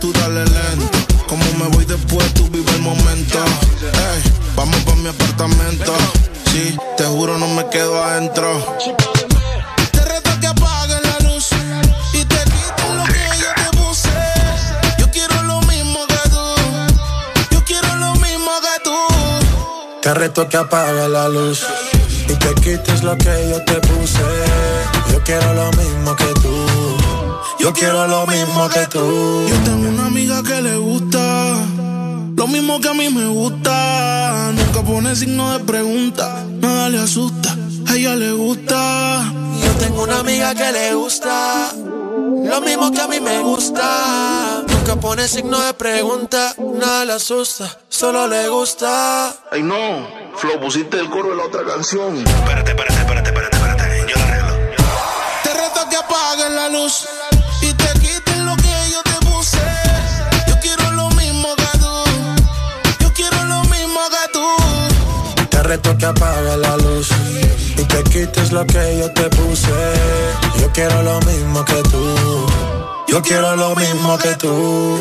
tú dale lento. Como me voy después, tú vive el momento. Vamos pa' mi apartamento. Sí, te juro no me quedo adentro. Te reto que apagues la luz y te quites lo que yo te puse. Yo quiero lo mismo que tú. Yo quiero lo mismo que tú. Te reto que apagues la luz y te quites lo que yo te puse. Yo quiero lo mismo que tú. Yo quiero lo mismo que tú. Yo tengo una amiga que le gusta. Lo mismo que a mí me gusta. Nunca pone signo de pregunta. Nada le asusta. A ella le gusta. Yo tengo una amiga que le gusta. Lo mismo que a mí me gusta. Nunca pone signo de pregunta. Nada le asusta. Solo le gusta. Ay no. Flo, pusiste el coro de la otra canción. Espérate, espérate, espérate, espérate, espérate. Yo la arreglo. Te reto que apagues la luz reto que apagues la luz y te quites lo que yo te puse. Yo quiero lo mismo que tú. Yo quiero lo mismo que tú.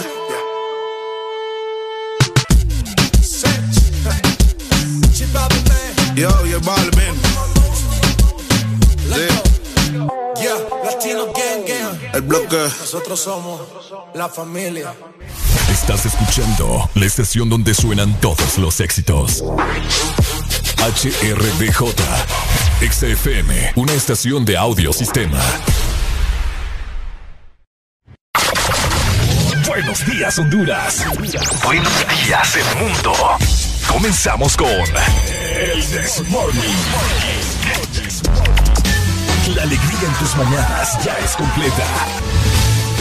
Yo, yo, Balvin. Yeah, Latino Gang Gang. El bloque. Nosotros somos la familia. Estás escuchando la estación donde suenan todos los éxitos. HRDJ. XFM, una estación de audio sistema. Buenos días, Honduras. Buenos días, el mundo. Comenzamos con El Desmorning. La alegría en tus mañanas ya es completa.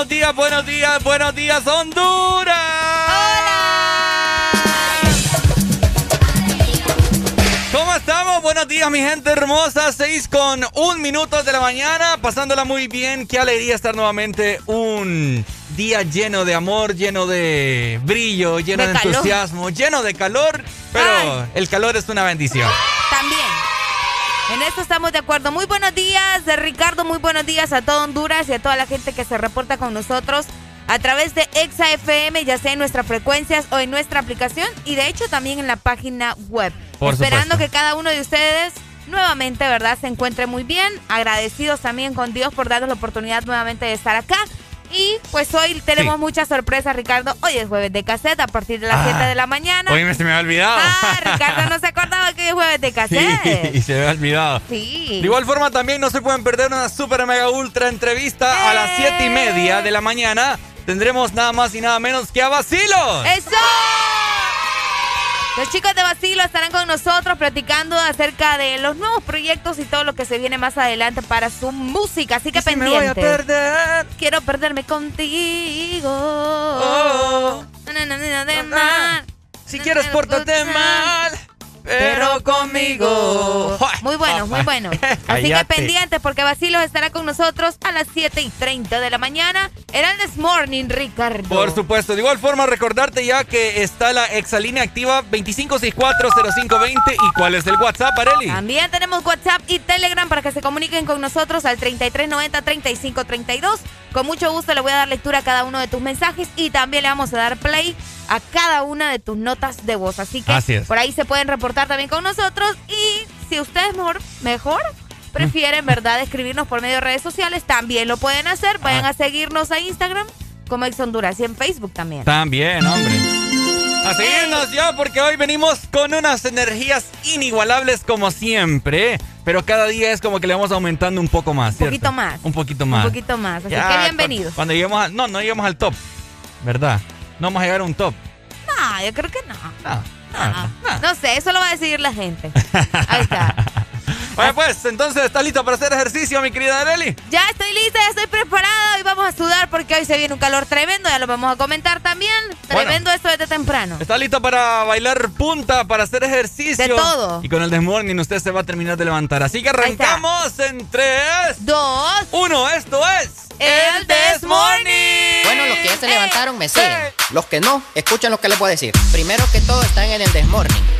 Buenos días, buenos días, buenos días, Honduras. Hola. ¿Cómo estamos? Buenos días, mi gente hermosa. Seis con un minuto de la mañana, pasándola muy bien. Qué alegría estar nuevamente un día lleno de amor, lleno de brillo, lleno de, entusiasmo, lleno de calor. Pero Ay. el calor es una bendición. También. En esto estamos de acuerdo. Muy buenos días, de Ricardo. Muy buenos días a todo Honduras y a toda la gente que se reporta con nosotros a través de Exa FM, ya sea en nuestras frecuencias o en nuestra aplicación y de hecho también en la página web. Por Esperando supuesto. que cada uno de ustedes nuevamente, ¿verdad?, se encuentre muy bien. Agradecidos también con Dios por darnos la oportunidad nuevamente de estar acá. Y pues hoy tenemos Sí. muchas sorpresas, Ricardo. Hoy es jueves de cassette a partir de las Ah. 7 de la mañana. Hoy me, se me había olvidado. Ah, Ricardo no se acordaba que es jueves de Sí, cassette. se me había olvidado. Sí. De igual forma, también no se pueden perder una super mega ultra entrevista a las ¡Eh! siete y media de la mañana. Tendremos nada más y nada menos que a Basilo. ¡Eso! Los chicos de Basilo estarán con nosotros platicando acerca de los nuevos proyectos y todo lo que se viene más adelante para su música. Así que Si me pendiente. voy a perder. Quiero perderme contigo. Oh. Na, na, na, de mar. Si quieres, pórtate mal. Pero conmigo. Muy bueno, muy bueno. Así que pendientes porque Basilio estará con nosotros a las 7 y 30 de la mañana en el This Morning, Ricardo. Por supuesto. De igual forma, recordarte ya que está la exalínea activa 25640520 y cuál es el WhatsApp, Areli. También tenemos WhatsApp y Telegram para que se comuniquen con nosotros al 3390-3532. Con mucho gusto le voy a dar lectura a cada uno de tus mensajes y también le vamos a dar play a cada una de tus notas de voz. Así que por ahí se pueden reportar también con nosotros y si ustedes mejor, mejor prefieren, ¿verdad?, escribirnos por medio de redes sociales, también lo pueden hacer. Vayan a seguirnos a Instagram como Ex Honduras y en Facebook también. También, hombre. A seguirnos ya porque hoy venimos con unas energías inigualables como siempre. Pero cada día es como que le vamos aumentando un poco más. Un poquito más. Un poquito más. Un poquito más. Así que bienvenidos. Cuando, lleguemos a, No, no lleguemos al top. ¿Verdad? No vamos a llegar a un top. No, yo creo que no. No, no, no sé, eso lo va a decidir la gente. Ahí está. Bueno, pues, entonces, ¿estás listo para hacer ejercicio, mi querida Areli? Ya estoy lista, ya estoy preparada y vamos a sudar porque hoy se viene un calor tremendo, ya lo vamos a comentar también. Tremendo esto desde temprano. ¿Está listo para bailar punta, para hacer ejercicio? De todo. Y con el Desmorning usted se va a terminar de levantar. Así que arrancamos en 3, 2, 1. Esto es... El Desmorning. Bueno, los que ya se levantaron me siguen. Los que no, escuchen lo que les voy a decir. Primero que todo están en el Desmorning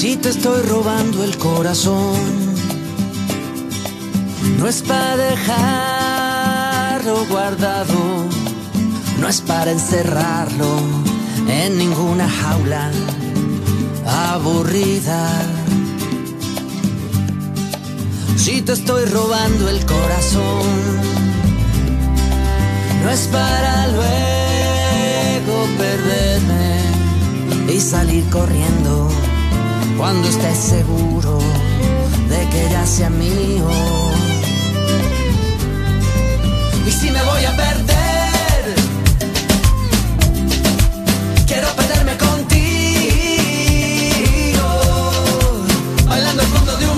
Si te estoy robando el corazón, no es para dejarlo guardado, no es para encerrarlo en ninguna jaula aburrida. Si te estoy robando el corazón, no es para luego perderme y salir corriendo cuando estés seguro de que ya sea mío. Y si me voy a perder, quiero perderme contigo, bailando al fondo de un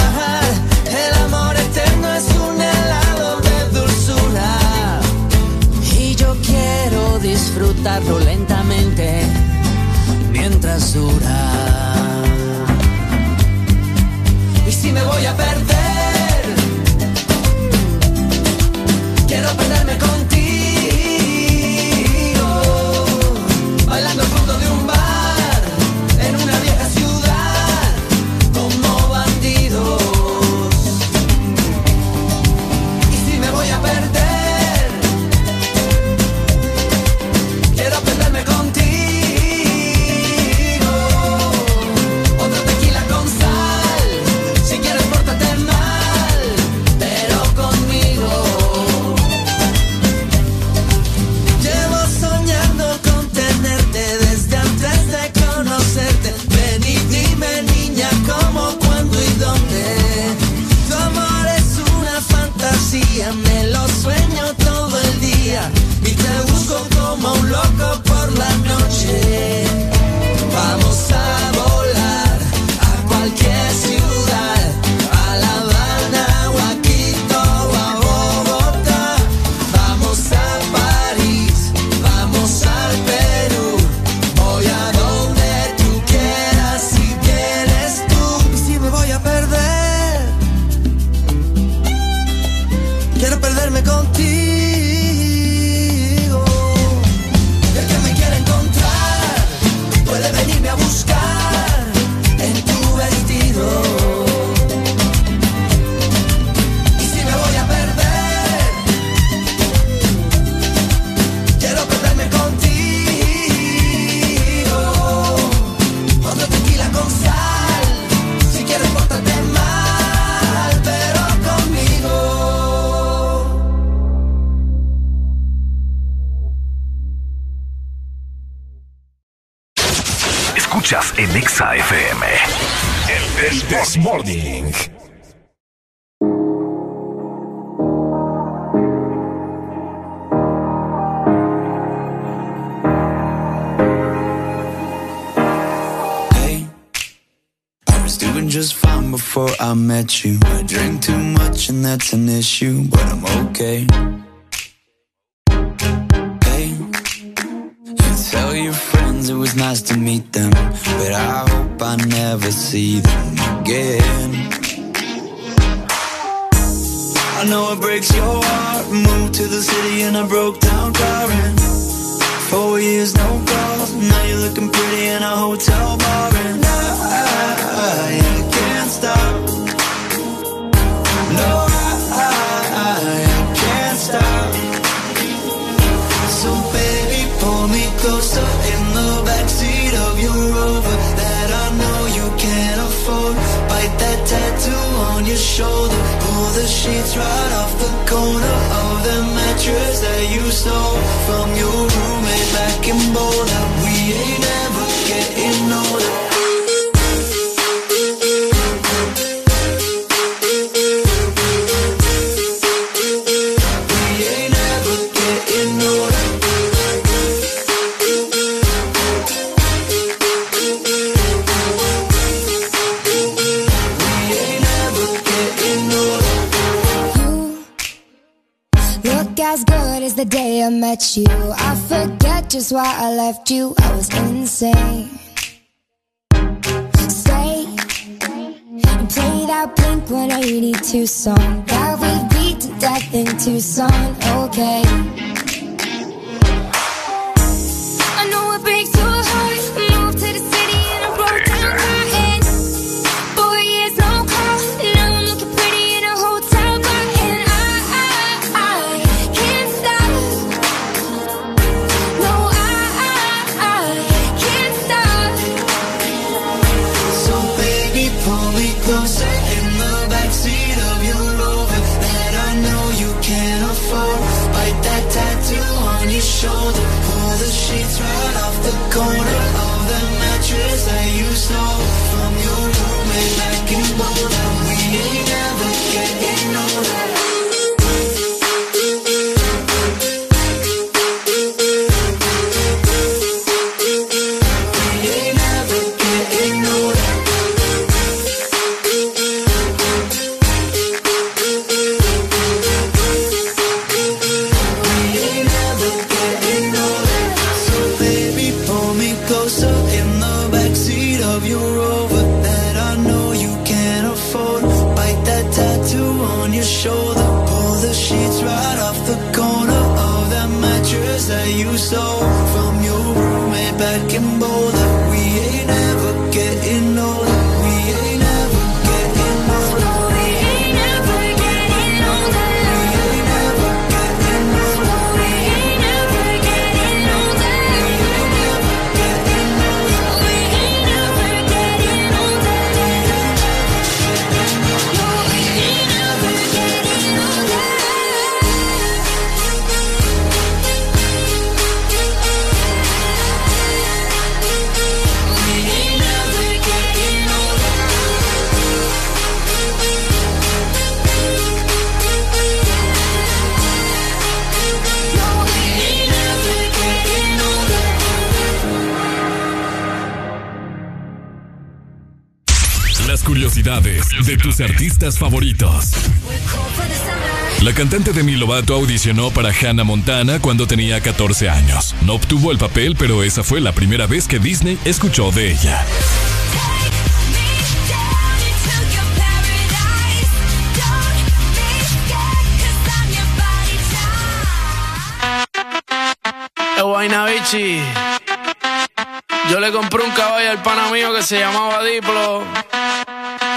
Lentamente mientras dura. Y si me voy a perder. Nexa FM. El This Morning. just fine before I met you. I drink too much and that's an issue, but I'm okay. why I left you. artistas favoritos. La cantante Demi Lovato audicionó para Hannah Montana cuando tenía 14 años. No obtuvo el papel, pero esa fue la primera vez que Disney escuchó de ella. Eh, Yo le compré un caballo al pana mío que se llamaba Diplo.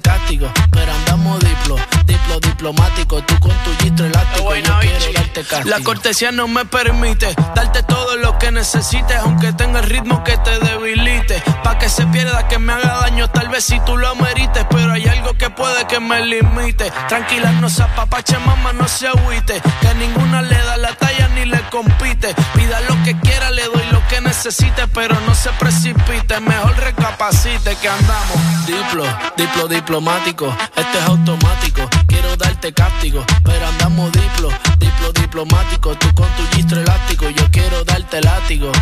castigo. La cortesía no me permite darte todo lo que necesites, aunque tenga el ritmo que te debilite. Pa' que se pierda, que me haga daño, tal vez si tú lo merites, pero hay algo que puede que me limite. Tranquila, no se apapache, mamá, no se agüite, que ninguna le da la talla ni le compite. Pida lo que quiera, le doy lo que necesite, pero no se precipite, mejor recapacite que andamos. Diplo, diplo diplomático, este es automático. Quiero darte castigo, pero andamos diplo, diplo diplomático. Tú con tu gistro elástico, yo quiero darte látigo.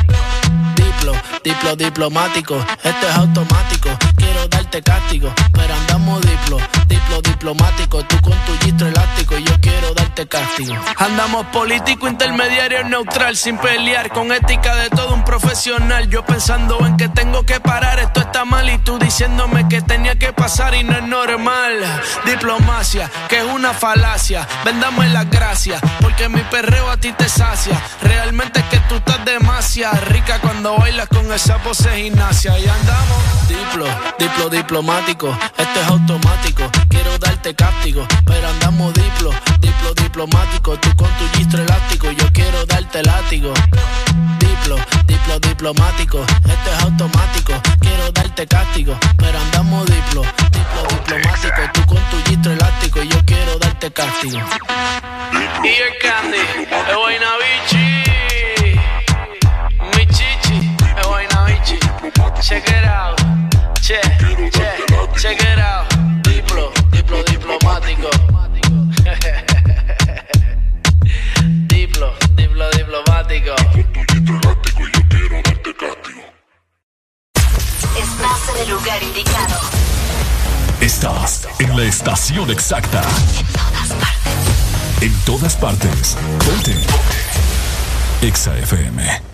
Diplo, diplo diplomático, este es automático. Quiero darte castigo, pero andamos diplo, diplo diplomático. Tú con tu gistro elástico, yo quiero darte castigo. Andamos político, intermediario, neutral, sin pelear, con ética de todo un profesional. Yo pensando en que tengo que parar, esto está mal y tú diciéndome que tenía que pasar y no es normal. Diplomacia, que es una falacia. Vendame las gracias, porque mi perreo a ti te sacia. Realmente es que tú estás demasiado rica cuando bailas con esa pose gimnasia. Y andamos diplo, diplo diplomático, este es automático. Quiero darte castigo, pero andamos diplo, diplo diplomático. Tú con tu gistro elástico, yo quiero darte látigo. Diplo, diplo diplomático, este es automático. Quiero darte castigo, pero andamos diplo, diplo diplomático. Tú con tu gistro elástico, yo quiero darte castigo. Y el candy, el Guaynabichi. Mi chichi, el Guaynabichi. Check it out, che, che, check it out. Exa FM.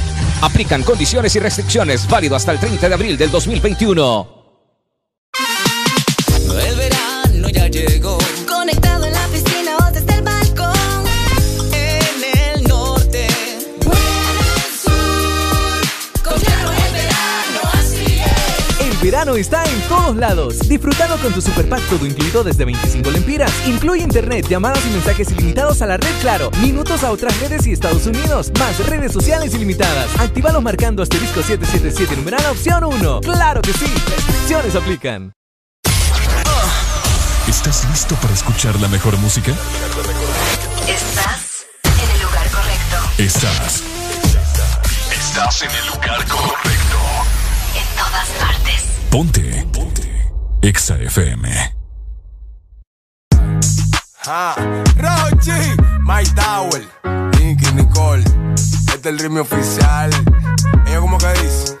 Aplican condiciones y restricciones válido hasta el 30 de abril del 2021. Está en todos lados. Disfrutando con tu super pack todo incluido desde 25 lempiras. Incluye internet, llamadas y mensajes ilimitados a la red Claro, minutos a otras redes y Estados Unidos, más redes sociales ilimitadas. Actívalos marcando asterisco 777 numeral opción 1. ¡Claro que sí! Restricciones aplican. ¿Estás listo para escuchar la mejor música? Estás en el lugar correcto. Estás. Estás en el lugar correcto. En todas partes. Ponte. Ponte. Exa FM. Ah, Rochi, My Tower, Nicky Nicole, este es el ritmo oficial. Ella como que dice.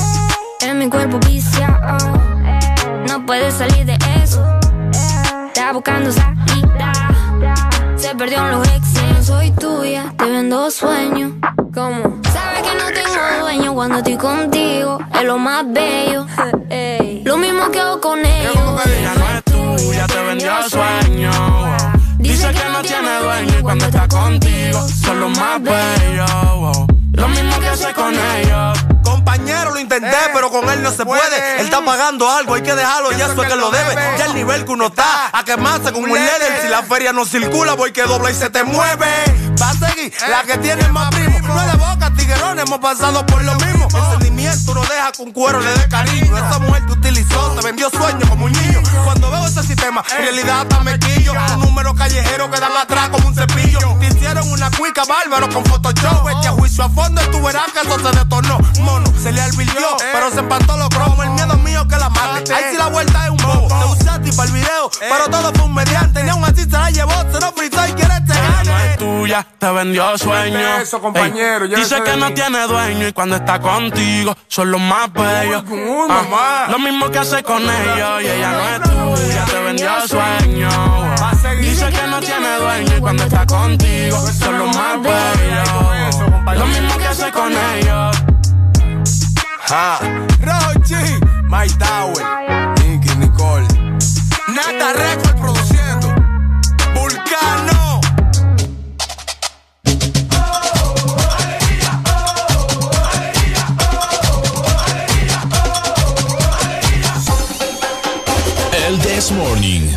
Mi cuerpo viciado. No puedes salir de eso. Está buscando salida. Se perdió en los exes. Soy tuya, te vendo sueños. ¿Cómo? Sabes que no tengo dueño cuando estoy contigo. Es lo más bello. Lo mismo que hago con ellos. Ella no es tuya, te vendió sueño. Dice que no tiene dueño y cuando está contigo son los más bellos. Lo mismo que hace con ellos. Compañero, lo intenté, pero con él no se puede. Él está pagando algo, hay que dejarlo, y eso es que lo debe. Ya el nivel que uno está, a quemarse con un líder. Si la feria no circula, voy que dobla y se te mueve. Va a seguir la que tiene más primo. No es de boca, tiguerón, hemos pasado por lo mismo. El sentimiento no deja con cuero le dé cariño. Esa mujer te utilizó, te vendió sueños como un niño. Cuando veo ese sistema, en realidad hasta me quillo. Un número callejero que dan atrás como un cepillo. Te hicieron una cuica bárbaro con Photoshop. Este a juicio a fondo y tú verás que eso se detornó. Mono, se le alvirtió, pero se empató los cromos. El miedo mío que la mate. Ahí sí la vuelta es un bobo. Te usaste para el video, pero todo fue un mediante. Ni aún así se la llevó, se lo fritó y quiere este Ella no es tuya, te vendió sueño. Eso, compañero, Ey, ya dice que no tiene dueño y cuando está contigo son los más bellos. Ah, lo mismo que hace con ellos y ella no es tuya, te vendió sueño. Dice que no tiene dueño y cuando está contigo son los más bellos. Lo mismo que hace con ellos. Ja. Rochi, Mike Tower, Nicky Nicole. Nata Record produciendo. Vulcano. El This Morning.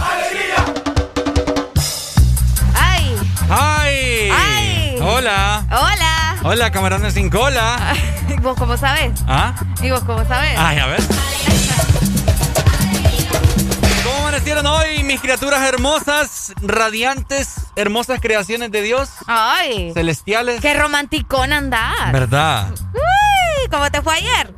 ¡Ay! ¡Ay! ¡Ay! Hola. ¡Hola! Hola, camarones sin cola. ¿Y vos cómo sabes? ¿Ah? ¿Y vos cómo sabes? Ay, a ver. ¿Cómo amanecieron hoy, mis criaturas hermosas, radiantes, hermosas creaciones de Dios? ¡Ay! Celestiales. ¡Qué romanticón andás! ¿Verdad? Uy, ¿Cómo te fue ayer?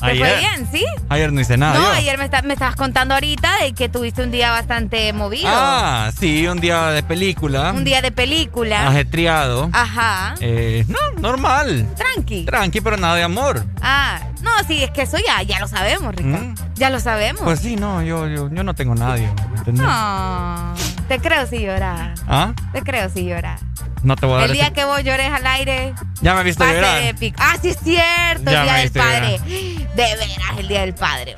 ¿Te Ayer. fue bien, sí? Ayer no hice nada. no, yo. ayer me, está- me estabas contando ahorita de que tuviste un día bastante movido. Ah, sí, un día de película. Un día de película. Ajetreado. Ajá. Eh, no, normal. Tranqui. Tranqui, pero nada de amor. Ah, no, sí, es que eso ya, ya lo sabemos, Ricardo. Mm. Ya lo sabemos. Pues sí, no, yo, yo, yo no tengo nadie. ¿me entiendes? No, te creo si lloras. ¿Ah? Te creo si lloras. No te voy a dar El día ese- que vos llores al aire, Ya me he visto va a llorar. épico. Ah, sí es cierto, Ya el día del viste padre. De veras, el día del padre.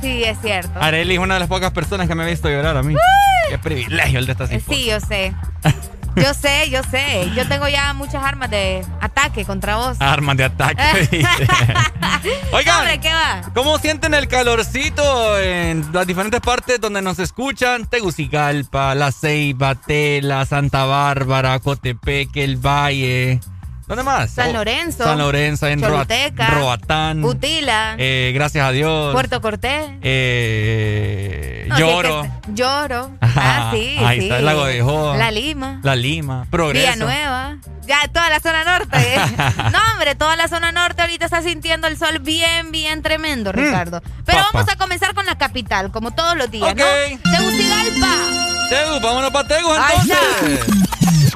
Sí, es cierto. Areli es una de las pocas personas que me ha visto llorar a mí. Qué privilegio el de esta Eh, Sí, yo sé. Yo sé, yo sé. Yo tengo ya muchas armas de ataque contra vos. Armas de ataque. Oigan, Hombre, ¿qué va? ¿cómo sienten el calorcito en las diferentes partes donde nos escuchan? Tegucigalpa, La Ceiba, Tela, Santa Bárbara, Cotepeque, El Valle. ¿Dónde más? San Oh, Lorenzo. San Lorenzo, en Choluteca. Roatán. Utila. Eh, gracias a Dios. Puerto Cortés. Eh, No, lloro. que lloro. Ah, sí. Ahí sí. está el lago de Joa. La Lima. La Lima. Progreso. Villanueva. Ya, toda la zona norte. no, hombre, toda la zona norte ahorita está sintiendo el sol bien, bien tremendo, Ricardo. Pero Mm. Papa. vamos a comenzar con la capital, como todos los días, Ok. ¿no? Tegucigalpa. Tegu, vámonos para Tegu entonces.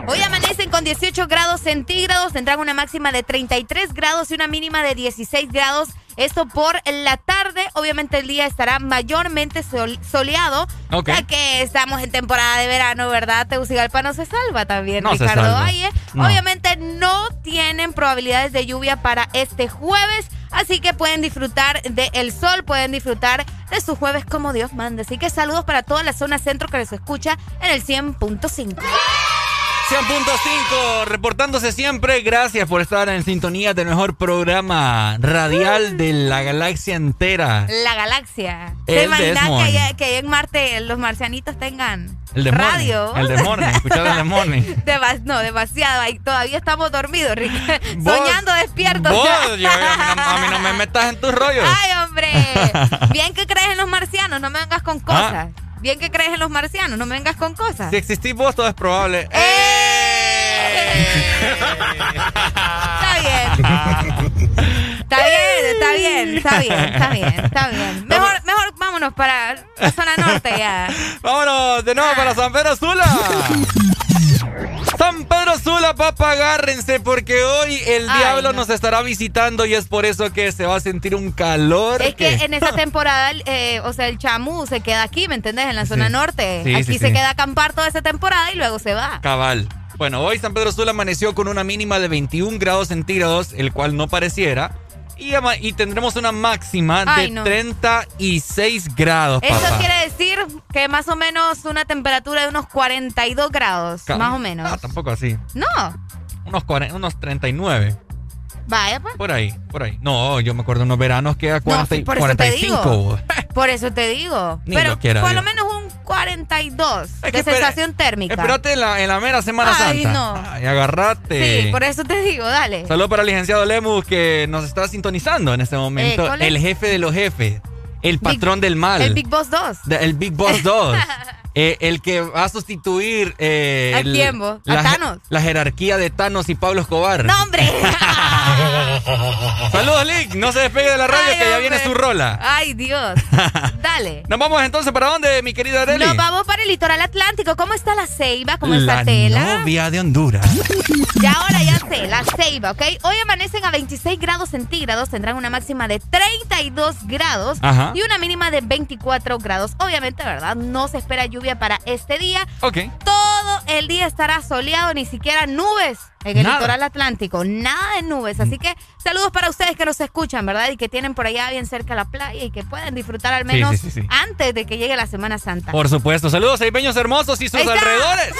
Hoy amanecen con 18 grados centígrados, tendrán una máxima de 33 grados y una mínima de 16 grados. Esto por la tarde. Obviamente el día estará mayormente sol- soleado, Ok. ya que estamos en temporada de verano, ¿verdad? Tegucigalpa no se salva también, No Ricardo salva. Valle. No. Obviamente no tienen probabilidades de lluvia para este jueves, así que pueden disfrutar del sol, pueden disfrutar de su jueves como Dios manda. Así que saludos para toda la zona centro que les escucha en el 100.5. 100.5, reportándose siempre. Gracias por estar en sintonía del mejor programa radial de la galaxia entera. La galaxia. ¿Te imaginas que, allá- que allá en Marte los marcianitos tengan El de radio? El de Morning, escuchar el de Morning. Dema- no, demasiado. Ahí todavía estamos dormidos, Rick. Soñando despiertos. Vos, yo- a, mí no, a mí no me metas en tus rollos. Ay, hombre. Bien que crees en los marcianos, no me vengas con cosas. Bien que crees en los marcianos, no me vengas con cosas. Si existís vos, todo es probable. Está bien. Está bien, está bien, está bien, está bien, está bien. Mejor, mejor vámonos para la zona norte ya. Vámonos de nuevo para San Pedro Sula. San Pedro Sula, papá, agárrense porque hoy el Ay, diablo no. nos estará visitando y es por eso que se va a sentir un calor. Es que que- en esa temporada, eh, o sea, el chamú se queda aquí, ¿me entendés? En la zona Sí. norte. Sí, aquí sí, se queda a acampar toda esa temporada y luego se va. Cabal. Bueno, hoy San Pedro Sula amaneció con una mínima de 21 grados centígrados, el cual no pareciera. Y, tendremos una máxima Ay, de no. 36 grados, Eso papá. quiere decir que más o menos una temperatura de unos 42 grados, más o menos. Ah, tampoco así. No, Unos, 40 unos 39. vaya pues. Por ahí, por ahí. No, yo me acuerdo unos veranos que a 40 y- por eso te 45. digo. Por eso te digo. Ni Pero lo quiera por lo menos un 42 que de espera- sensación térmica. Espérate en la, en la mera Semana Ay, Santa. no. Ay, agarrate. Sí, por eso te digo, dale. Saludos para el licenciado Lemus que nos está sintonizando en este momento. ¿cuál es? el jefe de los jefes. El patrón del mal. El Big Boss 2. De- el Big Boss 2. Eh, el que va a sustituir eh, ¿A el-? ¿A la, Thanos? la jerarquía de Thanos y Pablo Escobar. ¡No, hombre! Saludos, Lick. No se despegue de la radio Ay, que ya hombre. viene su rola. ¡Ay, Dios! Dale. Nos vamos entonces para dónde, mi querida Arely? Nos vamos para el litoral atlántico. ¿Cómo está la ceiba? ¿Cómo está la Tela? novia de Honduras. Ya ahora ya sé, la ceiba, ¿ok? Hoy amanecen a 26 grados centígrados, tendrán una máxima de 32 grados Ajá. y una mínima de 24 grados. Obviamente, ¿verdad? No se espera lluvia para este día. Ok. Todo el día estará soleado, ni siquiera nubes en el Nada. litoral atlántico. Nada de nubes. Así que saludos para ustedes que nos escuchan, ¿verdad? Y que tienen por allá bien cerca la playa y que pueden disfrutar al menos sí, sí, sí. antes de que llegue la Semana Santa. Por supuesto. Saludos, peños hermosos y sus alrededores.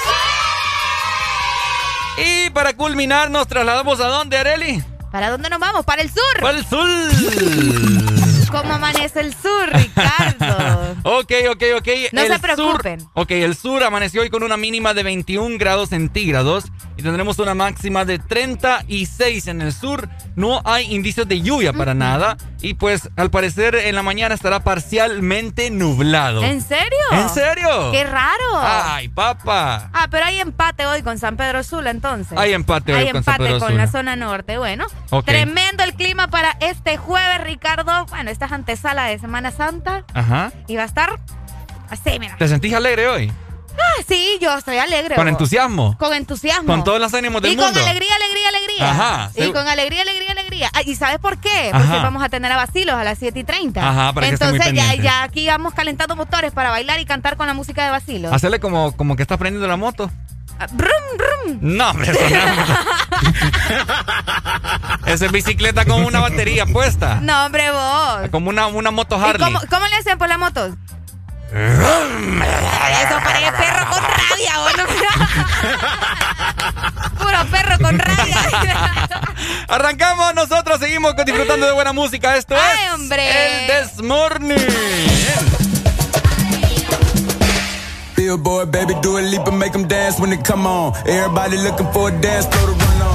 Y para culminar, nos trasladamos a dónde, Areli? ¿Para dónde nos vamos? Para el sur. Para el sur. ¿Cómo amanece el sur, Ricardo? Ok, ok, ok. No El se preocupen. sur- ok, el sur amaneció hoy con una mínima de 21 grados centígrados y tendremos una máxima de 36 en el sur. No hay indicios de lluvia para nada y pues al parecer en la mañana estará parcialmente nublado. ¿En serio? ¿En serio? ¡Qué raro! Ay, papá. Ah, pero hay empate hoy con San Pedro Sula, entonces. Hay empate hoy Hay con San empate Pedro con Sula. la zona norte. Bueno, tremendo el clima para este jueves, Ricardo. Bueno, esta es antesala de Semana Santa Ajá. y va a estar así, mira. ¿Te sentís alegre hoy? Ah, sí, yo estoy alegre. Con vos. entusiasmo. Con entusiasmo. Con todos los ánimos del y con mundo. alegría, alegría, alegría. Ajá, Y sí. con alegría, alegría, alegría. Ah, ¿Y sabes por qué? Porque Ajá. vamos a tener a vacilos a las 7 y 30. Ajá, para que estén muy Entonces ya, ya aquí vamos calentando motores para bailar y cantar con la música de vacilos. Hacerle como, como que estás prendiendo la moto. Ah, Brum, brum. No, hombre, eso no. Esa es bicicleta con una batería puesta. No, hombre, vos. Como una, una moto ¿Y Harley. cómo, cómo le hacen por la moto? Eso parece perro con rabia, ¿o no? Puro perro con rabia. Arrancamos nosotros, seguimos disfrutando de buena música. Esto Ay, es hombre. el This Morning. Billboard, baby, do a leap and make them dance when they come on. Everybody looking for a dance floor to run on.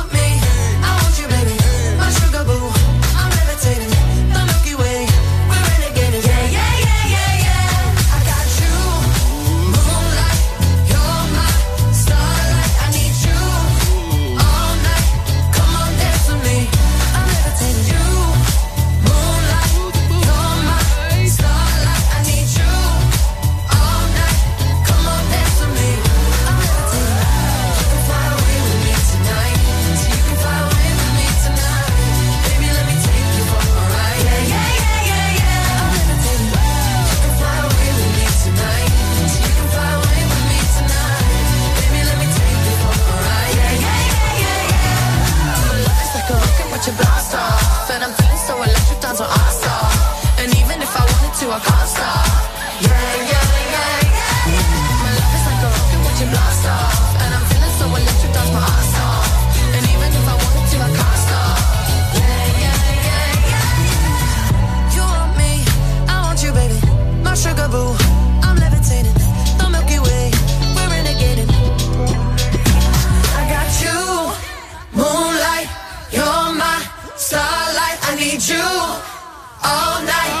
all night.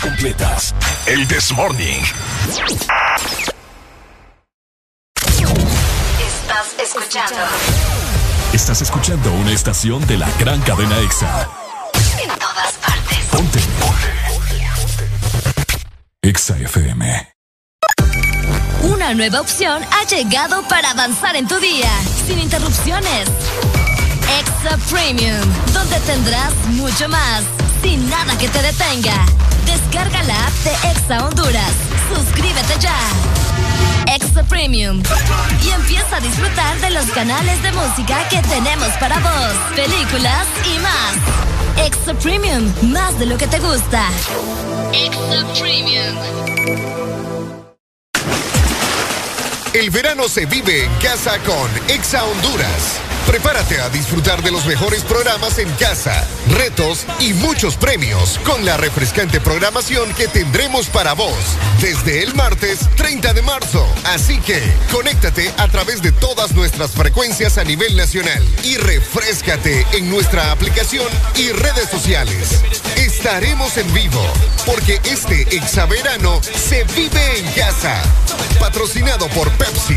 completas. El This Morning. Estás escuchando. Estás escuchando una estación de la gran cadena EXA. En todas partes. Ponte. EXA FM. Una nueva opción ha llegado para avanzar en tu día, sin interrupciones. EXA Premium, donde tendrás mucho más, sin nada que te detenga Descarga la app de Exa Honduras. Suscríbete ya. Exa Premium. Y empieza a disfrutar de los canales de música que tenemos para vos, películas y más. Exa Premium, más de lo que te gusta. Exa Premium. El verano se vive en casa con Exa Honduras. Prepárate a disfrutar de los mejores programas en casa, retos y muchos premios con la refrescante programación que tendremos para vos desde el martes 30 de marzo. Así que conéctate a través de todas nuestras frecuencias a nivel nacional y refrescate en nuestra aplicación y redes sociales. Estaremos en vivo porque este exaverano se vive en casa. Patrocinado por Pepsi.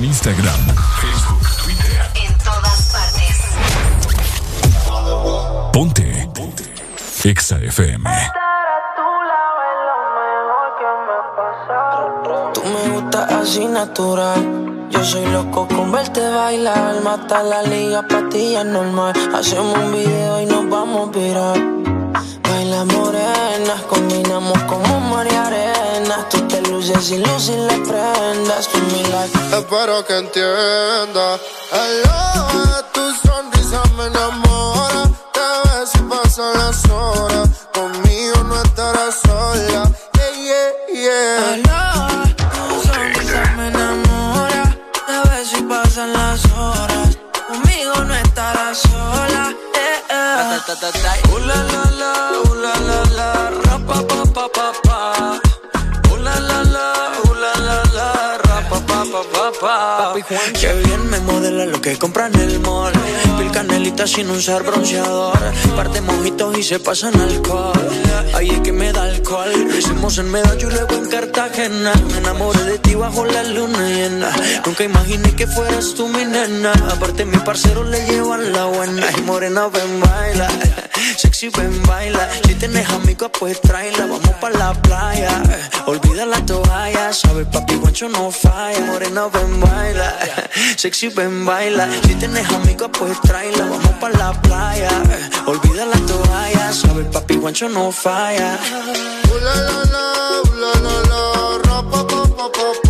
En Instagram, pasan alcohol. Ahí es que me da alcohol. Lo hicimos en Medallo y luego en Cartagena. Me enamoré de ti bajo la luna llena. Nunca imaginé que fueras tú mi nena. Aparte, mi parcero le llevan la buena. Y morena, ven, baila. Sexy, ven, baila. Si tienes amigos, pues tráela. Vamos pa' la playa. Olvida la toalla. Sabes, papi, guancho no falla. Morena, ven, baila. Sexy, ven, baila. Si tienes amigos, pues tráela. Vamos pa' la playa. Olvida la toalla. Sabes, papi, guancho no falla. Uh, la, la, la, uh, la, la, la,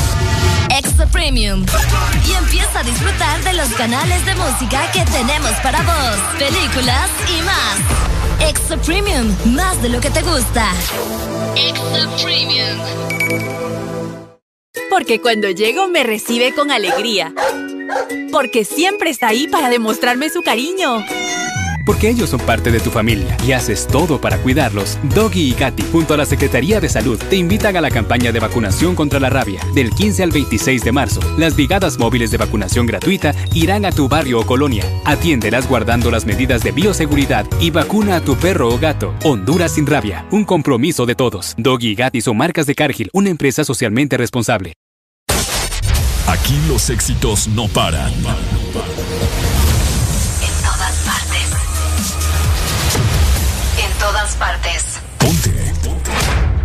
Extra Premium. Y empieza a disfrutar de los canales de música que tenemos para vos, películas y más. Extra Premium, más de lo que te gusta. Extra Premium. Porque cuando llego me recibe con alegría. Porque siempre está ahí para demostrarme su cariño. Porque ellos son parte de tu familia y haces todo para cuidarlos. Doggy y Katy, junto a la Secretaría de Salud, te invitan a la campaña de vacunación contra la rabia. Del 15 al 26 de marzo, las brigadas móviles de vacunación gratuita irán a tu barrio o colonia. Atiéndelas guardando las medidas de bioseguridad y vacuna a tu perro o gato. Honduras sin rabia, un compromiso de todos. Doggy y Katy son marcas de Cargill, una empresa socialmente responsable. Aquí los éxitos no paran. Partes.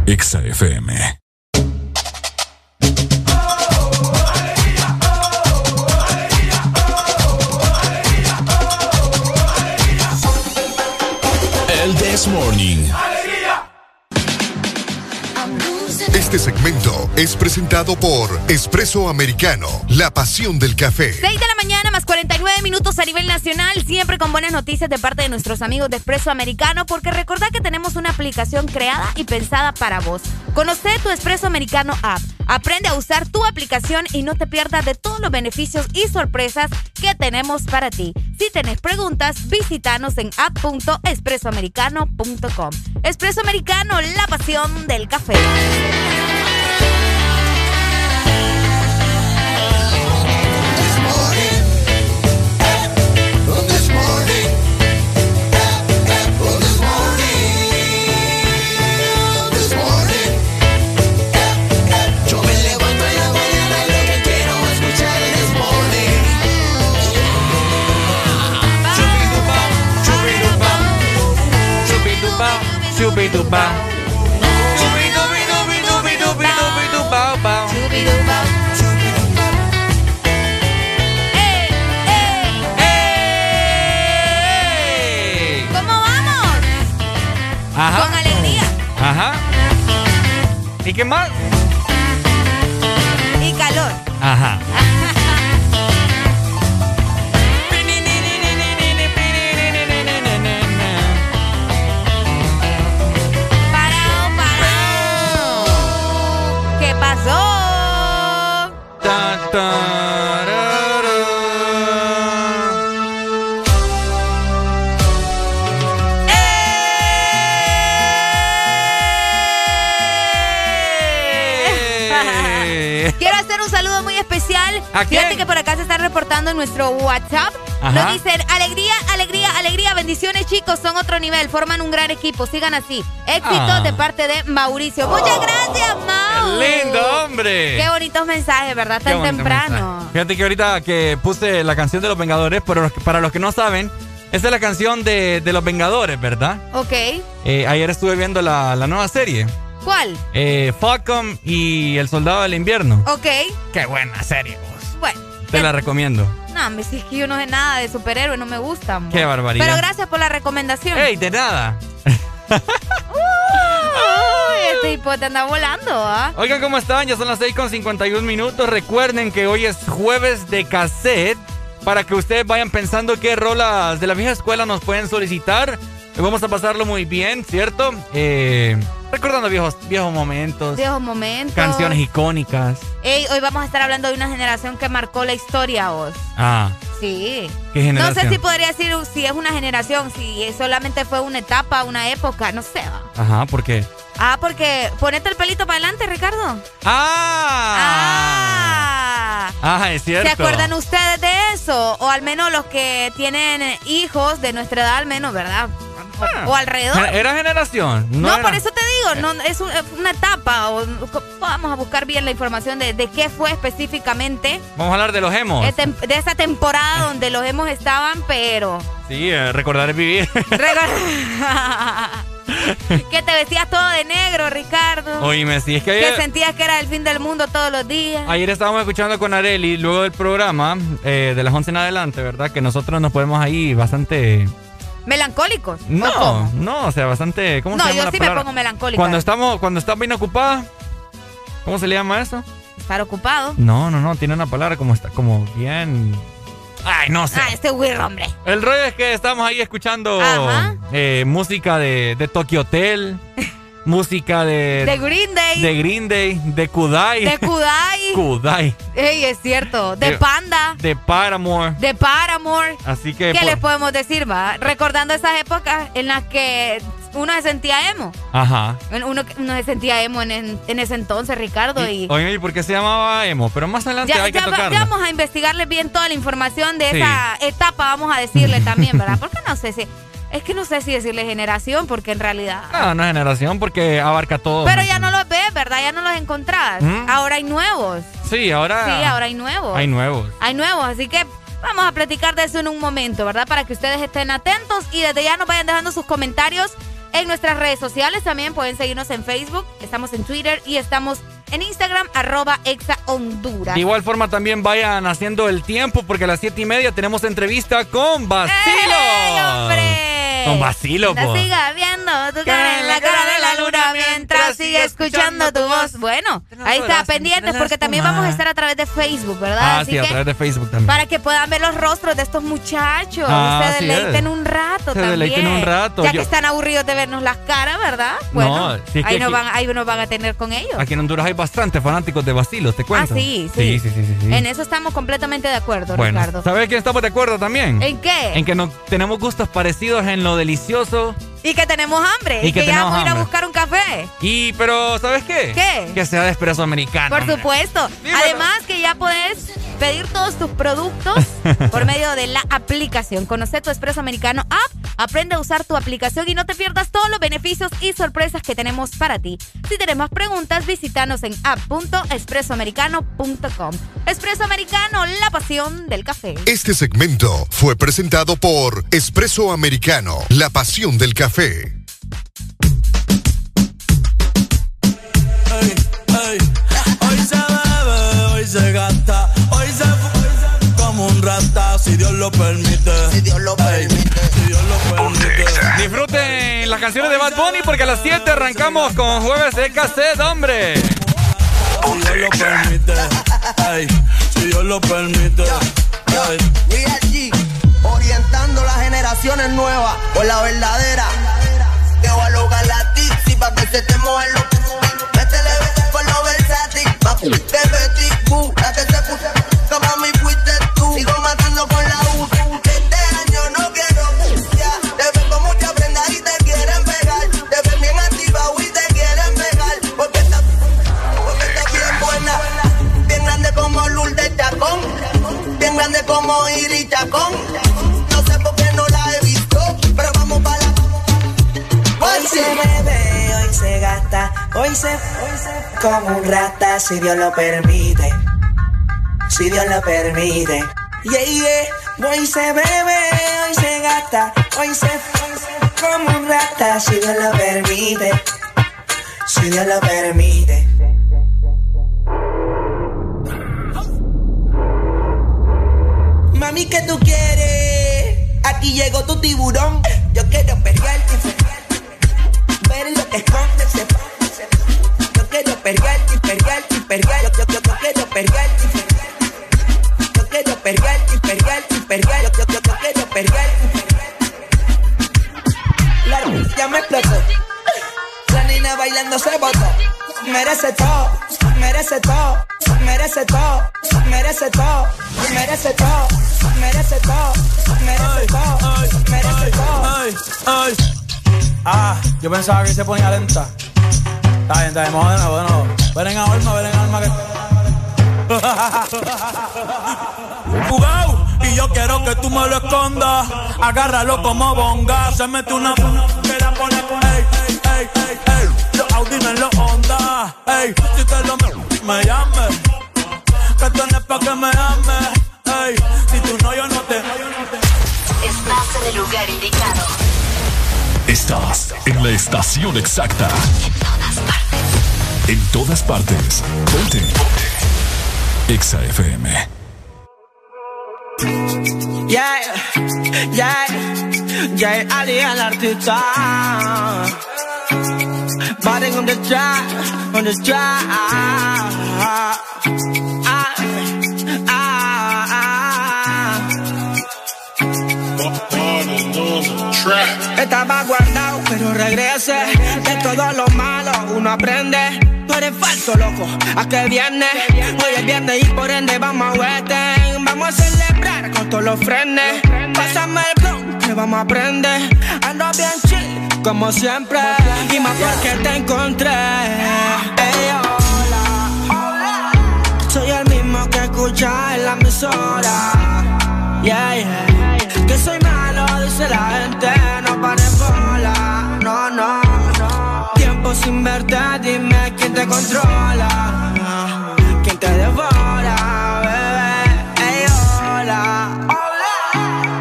EXA FM. El This Morning. Este segmento es presentado por Espresso Americano, la pasión del café. 6 de la mañana más 49 minutos a nivel nacional, siempre con buenas noticias de parte de nuestros amigos de Espresso Americano, porque recordad que tenemos una aplicación creada y pensada para vos. Conoce tu Espresso Americano app. Aprende a usar tu aplicación y no te pierdas de todos los beneficios y sorpresas que tenemos para ti. Si tenés preguntas, visítanos en app.espressoamericano.com. Espresso Americano, la pasión del café. Bao. ¿Cómo vamos? Ajá. Con alegría Ajá. ¿Y qué más? y calor. Ajá. Tarara. Quiero hacer un saludo muy especial. ¿A Fíjate que por acá se está reportando en nuestro WhatsApp. Ajá. Nos dicen, alegría, alegría, alegría, bendiciones chicos, son otro nivel, forman un gran equipo, sigan así. Éxitos Ah. de parte de Mauricio. Muchas gracias, Mau. ¡Lindo, hombre! Qué bonitos mensajes, ¿verdad? Tan temprano. mensaje. Fíjate que ahorita que puse la canción de los Vengadores, pero para los que no saben, esta es la canción de, de los Vengadores, ¿verdad? Ok. Eh, ayer estuve viendo la, la nueva serie. ¿Cuál? Eh, Falcon y El Soldado del Invierno. Ok. Qué buena serie. Te la recomiendo. No, me si es que yo no sé nada de superhéroes, no me gustan. Qué barbaridad. Pero gracias por la recomendación. ¡Ey, de nada! Uy, este hipote anda volando, ¿ah? Oigan, ¿cómo están? Ya son las 6 con 51 minutos. Recuerden que hoy es jueves de cassette para que ustedes vayan pensando qué rolas de la vieja escuela nos pueden solicitar. Vamos a pasarlo muy bien, ¿cierto? Eh, recordando viejos, viejos momentos, Viejos momentos. canciones icónicas. Ey, hoy vamos a estar hablando de una generación que marcó la historia, vos. Ah, Sí. ¿Qué No generación? sé si podría decir si es una generación, si solamente fue una etapa, una época, no sé. ajá, ¿por qué? Ah, porque ponete el pelito para adelante, Ricardo. ¡Ah! Ah. Ah, es cierto. ¿Se acuerdan ustedes de eso? O al menos los que tienen hijos de nuestra edad, al menos, ¿verdad? O, o alrededor. ¿Era generación? No, era- por eso te digo, no, es un- es una etapa. O, vamos a buscar bien la información de, de qué fue específicamente Vamos a hablar de los emos. de, esa temporada donde los hemos estaban, pero... Sí, eh, recordar es vivir. que te vestías todo de negro, Ricardo. Oíme, sí, es que que ayer, sentías que era el fin del mundo todos los días. ayer estábamos escuchando con Areli, luego del programa, eh, de las 11 en adelante, ¿verdad? Que nosotros nos podemos ahí bastante... Melancólicos. ¿o No, no, o sea, bastante... ¿Cómo No, se llama yo sí me pongo melancólica. Cuando estamos, cuando estás bien ocupada, ¿cómo se le llama eso? Estar ocupado. No, no, no, tiene una palabra como está, como bien... Ay, no sé. Ah, este hombre. El rollo es que estamos ahí escuchando eh, música de, de Tokyo Hotel, música de... De Green Day. De Green Day, de Kudai. De Kudai. Kudai. Ey, es cierto. De De- Panda. De Paramore. De Paramore. Así que... ¿Qué por- les podemos decir, va? Recordando esas épocas en las que uno se sentía emo. Ajá. Uno, uno se sentía emo en, en- en ese entonces, Ricardo. Y, Oye, ¿y por qué se llamaba emo? Pero más adelante ya, hay que ya va- tocarlo. ya vamos a investigarles bien toda la información de Sí. esa etapa, vamos a decirle también, ¿verdad? Porque no sé si... Es que no sé si decirle generación, porque en realidad... No, no es generación porque abarca todo. Pero ya no los ves, ¿verdad? Ya no los encontrás. ¿Mm? Ahora hay nuevos. Sí, ahora... Sí, ahora hay nuevos. Hay nuevos. Hay nuevos, así que vamos a platicar de eso en un momento, ¿verdad? Para que ustedes estén atentos y desde ya nos vayan dejando sus comentarios en nuestras redes sociales. También pueden seguirnos en Facebook, estamos en Twitter y estamos en Instagram, arroba Exa Honduras. De igual forma también vayan haciendo el tiempo porque a las siete y media tenemos entrevista con Basilo. ¡Ey, hombre! Con Basilo, No po. siga viendo tu cara en la cara de la luna mientras sigue escuchando tu voz. Bueno, ahí está, pendientes, porque también vamos a estar a través de Facebook, ¿verdad? Ah, Así sí, a que través de Facebook también. para que puedan ver los rostros de estos muchachos. Ah, se deleiten un rato Se también. deleiten un rato. Ya Yo- que están aburridos de vernos las caras, ¿verdad? Bueno, No, sí, ahí, nos van, ahí nos van a tener con ellos. Aquí en Honduras hay bastantes fanáticos de vacilos, te Ah, cuento. sí, sí. Sí, sí, sí, sí, sí. En eso estamos completamente de acuerdo, Bueno, Ricardo. ¿sabes quién estamos de acuerdo también? ¿En qué? En que no, tenemos gustos parecidos en delicioso. Y que tenemos hambre. Y Y que que, ya vamos a ir a buscar un café. Y, pero, ¿sabes qué? ¿Qué? Que sea de espresso americano. Por hombre. supuesto. Dímelo. Además que ya puedes pedir todos tus productos por medio de la aplicación. Conoce tu Espresso Americano App, aprende a usar tu aplicación y no te pierdas todos los beneficios y sorpresas que tenemos para ti. Si tenés más preguntas, visítanos en app.expresoamericano.com. Espresso Americano, la pasión del café. Este segmento fue presentado por Espresso Americano, la pasión del café. Hoy se bebe, hoy se gasta, hoy se como un rata, si Dios lo permite. Si Dios lo permite. Si Dios lo permite. Disfruten las canciones de Bad Bunny porque a las 7 arrancamos con jueves de cassette, hombre. Si Dios lo permite. Si Dios lo permite. Generaciones nuevas por la verdadera. Que voy a lograr la tixi pa' que se te muevan los Métele por lo versátil, papi. De Betty Boo, la que se puso. Hoy se, como un rata, si Dios lo permite, si Dios lo permite. Yeah, yeah. Hoy se bebe, hoy se gasta, hoy se, como un rata, si Dios lo permite, si Dios lo permite. Mami, ¿qué tú quieres? Aquí llegó tu tiburón. Yo quiero perrearte. Ver lo que esconde. se- Yo quiero perrearte, perrearte, perrearte. Yo, yo, yo, yo quiero perrearte. Yo quiero perrearte, perrearte, perrearte. Yo, yo, yo, yo quiero perrearte. La ya me explotó. La niña bailando se botó. Merece todo, merece todo, merece todo, merece todo, merece todo, merece todo, merece todo, merece todo. Ay, ay. Ah, yo pensaba que se ponía lenta. Está bien, está bien, de nuevo. Ven en alma, ven en alma que. Jugao, y yo quiero que tú me lo escondas. Agárralo como bonga. Se mete una que la pone con ey, ey, ey, ey, ey. Los Audi en los Honda. Ey, si te lo me, me llames. Que tú no es pa' que me ames. Ey, si tú no, yo no te. Estás en el lugar indicado. Estás en la estación exacta. En todas partes. Ponte. Exa FM. Yeah, yeah, yeah, Ali el artista. Batting on the track, on the track. Ah, ah, ah. Estaba guardado, pero regrese. De todo lo malo uno aprende. Tú eres falso, loco. ¿A qué viene? Hoy es viernes y por ende vamos a Western. Vamos a celebrar con todos los frenes. Pásame el blog que vamos a aprender. Ando bien chill, como siempre. Y más porque te encontré. Ey, hola. Soy el mismo que escucha en la emisora. Yeah, yeah. Que soy malo, dice la gente. No. Tiempo sin verte, dime quién te controla. Quién te devora, bebé. Ey, hola.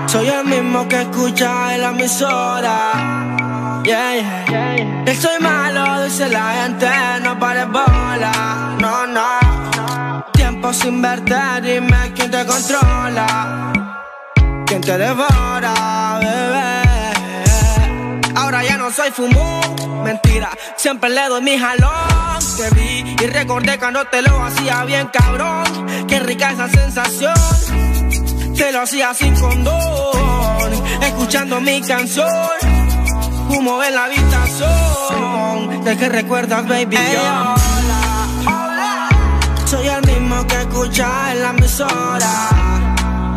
Soy el mismo que escucha en la emisora. Yeah, yeah. Que soy malo, dice la gente. No pares bola. No, no. Tiempo sin verte, dime quién te controla. Quién te devora, bebé. Ahora ya no soy fumón. Mentira, siempre le doy mi jalón. Te vi y recordé cuando te lo hacía bien cabrón. Qué rica esa sensación. Te lo hacía sin condón. Escuchando mi canción. Humo en la habitación. ¿De qué recuerdas, baby? Yo. Soy el mismo que escucha en la emisora.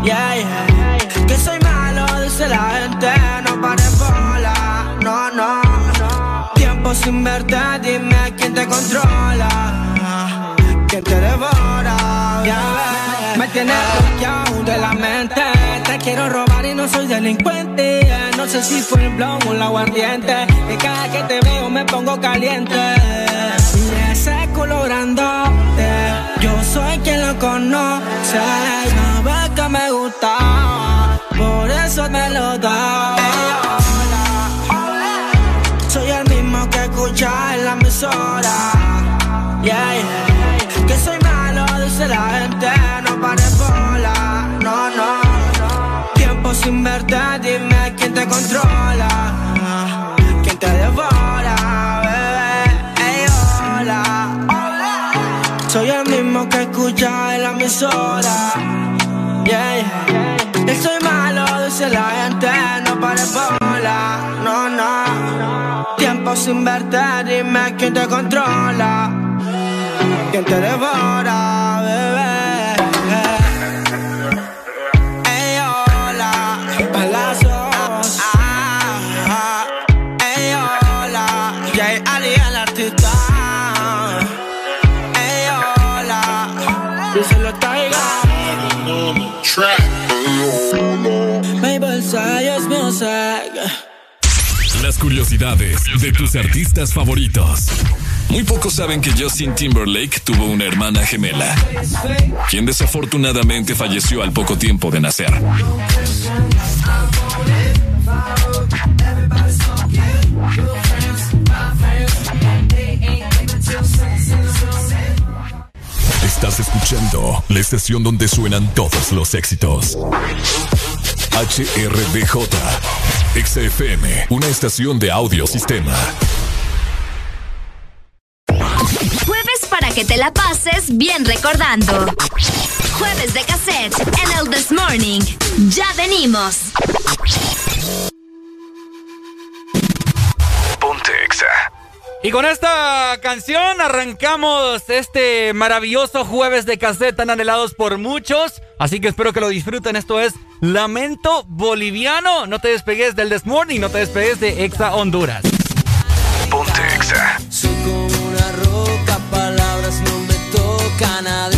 Yeah, yeah. Que soy malo, dice la gente. No pares bola. No, no, no. Tiempo sin verte, dime quién te controla. ¿Quién te devora? Yeah, me tienes bloqueado de la mente. Te quiero robar y no soy delincuente. No sé si fue el blog o el aguardiente. Que cada que te veo me pongo caliente. Y ese colorándote, yo soy quien lo conoce. Sabes que me gusta, por eso me lo da. Que soy malo, dice la gente. No pares bola, no, no, no. Tiempo sin verte, dime quién te controla. Quién te devora, bebé. Ey, hola. Soy el mismo que escucha en la emisora. Yeah, yeah. Soy malo, dice la gente. No pares bola, no, no. Tiempo sin verte, dime quién te controla. Quién te devora, bebé. Curiosidades de tus artistas favoritos. Muy pocos saben que Justin Timberlake tuvo una hermana gemela, quien desafortunadamente falleció al poco tiempo de nacer. Estás escuchando la estación donde suenan todos los éxitos. HRDJ, XFM, una estación de audio sistema. Jueves para que te la pases bien recordando. Jueves de cassette en el This Morning. Ya venimos. Y con esta canción arrancamos este maravilloso jueves de cassette tan anhelados por muchos. Así que espero que lo disfruten. Esto es Lamento Boliviano. No te despegues del This Morning, no te despegues de Exa Honduras. Ponte Exa. Soy como una roca, palabras no me tocan. Adentro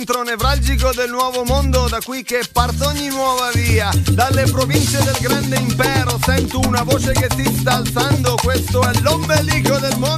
Centro nevralgico del nuovo mondo, da qui che parte ogni nuova via. Dalle province del grande impero sento una voce che si sta alzando, questo è l'ombelico del mondo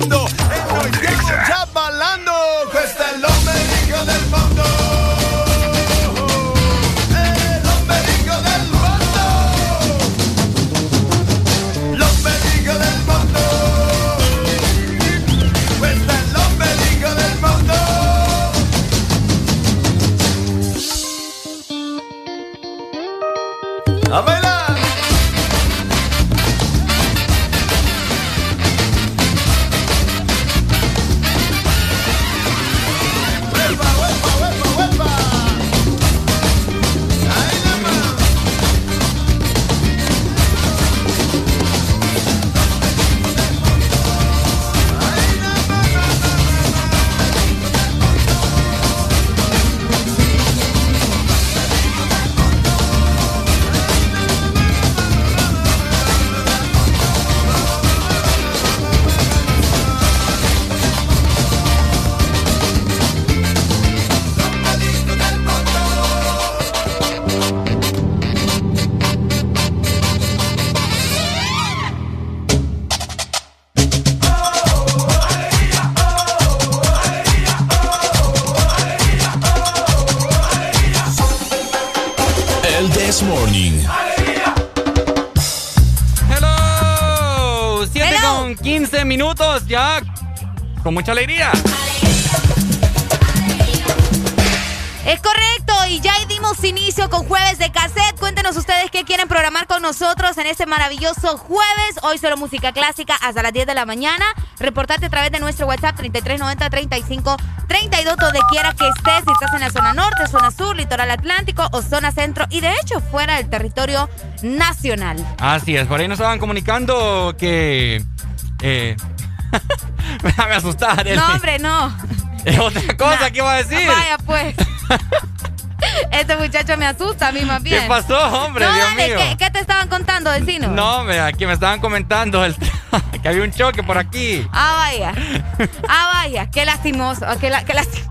Con mucha alegría. Es correcto, y ya dimos inicio con jueves de cassette. Cuéntenos ustedes qué quieren programar con nosotros en este maravilloso jueves. Hoy solo música clásica hasta las 10 de la mañana. Reportate a través de nuestro WhatsApp 3390 35 32 donde quiera que estés, si estás en la zona norte, zona sur, litoral atlántico o zona centro y de hecho fuera del territorio nacional. Así es, por ahí nos estaban comunicando que. Eh, me asustar. No, hombre, no. Es otra cosa que iba a decir. Vaya, pues. Este muchacho me asusta a mí más bien. ¿Qué pasó, hombre? No, Dios dale, mío. ¿qué, qué te estaban contando, vecino? No, hombre, aquí me estaban comentando el- que había un choque por aquí. Ah, vaya. Ah, vaya. Qué lastimoso. Qué, la- qué lasti-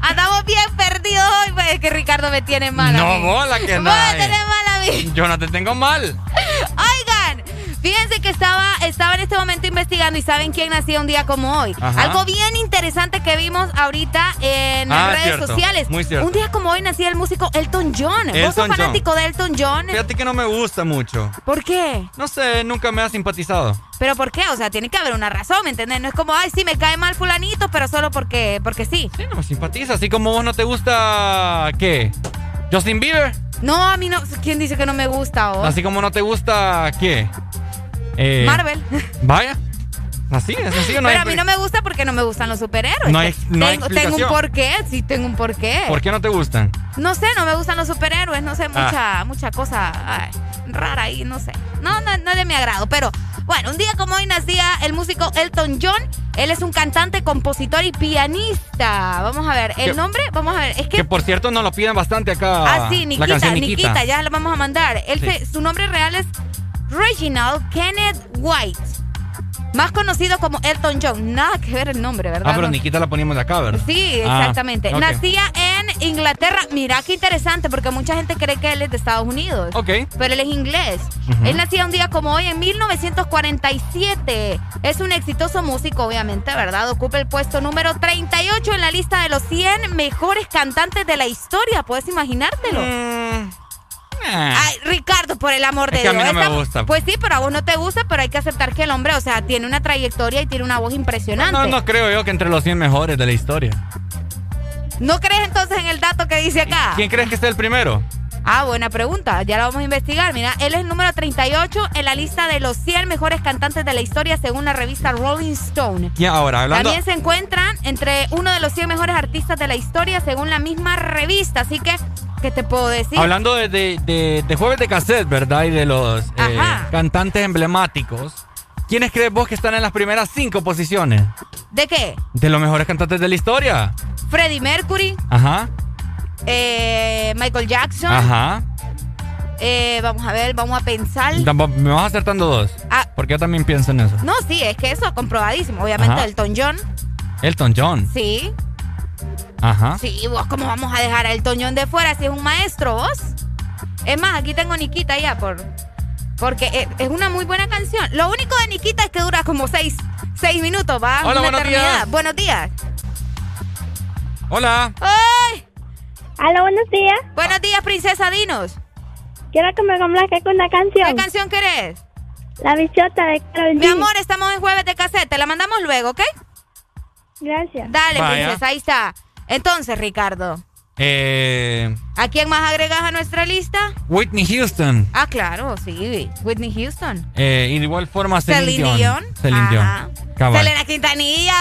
Andamos bien perdidos hoy, pues, es que Ricardo me tiene mal. a No, bola que Vos no. me tenés mal a mí. Yo no te tengo mal. Oigan, fíjense que estaba, estaba en este momento investigando y saben quién nacía un día como hoy. Ajá. Algo bien interesante que vimos ahorita en Ah, redes cierto, sociales. muy cierto. Un día como hoy nacía el músico Elton John. ¿Vos Elton sos John. fanático de Elton John? Fíjate que no me gusta mucho. ¿Por qué? No sé, nunca me ha simpatizado. ¿Pero por qué? O sea, tiene que haber una razón, ¿me entiendes? No es como, ay, sí, me cae mal fulanito, pero solo porque, porque sí. Sí, no me simpatiza. Así como vos no te gusta. ¿Qué? ¿Justin Bieber? No, a mí no. ¿Quién dice que no me gusta? oh? Así como no te gusta. ¿Qué? Eh, Marvel. Vaya. Así, es así o no Pero hay a mí no me gusta porque no me gustan los superhéroes. No hay- no hay tengo, tengo un porqué, sí, tengo un porqué. ¿Por qué no te gustan? No sé, no me gustan los superhéroes, no sé, Ah. mucha, mucha cosa ay, rara ahí, no sé. No, no, no es de mi agrado, pero bueno, un día como hoy nacía el músico Elton John. Él es un cantante, compositor y pianista. Vamos a ver, el nombre, vamos a ver, es que... Que por cierto nos lo piden bastante acá. Ah, sí, la Nikita, Nikita, ya lo vamos a mandar. Él Sí. se- su nombre real es Reginald Kenneth White. Más conocido como Elton John. Nada que ver el nombre, ¿verdad? Ah, pero Nikita la poníamos de acá, ¿verdad? Sí, Ah, exactamente. ok. Nacía en Inglaterra. Mira qué interesante, porque mucha gente cree que él es de Estados Unidos. Ok. Pero él es inglés. Él nacía un día como hoy, en 1947. Es un exitoso músico, obviamente, ¿verdad? Ocupa el puesto número 38 en la lista de los 100 mejores cantantes de la historia. ¿Puedes imaginártelo? Ay, Ricardo, por el amor. Es de que a Dios. mí no me gusta. Pues sí, pero a vos no te gusta, pero hay que aceptar que el hombre, o sea, tiene una trayectoria y tiene una voz impresionante. No, no creo yo que entre los 100 mejores de la historia. ¿No crees entonces en el dato que dice acá? ¿Quién crees que es el primero? Ah, buena pregunta. Ya la vamos a investigar. Mira, él es el número 38 en la lista de los 100 mejores cantantes de la historia según la revista Rolling Stone. Y ahora, hablando. También se encuentran entre uno de los 100 mejores artistas de la historia según la misma revista. Así que, ¿qué te puedo decir? Hablando de, de, de- de jueves de cassette, ¿verdad? Y de los eh, cantantes emblemáticos. ¿Quiénes crees vos que están en las primeras cinco posiciones? ¿De qué? De los mejores cantantes de la historia. Freddie Mercury, Ajá. eh, Michael Jackson. Ajá. eh, vamos a ver, vamos a pensar. Me vas acertando dos. Ah. Porque yo también pienso en eso. No, sí, es que eso comprobadísimo. Obviamente Ajá. Elton John, Elton John. sí. Ajá. Sí, vos, ¿cómo vamos a dejar al Toñón de fuera si es un maestro, vos? Es más, aquí tengo Nikita ya por. Porque es- una muy buena canción. Lo único de Nikita es que dura como seis, seis minutos, va. Hola, Una buenos eternidad. días. Buenos días. Hola. ¡Ay! Hola, buenos días. Buenos días, princesa Dinos. Quiero que me complaque con una canción. ¿Qué canción querés? La bichota de Karol Mi amor, estamos en jueves de cassette. Te la mandamos luego, ¿ok? Gracias. Dale, Vaya. princesa, ahí está. Entonces, Ricardo, Eh, ¿a quién más agregas a nuestra lista? Whitney Houston. Ah, claro, sí. Whitney Houston. Eh, y de igual forma Celine, Celine Dion. Dion. Celine Ajá. Dion. Cabal. Selena Quintanilla.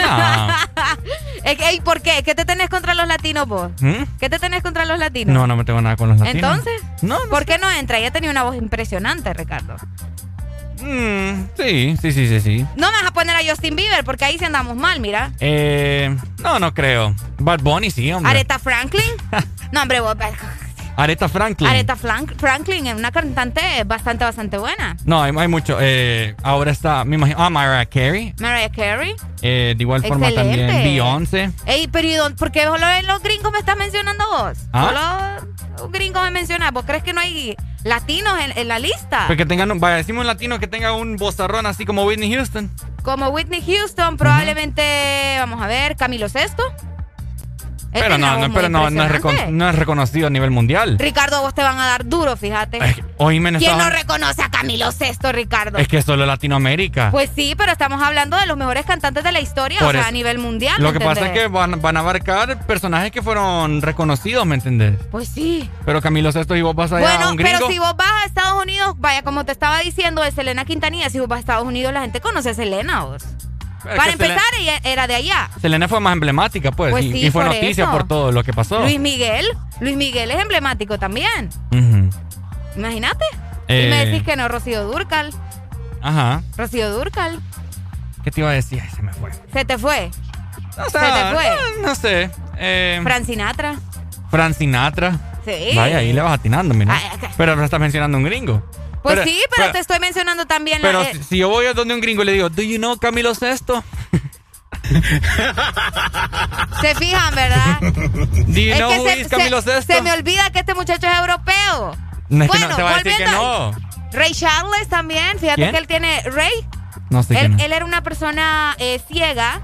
Ah. Ey, ¿Por qué? ¿Qué te tenés contra los latinos vos? ¿Mm? ¿Qué te tenés contra los latinos? No, no me tengo nada con los latinos. Entonces, No, ¿por qué no entra? Ella tenía una voz impresionante, Ricardo. Mm, sí, sí, sí, sí, sí. No me vas a poner a Justin Bieber porque ahí sí andamos mal, mira. Eh, no, no creo. Bad Bunny sí, hombre. Aretha Franklin. no, hombre, vos. Aretha Franklin. Aretha Franklin es una cantante bastante, bastante buena. No, hay, hay mucho. Eh, ahora está, me imagino. Ah, Mariah Carey. Mariah Carey. Eh, de igual forma también Beyoncé. Ey, pero ¿y dónde- por qué solo los gringos me estás mencionando vos? ¿Ah? Solo los gringos me mencionas. ¿Vos crees que no hay latinos en, en la lista? Porque tengan un, vaya, decimos un latino que tenga un bozarrón así como Whitney Houston. Como Whitney Houston, probablemente, vamos a ver, Camilo Sesto. Pero no, no, pero no, no es, no reconocido a nivel mundial. Ricardo, vos te van a dar duro, fíjate. ¿Quién no reconoce a Camilo Sesto, Ricardo? Es que es solo Latinoamérica. Pues sí, pero estamos hablando de los mejores cantantes de la historia, Por o sea, eso. a nivel mundial. Lo ¿me que pasa es que van, van a abarcar personajes que fueron reconocidos, ¿me entendés? Pues sí. Pero Camilo Sesto y vos vas allá a Bueno, un gringo. pero si vos vas a Estados Unidos, vaya, como te estaba diciendo de Selena Quintanilla, si vos vas a Estados Unidos, la gente conoce a Selena, vos. Para Selena- empezar, ella era de allá. Selena fue más emblemática, pues. Pues y, sí, y fue por noticia eso. por todo lo que pasó. Luis Miguel, Luis Miguel es emblemático también. Imagínate. Eh. Y me decís que no, Rocío Durcal. Ajá. Rocío Durcal. ¿Qué te iba a decir? Ay, se me fue. Se te fue. O se te fue. No, no sé. Eh, Fran Sinatra. Fran Sinatra. Sí. Vaya, ahí le vas atinando, mira. Ay, ok. Pero no estás mencionando un gringo. Pues Pero- sí, pero, te estoy mencionando también Pero la. eh, si, yo voy a donde un gringo y le digo, ¿Do you know Camilo Sesto? Se fijan, ¿verdad? ¿Do you know who is Camilo se, Sesto? se me olvida que este muchacho es europeo. No es que bueno, no, te va a decir que volviendo no. Ray Charles también, fíjate ¿Quién? que él tiene. Ray, No sé él, él era una persona eh, ciega,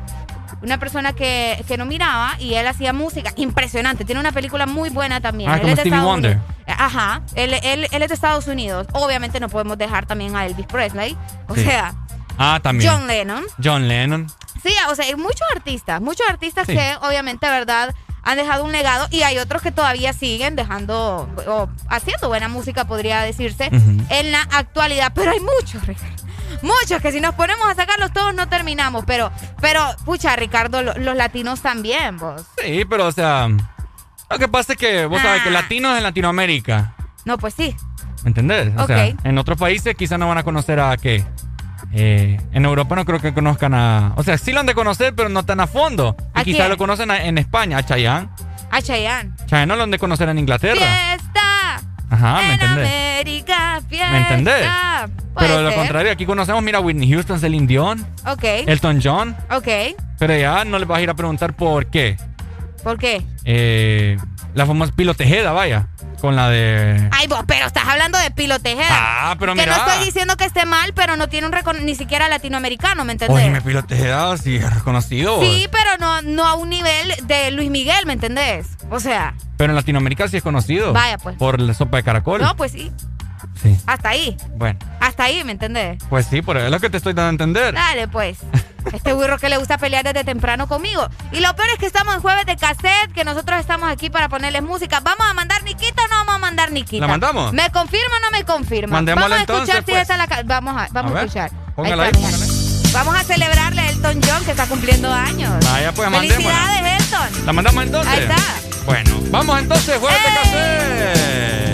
una persona que, que no miraba y él hacía música impresionante. Tiene una película muy buena también. Ah, él como es de Stevie Estados Wonder. Unidos. Ajá, él, él, él es de Estados Unidos. Obviamente no podemos dejar también a Elvis Presley. O Sí. sea, Ah, también. John Lennon. John Lennon. Sí, o sea, hay muchos artistas, muchos artistas Sí. que obviamente, ¿verdad? Han dejado un legado y hay otros que todavía siguen dejando o haciendo buena música, podría decirse, en la actualidad. Pero hay muchos, Ricardo. Muchos que si nos ponemos a sacarlos todos no terminamos. Pero, pero, pucha, Ricardo, lo- los latinos también, vos. Sí, pero o sea, lo que pasa es que vos sabés que Ah. latinos en Latinoamérica, No, pues sí. ¿me entendés? O sea, Ok. en otros países quizás no van a conocer a qué. Eh, en Europa no creo que conozcan a... O sea, sí lo han de conocer, pero no tan a fondo. Y ¿A quizás quién? lo conocen a- en España, a Chayanne. A Chayanne. Chayanne no lo han de conocer en Inglaterra. Fiesta Ajá, ¿me en entendés? América, fiesta. ¿Me entendés? Pero lo ser. contrario, aquí conocemos, mira, Whitney Houston, Celine Dion, Ok, Elton John. ok. Pero ya no les vas a ir a preguntar por qué. ¿Por qué? Eh, la famosa Pilo Tejeda, vaya. Con la de... Ay, vos, pero estás hablando de Pilo Tejeda. Ah, pero que mira. no estoy diciendo que esté mal, pero no tiene un recono- ni siquiera latinoamericano, ¿me entendés? Oye, me Pilo Tejeda, sí, es reconocido. sí, pero no, no a un nivel de Luis Miguel, ¿me entendés? O sea, Pero en Latinoamérica sí es conocido. Vaya, pues. Por la sopa de caracol. no, pues sí. Sí. Hasta ahí. Bueno, Hasta ahí, ¿me entendés? pues sí, por eso es lo que te estoy dando a entender. Dale, pues. Este burro que le gusta pelear desde temprano conmigo. Y lo peor es que estamos en jueves de cassette, que nosotros estamos aquí para ponerles música. ¿Vamos a mandar Nikita o no vamos a mandar Nikita? ¿La mandamos? ¿Me confirma o no me confirma? Mandémosla vamos a escuchar entonces, si pues. esta es la Vamos a, vamos A escuchar. póngala está, ahí. Vamos a celebrarle a Elton John, que está cumpliendo años. Vaya, pues. Felicidades, Elton. ¿La mandamos entonces? Ahí está. Bueno, vamos entonces, jueves de cassette.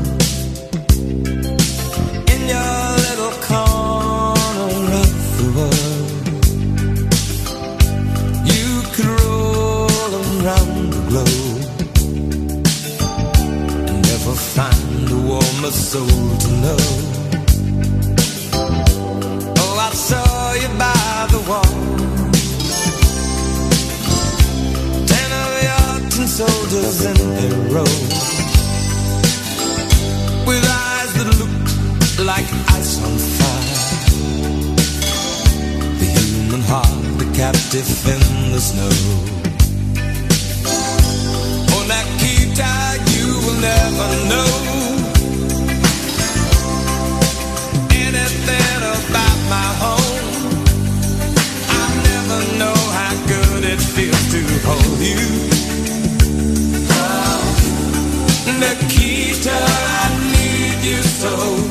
My a soul to know. Oh, I saw you by the wall. Ten of your ten soldiers in a row. With eyes that look like ice on fire. The human heart, the captive in the snow. Oh, Nakita, you will never know. good it feels to hold you. Nikita, I need you so.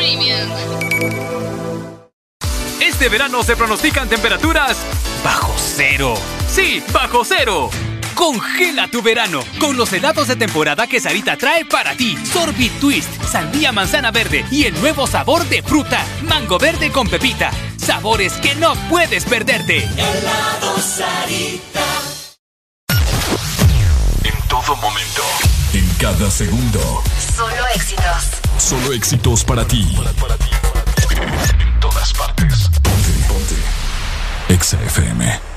verano se pronostican temperaturas bajo cero. Sí, bajo cero. Congela tu verano con los helados de temporada que Sarita trae para ti. Sorbit Twist, sandía manzana verde y el nuevo sabor de fruta, mango verde con pepita. Sabores que no puedes perderte. Helado Sarita. En todo momento, en cada segundo. Solo éxitos. Solo éxitos para ti. XFM.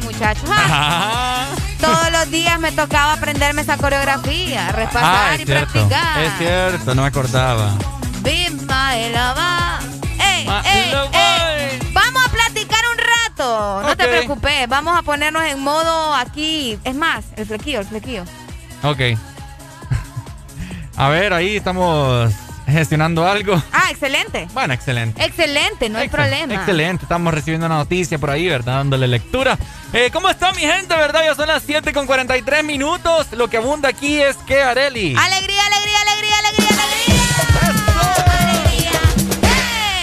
Muchachos. Ah. Todos los días me tocaba aprenderme esa coreografía, repasar Ah, y cierto. practicar. Es cierto, no me acordaba. Be my lover. Ey, My ey, lover. ey. Vamos a platicar un rato. No te preocupes. Vamos a ponernos en modo aquí. Es más, el flequillo, el flequillo. Ok. A ver, ahí estamos gestionando algo. Ah, excelente. Bueno, excelente. Excelente, no hay problema. Excelente, estamos recibiendo una noticia por ahí, ¿verdad? Dándole lectura. Eh, ¿Cómo está mi gente, verdad? Ya son las 7 con 43 minutos. Lo que abunda aquí es que Areli. Alegría, alegría, alegría, alegría, alegría.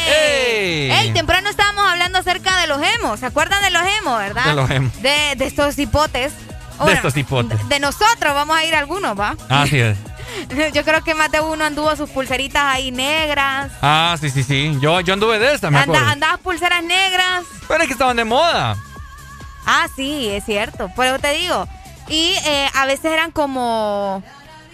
¡Ey! Ey, temprano estábamos hablando acerca de los emos. ¿Se acuerdan de los emos, verdad? De los emos. De, de estos hipotes. de estos hipotes. De nosotros vamos a ir algunos, ¿va? Así es. Yo creo que más de uno anduvo sus pulseritas ahí negras. Ah, sí, sí, sí. Yo, yo anduve de esta, me Anda- acuerdo. andabas pulseras negras. Pero es que estaban de moda. Ah, sí, es cierto. Pero te digo. Y eh, a veces eran como.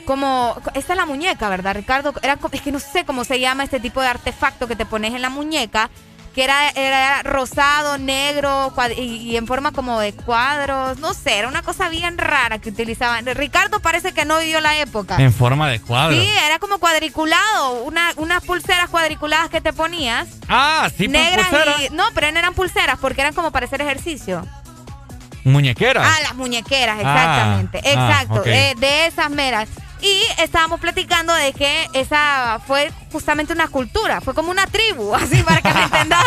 Como. Esta es la muñeca, ¿verdad, Ricardo? Era, es que no sé cómo se llama este tipo de artefacto que te pones en la muñeca. Que era, era rosado, negro y, y en forma como de cuadros. No sé, era una cosa bien rara que utilizaban. Ricardo parece que no vivió la época. En forma de cuadro. Sí, era como cuadriculado. Una, unas pulseras cuadriculadas que te ponías. Ah, sí, pues, negras pulsera. y. No, pero no eran pulseras porque eran como para hacer ejercicio. Muñequera. Ah, las muñequeras, exactamente. Ah, ah, Exacto, ok. eh, de esas meras. Y estábamos platicando de que esa fue justamente una cultura, fue como una tribu, así para que me entendas.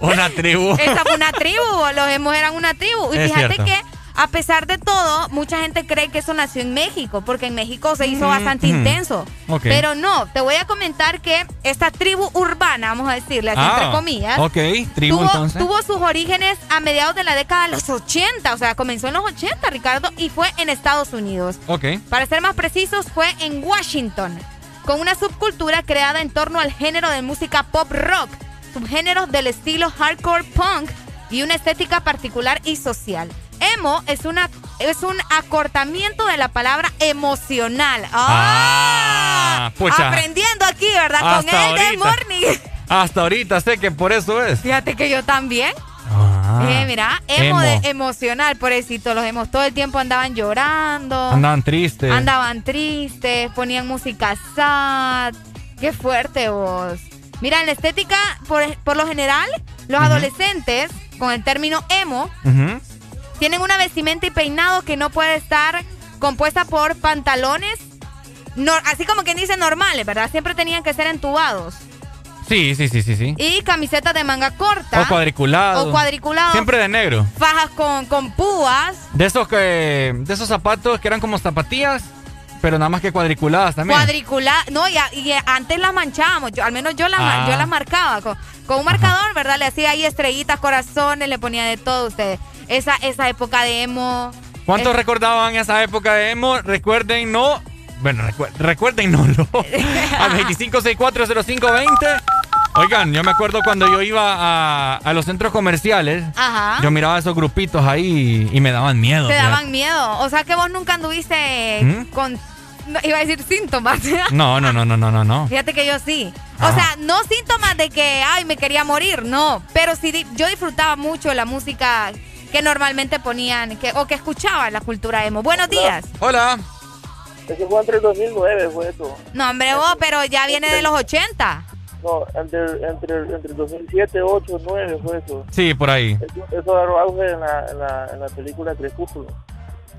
Una tribu. Esa fue una tribu, los emos eran una tribu. Y Es fíjate cierto. que, a pesar de todo, mucha gente cree que eso nació en México, porque en México se hizo Mm, bastante mm. intenso. Pero no, te voy a comentar que esta tribu urbana, vamos a decirle así entre comillas, Ah, Ok, tribu tuvo, entonces. tuvo sus orígenes a mediados de la década de los 80, o sea, comenzó en los 80, Ricardo, y fue en Estados Unidos. Ok. Para ser más precisos, fue en Washington, con una subcultura creada en torno al género de música pop rock, subgéneros del estilo hardcore punk y una estética particular y social. Emo es, una, es un acortamiento de la palabra emocional. ¡Ah! Ah, pucha. Aprendiendo aquí, ¿verdad? Con el del morning. Hasta ahorita sé que por eso es. Fíjate que yo también. Ah, Eh, mira, emo, emo. de emocional, pobrecito. Los emos todo el tiempo andaban llorando. Andaban tristes. Andaban tristes, ponían música sad. Qué fuerte vos. Mira, en la estética, por, por lo general, los adolescentes, con el término emo, Ujú. Tienen una vestimenta y peinado que no puede estar compuesta por pantalones, así como quien dice normales, ¿verdad? Siempre tenían que ser entubados. Sí, sí, sí, sí, sí. Y camisetas de manga corta. O cuadriculado. O cuadriculado. Siempre de negro. Fajas con, con púas. De esos que, de esos zapatos que eran como zapatillas, pero nada más que cuadriculadas también. Cuadriculada. No, y, antes las manchábamos. Yo, al menos yo las, ma- Ah. yo las marcaba. Con, con un marcador, ¿verdad? Le hacía ahí estrellitas, corazones, le ponía de todo a ustedes. Esa, esa época de emo. ¿Cuántos es- recordaban esa época de emo? Recuerden, no. Bueno, recuer- recuerden, no, no. Al 25640520. Oigan, yo me acuerdo cuando yo iba a, a los centros comerciales. Ajá. Yo miraba esos grupitos ahí y me daban miedo. Te daban miedo. O sea que vos nunca anduviste ¿Mm? con. no, iba a decir síntomas. No, no, no, no, no, no, no. Fíjate que yo sí. O sea, no síntomas de que, ay, me quería morir, no. Pero sí, yo disfrutaba mucho la música que normalmente ponían que, o que escuchaba en la cultura emo. Buenos días. Hola. Eso fue entre el 2009, fue eso. No, hombre, vos, pero ya viene de los 80. No, entre, entre, entre el 2007, 8, 9 fue eso. Sí, por ahí. Eso, eso agarró auge en la, en la, en la película Crepúsculo.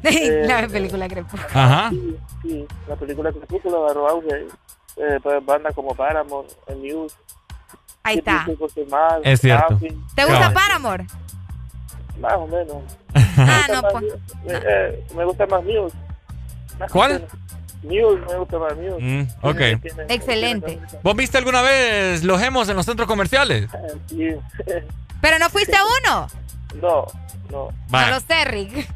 Eh, la película Crepúsculo. Ajá. Sí, sí, la película Crepúsculo agarró auge. Eh, pues, bandas como Paramore, el News. Ahí está. Es cierto. ¿Te gusta. Paramore? Más o menos. Ah, Me no, gusta pues. más- eh, me gusta más News. Más ¿Cuál? News, me gusta más News. Mm, ok. Excelente. ¿Vos viste alguna vez los emos en los centros comerciales? Sí. ¿Pero no fuiste a uno? No, no. Vaya. No lo sé, Rick.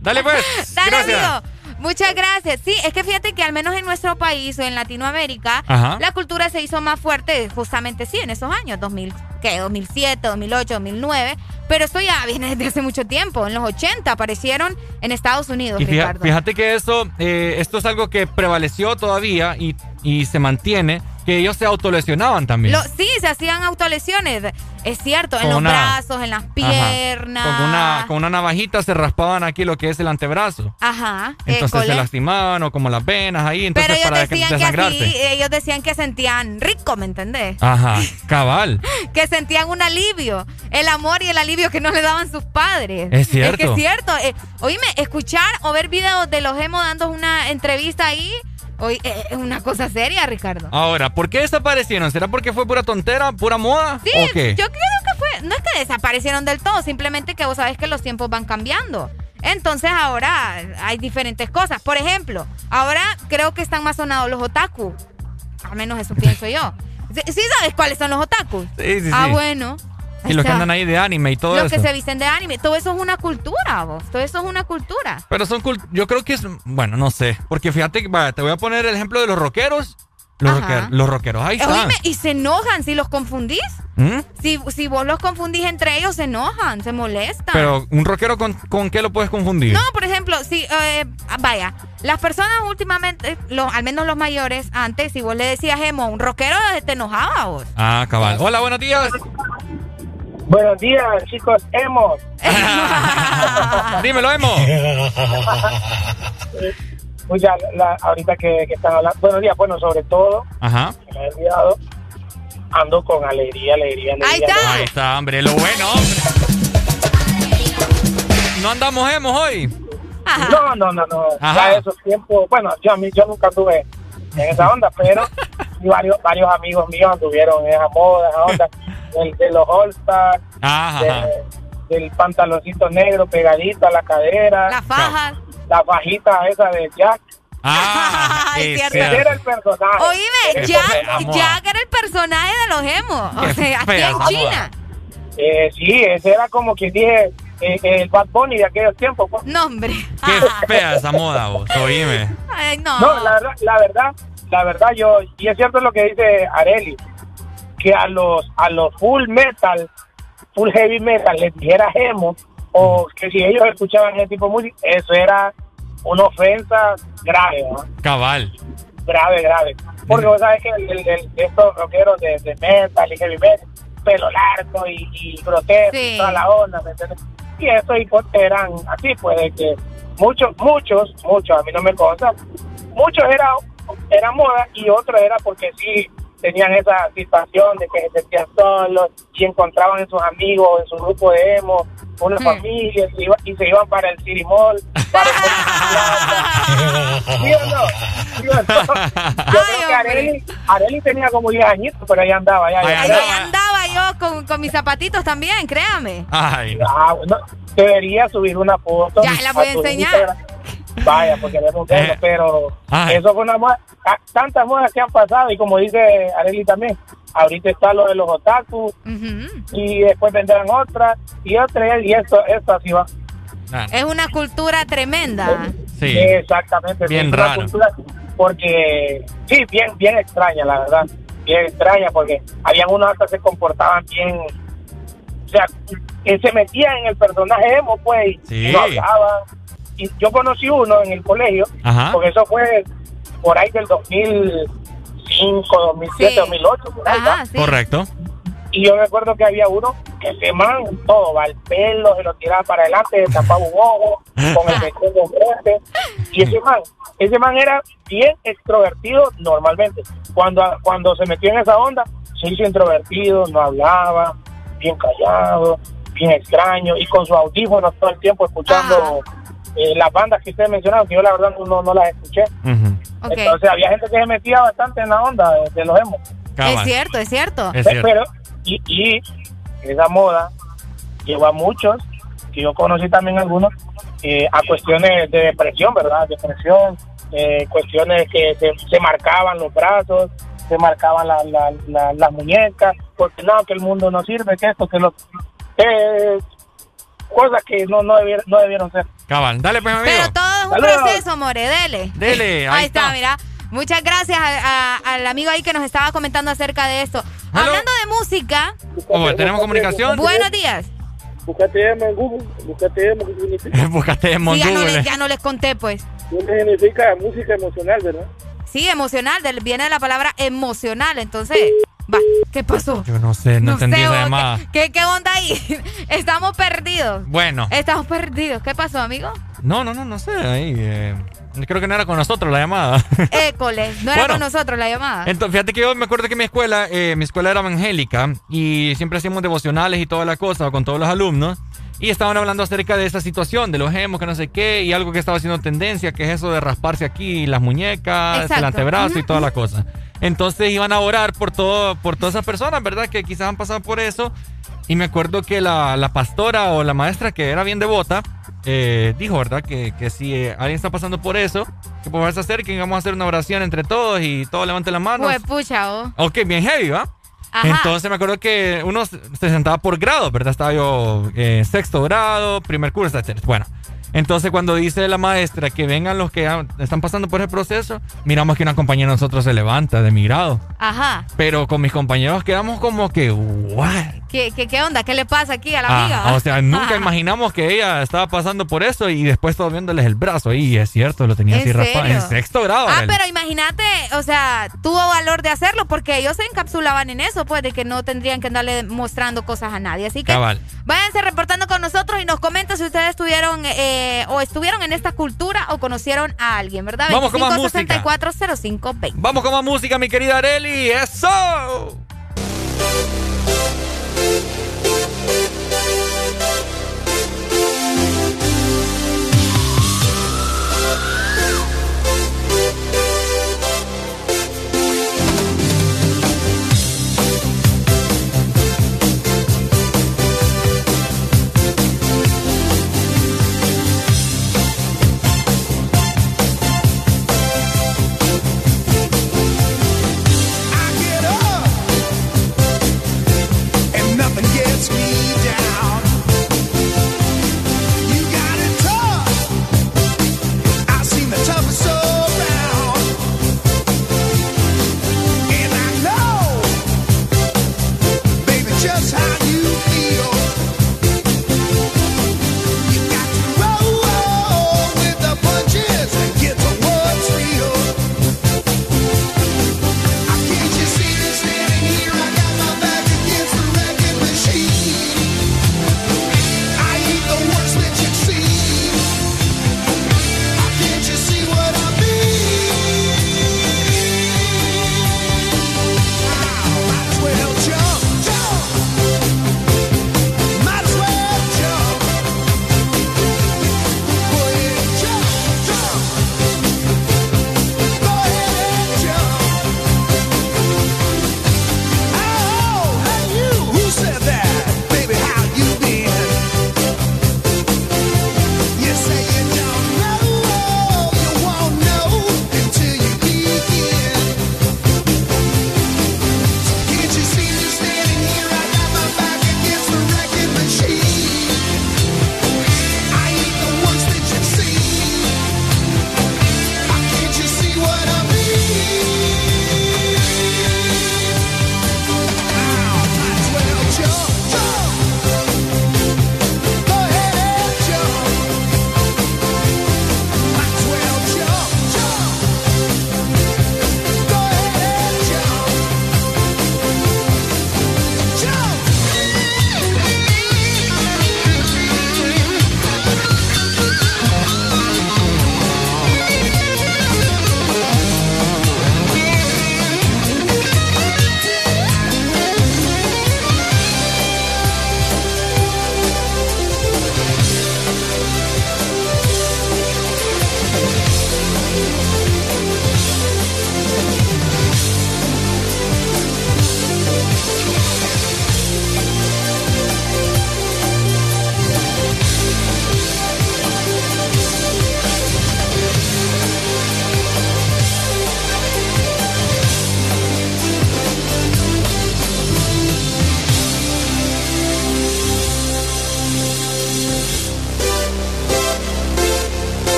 Dale pues. Dale, Gracias. amigo. Muchas gracias. Sí, es que fíjate que al menos en nuestro país o en Latinoamérica, Ajá. la cultura se hizo más fuerte justamente sí, en esos años, 2000, ¿qué? 2007, 2008, 2009. Pero esto ya viene desde hace mucho tiempo. En los 80 aparecieron en Estados Unidos, Y Ricardo. fíjate que eso, eh, esto es algo que prevaleció todavía y, y se mantiene, que ellos se autolesionaban también. Lo- sí, se hacían autolesiones. Es cierto, en los una- brazos, en las Ajá. piernas. Con una, con una navajita se raspaban aquí lo que es el antebrazo. Ajá. eh, Entonces se lastimaban o como las venas ahí, entonces Pero ellos para decían que así, ellos decían que sentían rico, ¿me entendés? Ajá, cabal. que sentían un alivio, el amor y el alivio que no le daban sus padres. Es cierto. Es que es cierto. Eh, oíme, escuchar o ver videos de los emos dando una entrevista ahí, hoy eh, es una cosa seria, Ricardo. Ahora, ¿por qué desaparecieron? ¿Será porque fue pura tontera, pura moda? Sí, ¿O qué? yo creo que fue, no es que desaparecieron del todo, simplemente que vos sabés que los tiempos van cambiando. Entonces ahora hay diferentes cosas. Por ejemplo, ahora creo que están más sonados los otaku. Al menos eso pienso yo. ¿Sí, sí sabes cuáles son los otaku? Sí, sí, Ah, sí. bueno. Y los que andan ahí de anime y todo los eso. que se visten de anime. Todo eso es una cultura, vos. Todo eso es una cultura. Pero son cult yo creo que es, bueno, no sé, porque fíjate, que, te voy a poner el ejemplo de los rockeros. Los, rocker- los rockeros, ahí están. Oíme, y se enojan si los confundís. ¿Mm? Si, si vos los confundís entre ellos, se enojan, se molestan. Pero un rockero con, con qué lo puedes confundir? No, por ejemplo, si, eh, vaya, las personas últimamente, los, al menos los mayores, antes, si vos le decías emo un rockero, te enojaba vos. Ah, cabal. Hola, buenos días. Buenos días, chicos, hemos. Dímelo, Emo. Mucha, la- ahorita que, que están hablando, buenos días, bueno, sobre todo, Ajá. me he olvidado, ando con alegría, alegría, alegría. Ahí está. Ahí está, hombre, lo bueno, hombre. No andamos emos hoy. No, no, no, no. Ajá. Ya esos tiempos, bueno, yo, a mí, yo nunca estuve en esa onda, pero varios, varios amigos míos anduvieron en esa moda, esa onda, del- de los All-Stars, Ajá. de- del pantaloncito negro pegadito a la cadera. La faja. La fajita esa de Jack. Ah, es Ese cierto. era el personaje. Oíme, Jack. Jack era el personaje de los emos. O sea, aquí en China. Eh, sí, ese era como quien dije, eh, el Bad Bunny de aquellos tiempos. pues. No, hombre. Qué fea esa moda, vos. Oíme. Ay, no. No, la, verdad- la verdad, la verdad yo, y es cierto lo que dice Areli, que a los, a los full metal, full heavy metal, les dijera emo, o que si ellos escuchaban ese tipo de música, eso era una ofensa grave, ¿no? Cabal. grave, grave. Porque vos sabes que el, el- el- estos rockeros de, de metal y heavy metal, pelo largo y, y grotesco y toda la onda, ¿me entiendes? Y eso y pues, eran así, pues, de que muchos, muchos, muchos, a mí no me consta, muchos era, era moda y otros era porque sí tenían esa situación de que se sentían solos y encontraban en sus amigos, en su grupo de emo, una familia y, iba- y se iban para el City Mall, para el ¿Sí o no? ¿Sí o no? Yo creo que Areli, Areli tenía como 10 añitos, pero ahí andaba. Ya, Ahí andaba yo con, con mis zapatitos también, créame. Ay. Ah, bueno, debería subir una foto. Ya la voy a enseñar. Instagram. Vaya, porque queremos verlo, Eh. pero Ay. eso fue una moda. Tantas modas que han pasado, y como dice Areli también, ahorita está lo de los otaku, y después vendrán otras, y otras, y esto, esto así va. Es una cultura tremenda. Sí. Exactamente. Bien una raro. cultura, porque, sí, bien, bien extraña, la verdad. Bien extraña, porque habían unos hasta se comportaban bien. O sea, que se metían en el personaje emo, pues, Sí. y no hablaban. Y yo conocí uno en el colegio, Ajá. porque eso fue por ahí del 2005, 2007, Sí. 2008, por ahí, ¿va? Correcto. Y yo recuerdo que había uno que se man todo, va el pelo, se lo tiraba para adelante, se tapaba un ojo, con el vestido enfrente. Y ese man, ese man era bien extrovertido normalmente. Cuando, cuando se metió en esa onda, se hizo introvertido, no hablaba, bien callado, bien extraño, y con sus audífonos todo el tiempo escuchando eh, las bandas que ustedes mencionaron, que yo la verdad no, no las escuché. Entonces había gente que se metía bastante en la onda de, de los emos. Es cierto, es cierto. Pero, y, y esa moda llevó a muchos, que yo conocí también algunos, eh, a cuestiones de depresión, ¿verdad? Depresión, eh, cuestiones que se, se marcaban los brazos, se marcaban la- la- la- las muñecas, porque no, que el mundo no sirve, que esto, que lo... eh, cosas que no, no, debieron, no debieron ser. Cabal. Dale, pues, amigo. Pero todo es un Saludos. proceso, More, dele. Dele, ahí está. está. mira. Muchas gracias a- a- al amigo ahí que nos estaba comentando acerca de esto. Hablando de música, Oh, ¿Tenemos comunicación? buenos días. Búscate emo en Google. Búscate emo, ¿qué significa? Búscate en Sí, ya, no Google. les, ya no les conté, pues. ¿Qué significa música emocional, verdad? Sí, emocional, del- viene de la palabra emocional. Entonces, va, ¿qué pasó? Yo no sé, no, entendí sé, esa ¿o llamada. ¿qué, qué, qué onda ahí? Estamos perdidos. Bueno. Estamos perdidos. ¿Qué pasó, amigo? No, no, no, no sé. Ahí, eh, creo que no era con nosotros la llamada. École, no era Bueno. con nosotros la llamada. Entonces, fíjate que yo me acuerdo que mi escuela, eh, mi escuela era evangélica y siempre hacíamos devocionales y toda la cosa con todos los alumnos. Y estaban hablando acerca de esa situación, de los emos, que no sé qué, y algo que estaba haciendo tendencia, que es eso de rasparse aquí las muñecas, Exacto. el antebrazo y Ujú, toda la cosa. Entonces iban a orar por todo, por todas esas personas, ¿verdad? Que quizás han pasado por eso. Y me acuerdo que la, la pastora o la maestra, que era bien devota, eh, dijo, ¿verdad? Que, que si eh, alguien está pasando por eso, que por favor se acerquen, vamos a hacer una oración entre todos y todos levanten la mano. Pues pucha, oh. Ok, bien heavy, ¿va? Ajá. Entonces me acuerdo que uno se se sentaba por grado, ¿verdad? Estaba yo eh, sexto grado, primer curso, etc. Bueno, entonces cuando dice la maestra que vengan los que están pasando por ese proceso, miramos que una compañera de nosotros se levanta de mi grado. Ajá. Pero con mis compañeros quedamos como que, ¿what? ¿Qué, qué, ¿Qué onda? ¿Qué le pasa aquí a la amiga? Ah, o sea, nunca Ajá. imaginamos que ella estaba pasando por eso y después todo viéndoles el brazo. Y es cierto, lo tenía ¿En así raspado. serio? En sexto grado. Ah, pero imagínate, o sea, tuvo valor de hacerlo porque ellos se encapsulaban en eso, pues, de que no tendrían que andarle mostrando cosas a nadie. Así que Cabal. váyanse reportando con nosotros y nos comenten si ustedes estuvieron eh, o estuvieron en esta cultura o conocieron a alguien, ¿verdad? Vamos con más música. 25640520. Vamos con más música, mi querida Areli. ¡Eso!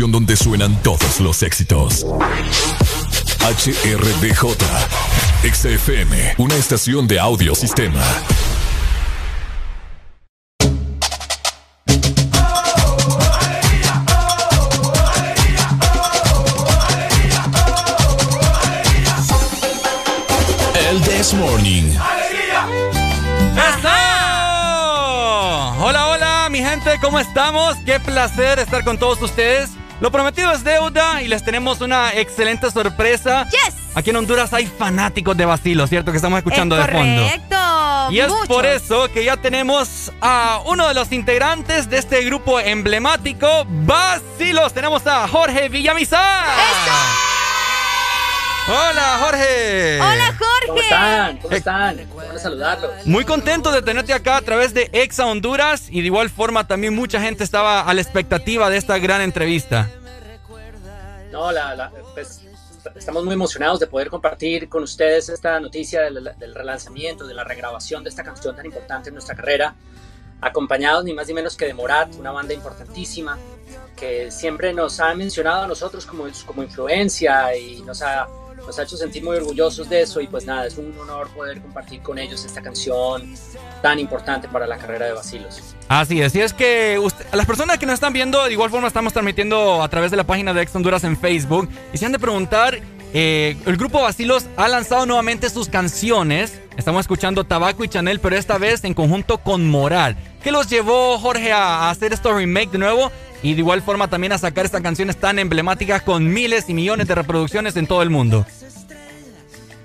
Donde suenan todos los éxitos. HRDJ. XFM, una estación de audio sistema. El This Morning. Hola, hola, mi gente, ¿cómo estamos? Qué placer estar con todos ustedes. Lo prometido es deuda y les tenemos una excelente sorpresa. Yes. Aquí en Honduras hay fanáticos de Bacilo, ¿cierto? Que estamos escuchando Es de fondo. correcto. Y es por eso que ya tenemos a uno de los integrantes de este grupo emblemático, Bacilos. Tenemos a Jorge Villamizar. Hola, Jorge. Hola, Jorge. ¿Cómo están? ¿Cómo están? Saludarlos. Muy contento de tenerte acá a través de Exa Honduras y de igual forma también mucha gente estaba a la expectativa de esta gran entrevista. No, la, la- pues, est- estamos muy emocionados de poder compartir con ustedes esta noticia del, del relanzamiento, de la regrabación de esta canción tan importante en nuestra carrera, acompañados ni más ni menos que de Morat, una banda importantísima que siempre nos ha mencionado a nosotros como, como influencia y nos ha, nos ha hecho sentir muy orgullosos de eso y pues nada, es un honor poder compartir con ellos esta canción tan importante para la carrera de Basilos. Así es, y es que usted- las personas que nos están viendo, de igual forma estamos transmitiendo a través de la página de Ex Honduras en Facebook. Y se han de preguntar, eh, el grupo Basilos ha lanzado nuevamente sus canciones. Estamos escuchando Tabaco y Chanel, pero esta vez en conjunto con Moral. ¿Qué los llevó, Jorge, a, hacer esto remake de nuevo? Y de igual forma también a sacar estas canciones tan emblemáticas con miles y millones de reproducciones en todo el mundo.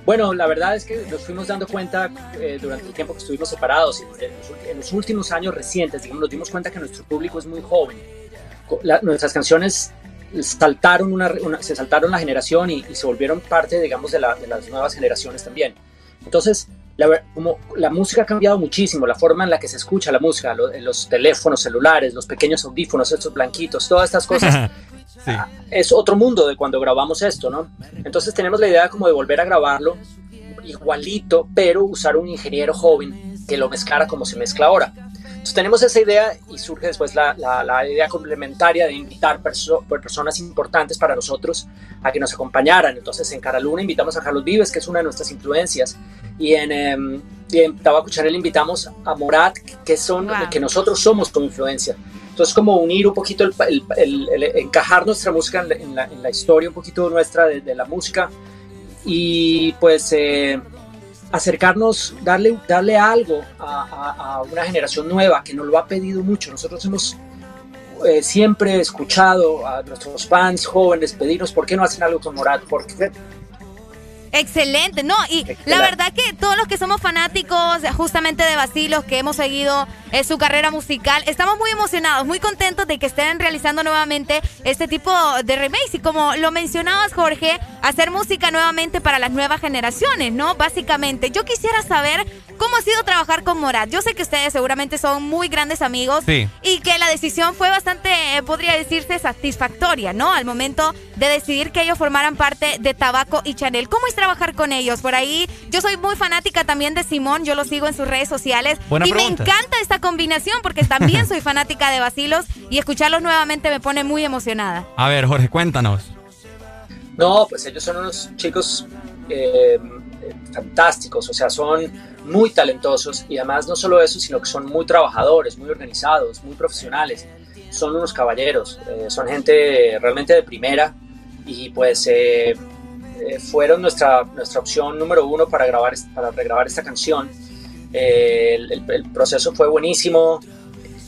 Bueno, la verdad es que nos fuimos dando cuenta eh, durante el tiempo que estuvimos separados, en los, en los últimos años recientes, digamos, nos dimos cuenta que nuestro público es muy joven. La- nuestras canciones saltaron una, se saltaron la generación y, se volvieron parte, digamos, de las nuevas generaciones también. Entonces, la, como la música ha cambiado muchísimo, la forma en la que se escucha la música, lo- los teléfonos celulares, los pequeños audífonos, estos blanquitos, todas estas cosas es otro mundo de cuando grabamos esto, ¿no? Entonces tenemos la idea como de volver a grabarlo igualito, pero usar un ingeniero joven que lo mezclara como se mezcla ahora. Entonces tenemos esa idea y surge después la, la- la idea complementaria de invitar perso- personas importantes para nosotros a que nos acompañaran. Entonces en Cara Luna invitamos a Carlos Vives, que es una de nuestras influencias, y en, em, y en invitamos a Morat, que son que nosotros somos como influencia. Entonces, como unir un poquito, el, el- el- el- encajar nuestra música en la, en la- en la historia, un poquito nuestra de, de la música y pues eh, acercarnos, darle, darle algo a, una generación nueva que nos lo ha pedido mucho. Nosotros hemos eh, siempre escuchado a nuestros fans jóvenes pedirnos por qué no hacen algo con Morat, por qué Excelente, no, y la verdad que todos los que somos fanáticos justamente de Basilos, que hemos seguido eh, su carrera musical, estamos muy emocionados, muy contentos de que estén realizando nuevamente este tipo de remakes y como lo mencionabas Jorge, hacer música nuevamente para las nuevas generaciones, ¿no? Básicamente, yo quisiera saber cómo ha sido trabajar con Morat. Yo sé que ustedes seguramente son muy grandes amigos Sí. y que la decisión fue bastante, eh, podría decirse, satisfactoria, ¿no? Al momento de decidir que ellos formaran parte de Tabaco y Chanel. ¿Cómo es trabajar con ellos? Por ahí, yo soy muy fanática también de Simón, yo lo sigo en sus redes sociales. Buena y pregunta. me encanta esta combinación porque también soy fanática de Basilos y escucharlos nuevamente me pone muy emocionada. A ver, Jorge, cuéntanos. No, pues ellos son unos chicos eh, fantásticos, o sea, son muy talentosos y además no solo eso, sino que son muy trabajadores, muy organizados, muy profesionales. Son unos caballeros, eh, son gente realmente de primera y pues eh, eh, fueron nuestra, nuestra opción número uno para, grabar, para regrabar esta canción. Eh, el, proceso fue buenísimo.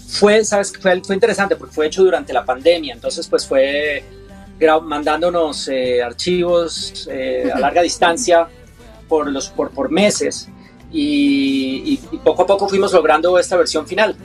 Fue, ¿sabes? Fue, fue interesante porque fue hecho durante la pandemia, entonces pues fue mandándonos eh, archivos a larga distancia por, los, por, por meses y, poco a poco fuimos logrando esta versión final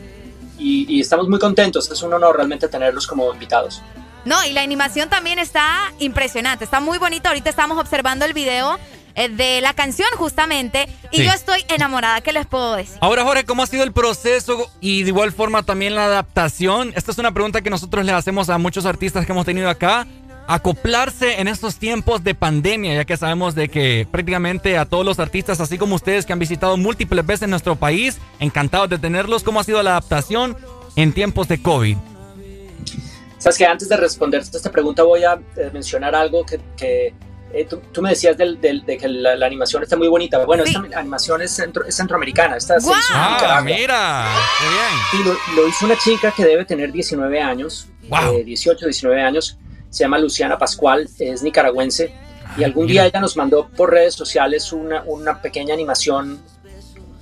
y estamos muy contentos, es un honor realmente tenerlos como invitados. No, y la animación también está impresionante, está muy bonita. Ahorita estamos observando el video eh, de la canción justamente y Sí. yo estoy enamorada, ¿qué les puedo decir? Ahora, Jorge, ¿cómo ha sido el proceso y de igual forma también la adaptación? Esta es una pregunta que nosotros le hacemos a muchos artistas que hemos tenido acá. Acoplarse en estos tiempos de pandemia, ya que sabemos de que prácticamente a todos los artistas, así como ustedes que han visitado múltiples veces nuestro país, encantados de tenerlos, ¿cómo ha sido la adaptación en tiempos de COVID? Sabes que antes de responderte esta pregunta voy a eh, mencionar algo que, que, eh, tú, tú me decías del, del- de que la, la animación está muy bonita. Bueno, esta animación es, centro- es centroamericana. Esta se hizo Ah, mira. Qué bien. Sí, lo, lo hizo una chica que debe tener 19 años, eh, 18, 19 años. Se llama Luciana Pascual, es nicaragüense. Y algún día ella nos mandó por redes sociales una, una pequeña animación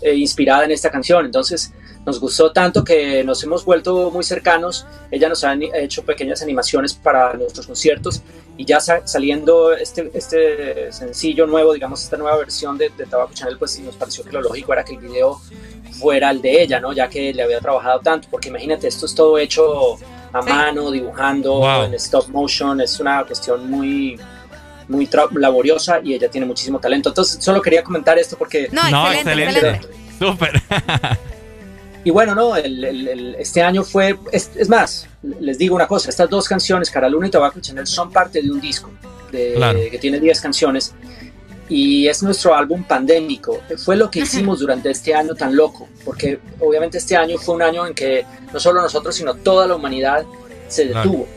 eh, inspirada en esta canción. Entonces nos gustó tanto que nos hemos vuelto muy cercanos. Ella nos ha hecho pequeñas animaciones para nuestros conciertos y ya sa- saliendo este, este sencillo nuevo, digamos, esta nueva versión de, de Tabaco Chanel, pues nos pareció que lo lógico era que el video fuera el de ella, ¿no? Ya que le había trabajado tanto, porque imagínate, esto es todo hecho a mano, dibujando, Wow. en stop motion, es una cuestión muy muy laboriosa y ella tiene muchísimo talento. Entonces, solo quería comentar esto porque... No, excelente. Súper. Y bueno, no, el- el- el- este año fue, es, es más, les digo una cosa, estas dos canciones, Cara Luna y Tabaco y Chanel, son parte de un disco de, Claro. que tiene 10 canciones y es nuestro álbum pandémico. Fue lo que hicimos durante este año tan loco, porque obviamente este año fue un año en que no solo nosotros, sino toda la humanidad se Claro. detuvo,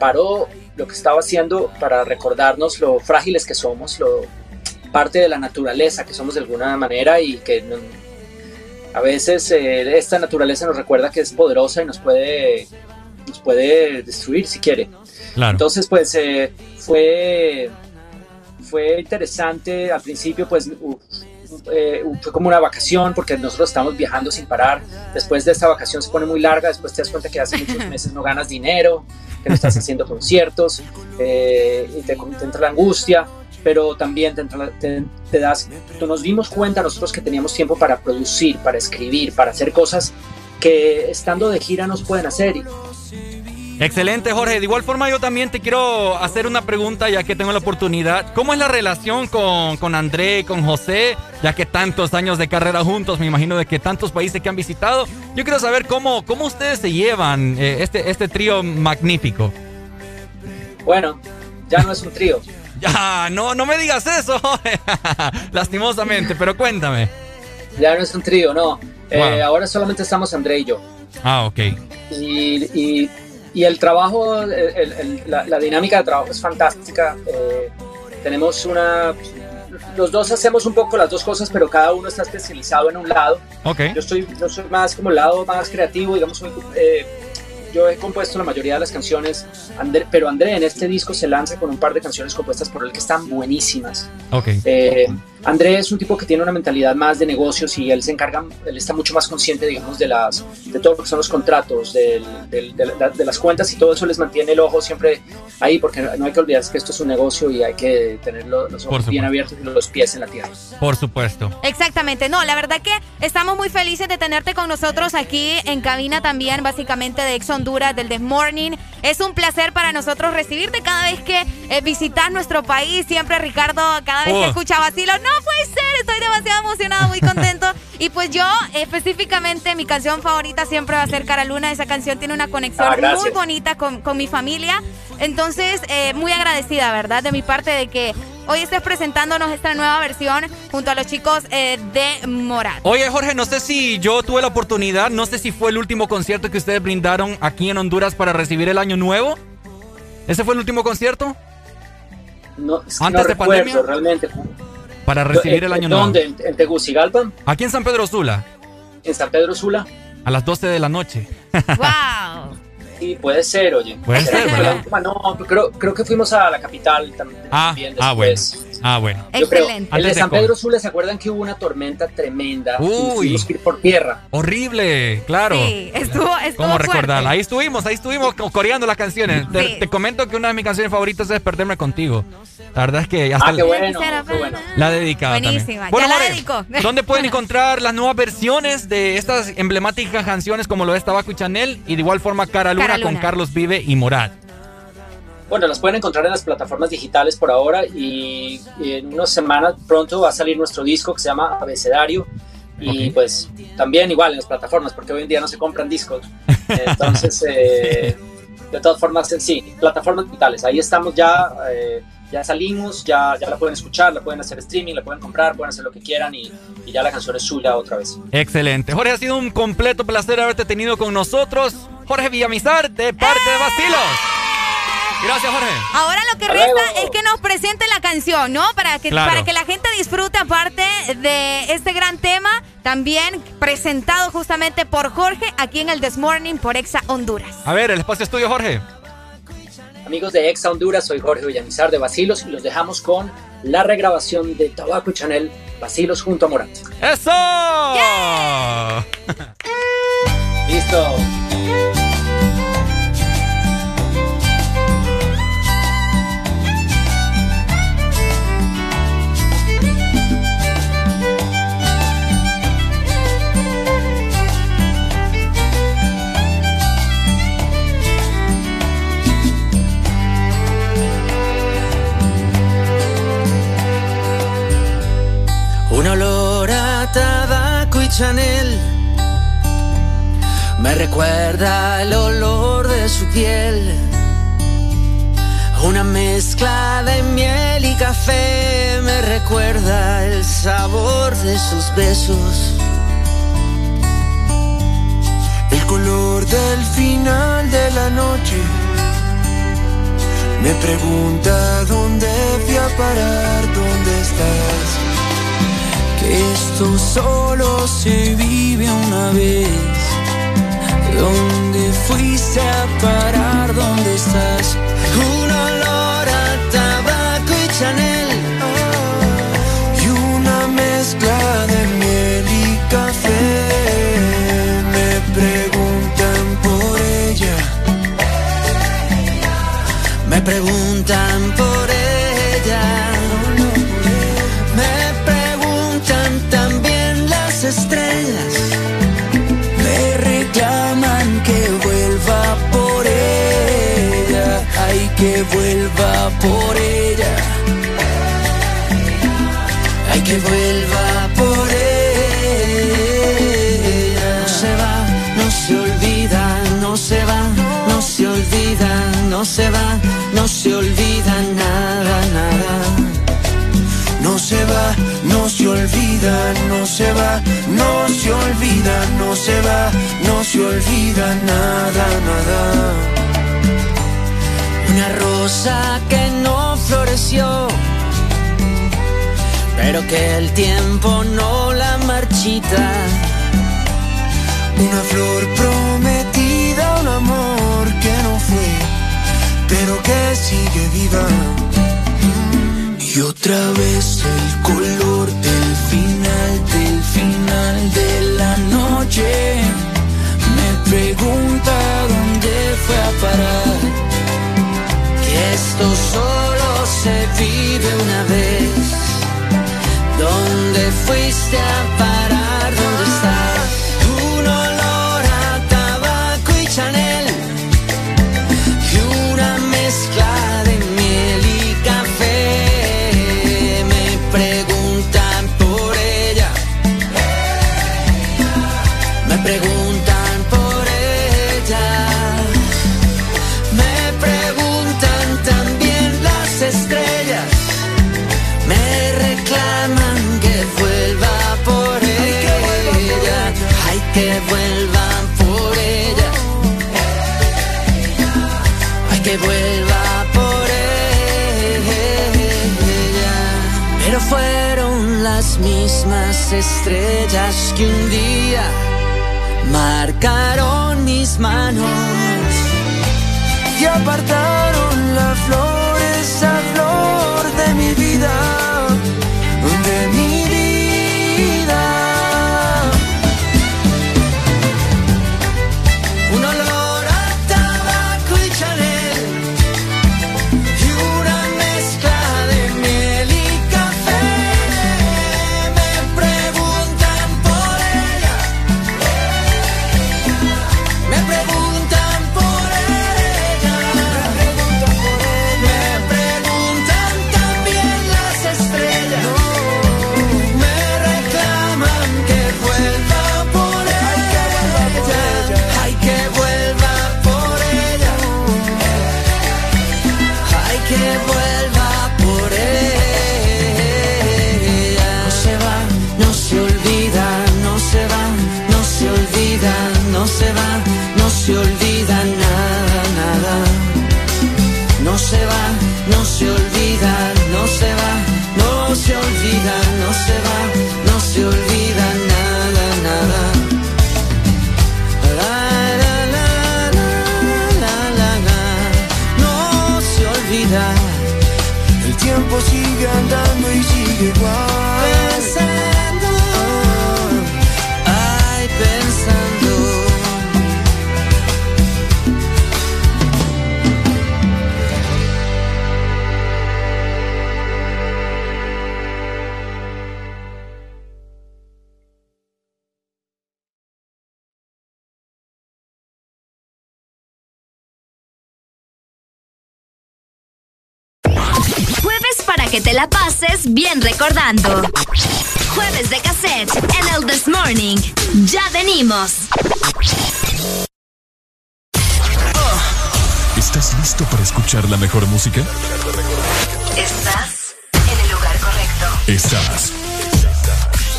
paró lo que estaba haciendo para recordarnos lo frágiles que somos, lo parte de la naturaleza que somos de alguna manera y que no- a veces eh, esta naturaleza nos recuerda que es poderosa y nos puede, nos puede destruir si quiere. Claro. Entonces, pues eh, fue, fue interesante al principio, pues u- eh, fue como una vacación porque nosotros estamos viajando sin parar. Después de esta vacación se pone muy larga, después te das cuenta que hace muchos meses no ganas dinero, que no estás haciendo conciertos eh, y te, te entra la angustia. Pero también te, te- te das, tú nos dimos cuenta nosotros que teníamos tiempo para producir, para escribir, para hacer cosas que estando de gira nos pueden hacer. Excelente, Jorge. De igual forma, yo también te quiero hacer una pregunta, ya que tengo la oportunidad. ¿Cómo es la relación con, con André, con José? Ya que tantos años de carrera juntos, me imagino de que tantos países que han visitado. Yo quiero saber cómo, cómo ustedes se llevan, eh, este, este trío magnífico. Bueno, ya no es un trío. Ya, no, no me digas eso. Lastimosamente, pero cuéntame. Ya no es un trío, no. Eh, ahora solamente estamos André y yo. Ah, ok. Y, y- y el trabajo, el- el- el- la, la dinámica de trabajo es fantástica. Eh, tenemos una... Los dos hacemos un poco las dos cosas, pero cada uno está especializado en un lado. Ok. Yo soy, yo soy más como el lado más creativo, digamos, soy, eh, yo he compuesto la mayoría de las canciones, André- pero André en este disco se lanza con un par de canciones compuestas por él que están buenísimas. Ok. Eh, André es un tipo que tiene una mentalidad más de negocios y él se encarga, él está mucho más consciente, digamos, de las, de todo lo que son los contratos, del- del- de, la- de las cuentas y todo eso les mantiene el ojo siempre ahí, porque no hay que olvidarse que esto es un negocio y hay que tener lo- los ojos bien abiertos y los pies en la tierra. Por supuesto. Exactamente, no, la verdad que estamos muy felices de tenerte con nosotros aquí en cabina también, básicamente de Ex Honduras, del The Morning. Es un placer para nosotros recibirte cada vez que eh, visitas nuestro país. Siempre, Ricardo, cada vez Oh. que escucha vacilo, no puede ser, estoy demasiado emocionado, muy contento. y pues yo, específicamente, mi canción favorita siempre va a ser Cara Luna. Esa canción tiene una conexión Ah, muy bonita con, con mi familia. Entonces, eh, muy agradecida, ¿verdad? De mi parte de que hoy estés presentándonos esta nueva versión junto a los chicos eh, de Morat. Oye, Jorge, no sé si yo tuve la oportunidad, no sé si fue el último concierto que ustedes brindaron aquí en Honduras para recibir el año nuevo. ¿Ese fue el último concierto? No, es que Antes no de recuerdo pandemia. realmente. Para recibir Eh, el año ¿Dónde? nuevo. ¿En, en Tegucigalpa? Aquí en San Pedro Sula, ¿En San Pedro Sula? a las 12 de la noche. ¡Wow! Sí, puede ser, oye. Puede ¿Será ser, ¿verdad? No, creo, creo que fuimos a la capital tam- Ah, también ah, bueno. Ah, bueno. Yo creo. Excelente. El de San. Pedro Sula, ¿se acuerdan que hubo una tormenta tremenda? y Uy. ir por tierra. Horrible, claro. Sí, estuvo, estuvo ¿Cómo recordarla? Ahí estuvimos, ahí estuvimos co- coreando las canciones. Te, Sí. te comento que una de mis canciones favoritas es Perderme Contigo. La verdad es que hasta Ah, qué la- bueno, qué bueno. la he dedicado Buenísima, también. ya la. ¿Dónde pueden encontrar las nuevas versiones de estas emblemáticas canciones como lo es Tabaco y Chanel? Y de igual forma Cara Luna, Cara con Luna. Carlos Vive y Morat. Bueno, las pueden encontrar en las plataformas digitales por ahora y, y en unas semanas pronto va a salir nuestro disco que se llama Abecedario y pues también igual en las plataformas porque hoy en día no se compran discos. Entonces, eh, de todas formas, eh, sí, plataformas digitales. Ahí estamos ya, eh, ya salimos, ya, ya la pueden escuchar, la pueden hacer streaming, la pueden comprar, pueden hacer lo que quieran y, y ya la canción es suya otra vez. Excelente. Jorge, ha sido un completo placer haberte tenido con nosotros. Jorge Villamizar, de parte de Bastilos. Gracias, Jorge. Ahora lo que Hasta resta luego. es que nos presente la canción, ¿no? Para que, Claro. para que la gente disfrute aparte de este gran tema, también presentado justamente por Jorge aquí en el This Morning por Exa Honduras. A ver, el espacio es tuyo, Jorge. Amigos de Exa Honduras, soy Jorge Villamizar de Basilos y los dejamos con la regrabación de Tabaco y Chanel, Basilos junto a Morat. ¡Eso! Listo. Chanel me recuerda el olor de su piel. Una mezcla de miel y café me recuerda el sabor de sus besos. El color del final de la noche me pregunta dónde fui a parar, dónde estás. Que esto solo se vive una vez. ¿Dónde fuiste a parar? ¿Dónde estás? Un olor a tabaco y Chanel. Y una mezcla de miel y café. Me preguntan por ella. Me preguntan por que vuelva por ella. Ay, que vuelva por ella. No se va, no se olvida, no se va, no se olvida, no se va, no se olvida nada, nada. No se va, no se olvida, no se va, no se olvida, no se va, no se olvida nada, nada. Una rosa que no floreció, pero que el tiempo no la marchita. Una flor prometida, un amor que no fue, pero que sigue viva. Y otra vez el color del final, del final de la noche. Me pregunta dónde fue a parar. Esto solo se vive una vez. ¿Dónde fuiste a parar? Mismas estrellas que un día marcaron mis manos y apartaron la flor, esa flor de mi vida, olvida, no se va, no se olvida nada, nada. La, la, la, la, la, la. No se olvida. El tiempo sigue andando y sigue igual. Pases bien recordando. Jueves de cassette en el This Morning. Ya venimos. ¿Estás listo para escuchar la mejor música? Estás en el lugar correcto. Estás.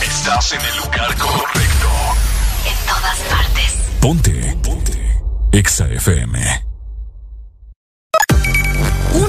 Estás en el lugar correcto. En todas partes. Ponte. Ponte. Exa FM.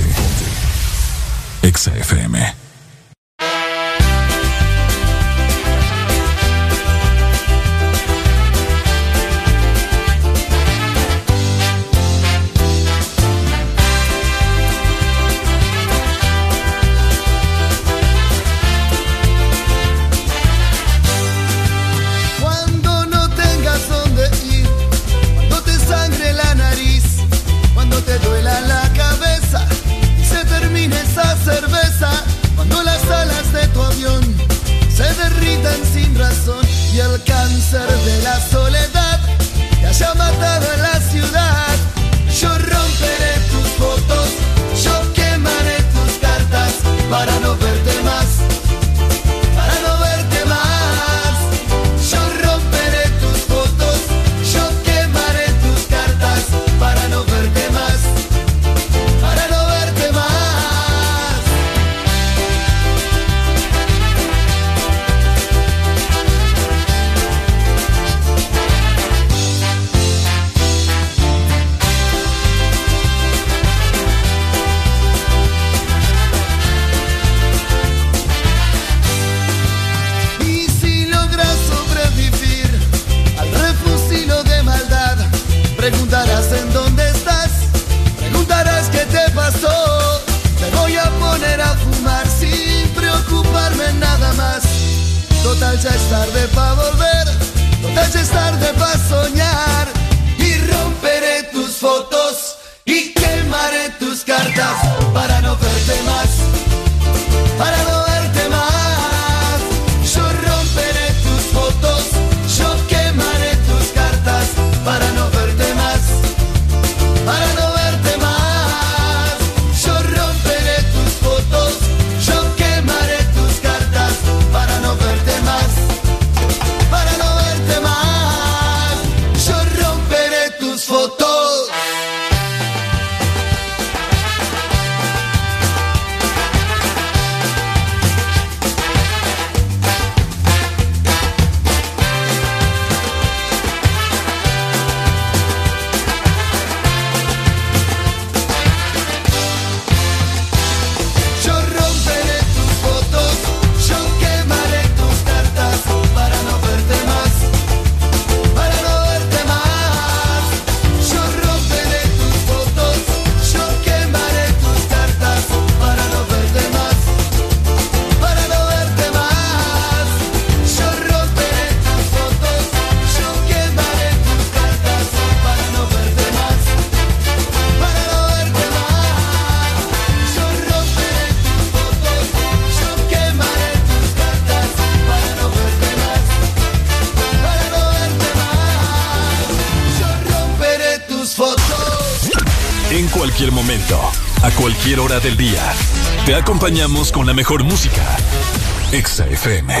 Ponte. Exa FM. Acompañamos con la mejor música. Exa FM.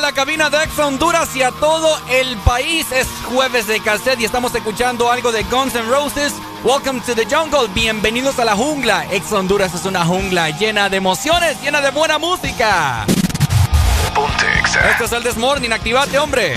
la cabina de Ex Honduras y a todo el país. Es jueves de cassette y estamos escuchando algo de Guns N' Roses. Welcome to the jungle. Bienvenidos a la jungla. Ex Honduras es una jungla llena de emociones, llena de buena música. Esto es el Desmorning. Activate, hombre.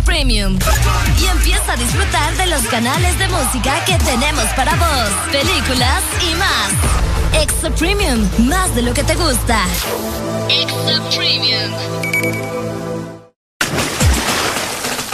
Premium. Y empieza a disfrutar de los canales de música que tenemos para vos, películas y más. Extra Premium, más de lo que te gusta. Extra Premium.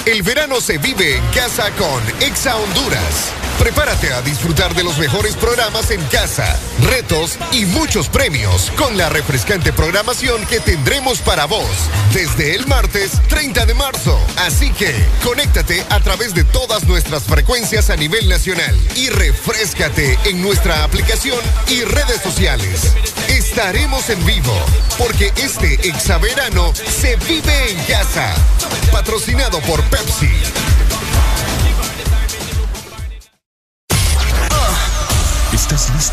El verano se vive en casa con Exa Honduras. Prepárate a disfrutar de los mejores programas en casa, retos y muchos premios con la refrescante programación que tendremos para vos desde el martes 30 de marzo. Así que conéctate a través de todas nuestras frecuencias a nivel nacional y refrescate en nuestra aplicación y redes sociales. Estaremos en vivo porque este exaverano se vive en casa. Patrocinado por Pepsi.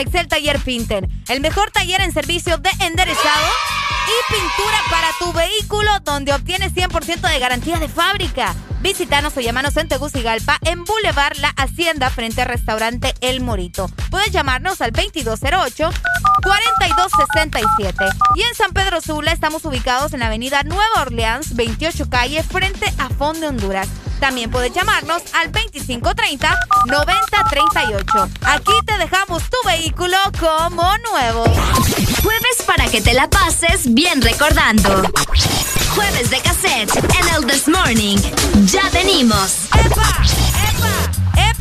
Excel Taller Pinter. El mejor taller en servicio de enderezado y pintura para tu vehículo donde obtienes 100% de garantía de fábrica. Visítanos o llámanos en Tegucigalpa en Boulevard La Hacienda frente al restaurante El Morito. Puedes llamarnos al 2208 4267. Y en San Pedro Sula estamos ubicados en la avenida Nueva Orleans, 28 calle, frente a Fondo Honduras. También puedes llamarnos al 2530-9038. Aquí te dejamos tu vehículo como nuevo. Jueves para que te la pases bien recordando. Jueves de cassette en el This Morning. Ya venimos.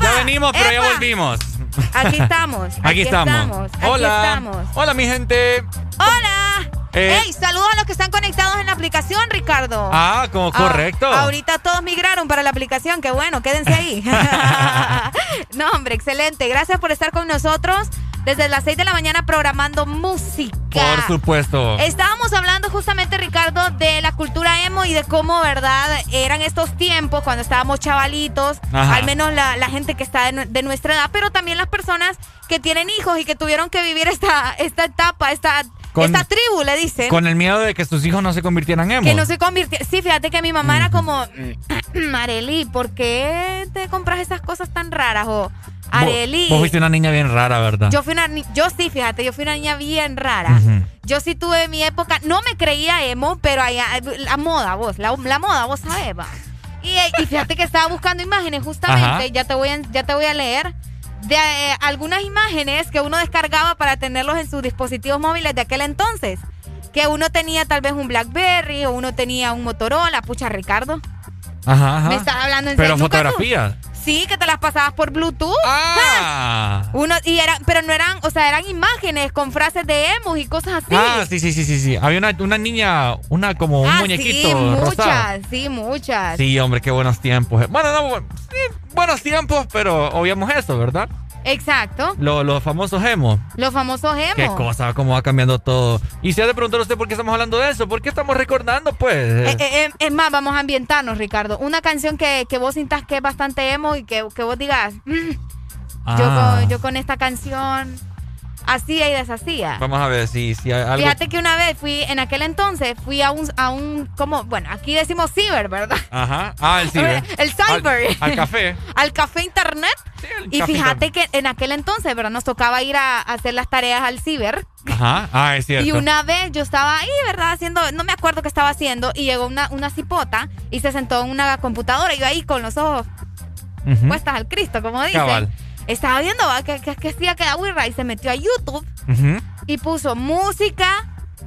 Ya venimos, pero ya volvimos. Aquí estamos. Aquí, estamos. Aquí Hola. estamos. Hola, mi gente. Hola. Eh. Hey, saludos a los que están conectados en la aplicación, Ricardo. Ah, como correcto. ahorita todos migraron para la aplicación, qué bueno, quédense ahí. no, hombre, excelente. Gracias por estar con nosotros desde las 6 de la mañana programando música. Por supuesto. Estábamos hablando justamente, Ricardo, de la cultura emo y de cómo, ¿verdad? Eran estos tiempos cuando estábamos chavalitos, Ajá. al menos la, la gente que está de, nu- de nuestra edad, pero también las personas que tienen hijos y que tuvieron que vivir esta, esta etapa, esta, Con- esta tribu, le dicen. Con el miedo de que sus hijos no se convirtieran en emo. Que no se convirtió. Sí, fíjate que mi mamá era como, Areli, ¿por qué te compras esas cosas tan raras? O, Areli. Vos, vos fuiste una niña bien rara, ¿verdad? Yo fui una yo sí, fíjate, yo fui una niña bien rara. Yo sí tuve mi época, no me creía emo, pero allá, la moda, vos, la, la moda, vos sabés, va. Y, eh, y fíjate que estaba buscando imágenes justamente, Ajá. ya te voy a, ya te voy a leer, de eh, algunas imágenes que uno descargaba para tenerlos en sus dispositivos móviles de aquel entonces. Que uno tenía tal vez un Blackberry o uno tenía un Motorola, pucha Ricardo. Ajá, ajá. Me estás hablando en Pero fotografías. Sí, que te las pasabas por Bluetooth. Ah. Uno, y eran, pero no eran, o sea, eran imágenes con frases de emos y cosas así. Ah, sí, sí, sí, sí, sí. Había una, una niña, una como un Ah, muñequito sí, rosado. muchas, sí, muchas. Sí, hombre, qué buenos tiempos. Bueno, no, sí, buenos tiempos, pero obviamos eso, ¿verdad? Exacto. Lo- los famosos emos. Los famosos emos. Qué cosa, cómo va cambiando todo. Y se ha de preguntar usted por qué estamos hablando de eso, por qué estamos recordando, pues. Eh, eh, eh, es más, vamos a ambientarnos, Ricardo. Una canción que, que vos sintas que es bastante emo y que, que vos digas, "Mm, yo, Ah. con, yo con esta canción hacía y deshacía. Vamos a ver si, si algo. Fíjate que una vez fui, en aquel entonces, fui a un, a un, como, bueno, aquí decimos ciber, ¿verdad? Ajá. Ah, el ciber. El cyber. Al, al café. al café internet. y café fíjate que en aquel entonces, ¿verdad? Nos tocaba ir a, a hacer las tareas al ciber. Ajá. Ah, es cierto. Y una vez yo estaba ahí, ¿verdad? Haciendo, no me acuerdo qué estaba haciendo, y llegó una, una cipota y se sentó en una computadora. Y yo ahí con los ojos puestas al Cristo, como dicen. Cabal. Estaba viendo que, que, que hacía que Agüirra y se metió a YouTube y puso música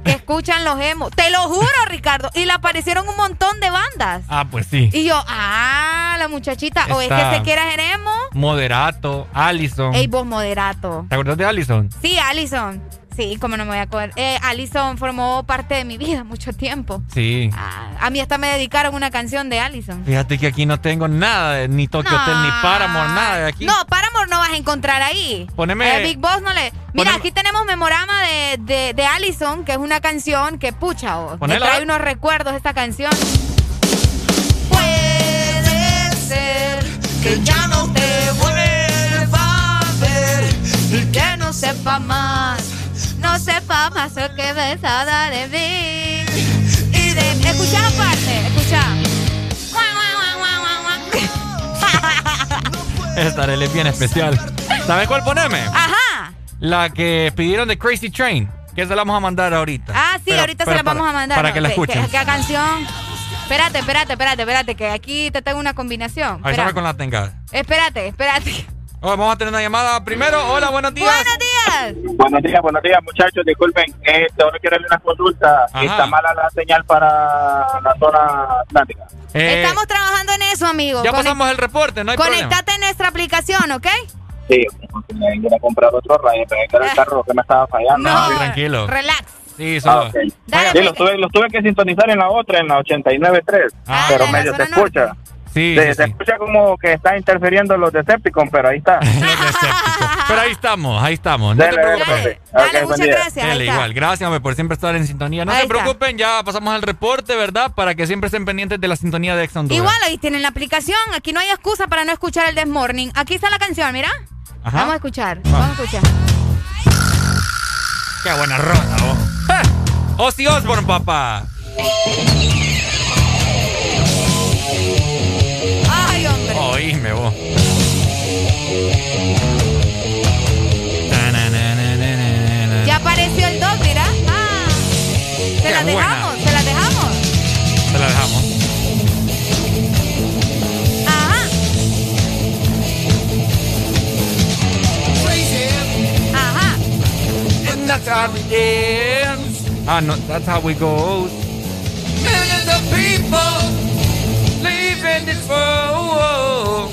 que escuchan los emos. Te lo juro, Ricardo. Y le aparecieron un montón de bandas. Ah, pues sí. Y yo, ah, la muchachita o es que se quiera emo. Moderato, Allison. Ey, vos moderato. ¿Te acuerdas de Allison? Sí, Allison. Sí, como no me voy a acordar. Eh, Allison formó parte de mi vida mucho tiempo. Sí. A mí hasta me dedicaron una canción de Allison. Fíjate que aquí no tengo nada, de- ni Tokyo No. Hotel, ni Paramore, nada de aquí. No, Paramore no vas a encontrar ahí. Poneme- Eh, Big Boss no le. Mira, Poneme- aquí tenemos Memorama de, de, de Allison, que es una canción que, pucha, oh, me trae unos recuerdos esta canción. Puede ser que ya no te vuelva a ver y que no sepa más, no sepa más que besada de mí. Y de. Escucha la parte, escucha. Esta es bien especial. ¿Sabes cuál poneme? Ajá. La que pidieron de Crazy Train. Que se la vamos a mandar ahorita. Ah, sí, Pero- ahorita se la vamos a mandar. Para que la ¿Qué- escuchen. ¿Qué, canción? Espérate, espérate, espérate, espérate, que aquí te tengo una combinación. Ahí con la tenga. Espérate, espérate. Oh, vamos a tener una llamada primero. Hola, buenos días. Buenos días. Buenos días, buenos días, muchachos. Disculpen, eh, ahora quiero hacerle una consulta. Ajá. Está mala la señal para la zona atlántica. Eh, Estamos trabajando en eso, amigo. ya Conec- pasamos el reporte, no hay problema. Conectate en nuestra aplicación, ¿ok? Sí, porque me a comprar otro rayo, pero era el carro que me estaba fallando. No, sí, tranquilo. Relax. Sí, Ah. Sí, los, tuve, los tuve que sintonizar en la otra, en la 89.3, Ah, pero medio se escucha. Sí, se, sí, se sí. escucha como que está interfiriendo los Decepticons, pero ahí está. Pero ahí estamos, ahí estamos. No te Dale, preocupes. dale. Muchas gracias, está. igual. Gracias, hombre, por siempre estar en sintonía. No Ahí se está. preocupen, ya pasamos el reporte, ¿verdad? Para que siempre estén pendientes de la sintonía de Ex Honduras. Igual ahí tienen la aplicación. Aquí no hay excusa para no escuchar el This Morning. Aquí está la canción, mira. Ajá. Vamos a escuchar. Vamos a escuchar. Qué buena rola, vos. ¡Ja! Ozzy Osbourne, papá. Oíme, vos. Ya apareció el dog, mira. Ah. Se buena. dejamos, se las dejamos. Se la dejamos. Ajá. Ajá. And that's how we dance. Ah, no, that's how we go. Millions of people live in this world.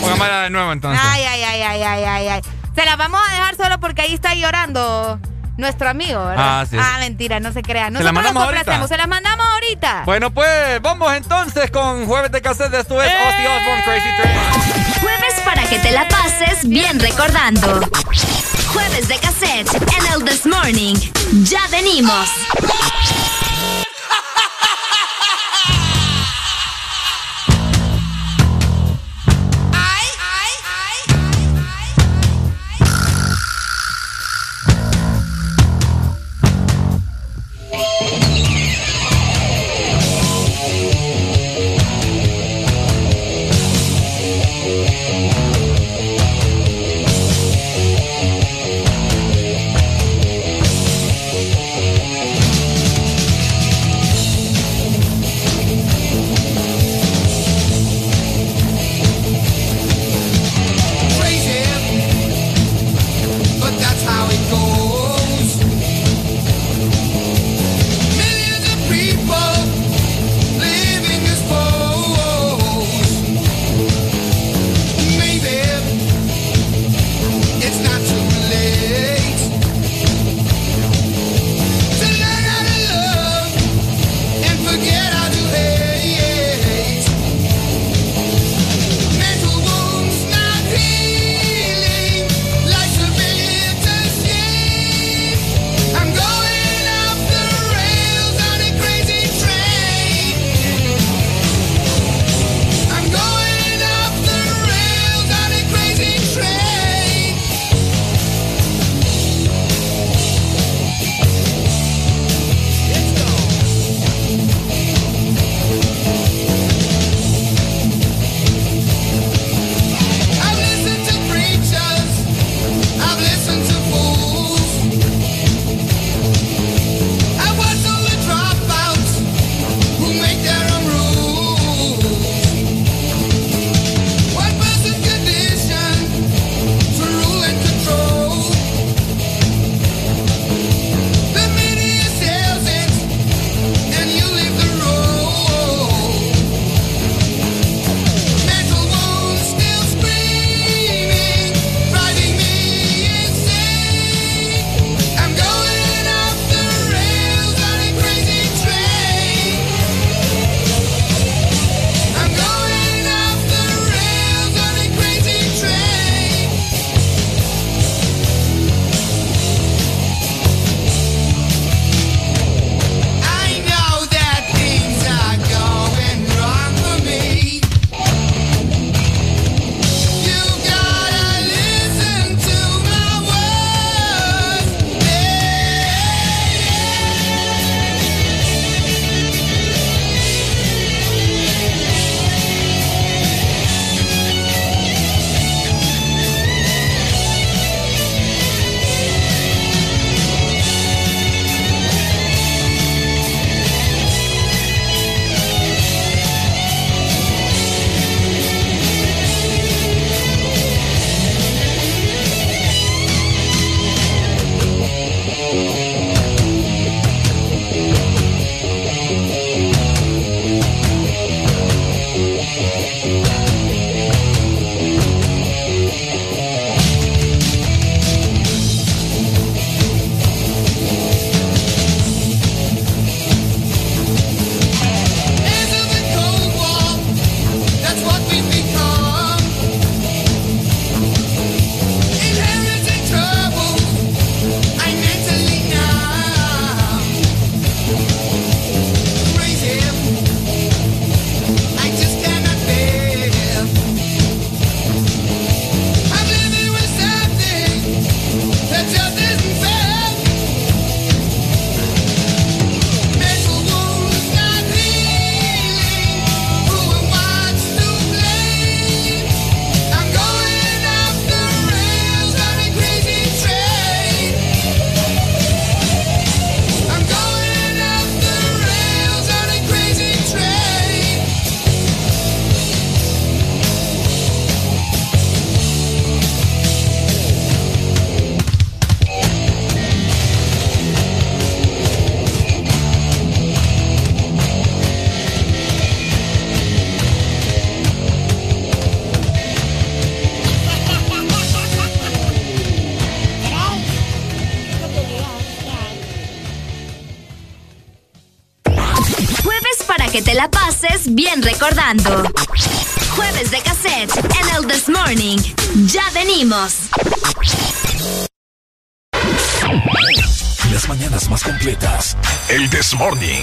Pongámosla de nuevo entonces. Ay, ay, ay, ay, ay, ay, ay. Se las vamos a dejar solo porque ahí está llorando nuestro amigo, ¿verdad? Ah, sí. mentira, no se crean. ¿Se la Nosotros mandamos ahorita? se las mandamos ahorita. Bueno, pues vamos entonces con Jueves de Cassette. Esto es Ozzy Osbourne Crazy Train. Jueves para que te la pases bien recordando. Jueves de cassette en el This Morning. Ya venimos. recordando. Jueves de cassette en el This Morning. Ya venimos. Las mañanas más completas. El This Morning.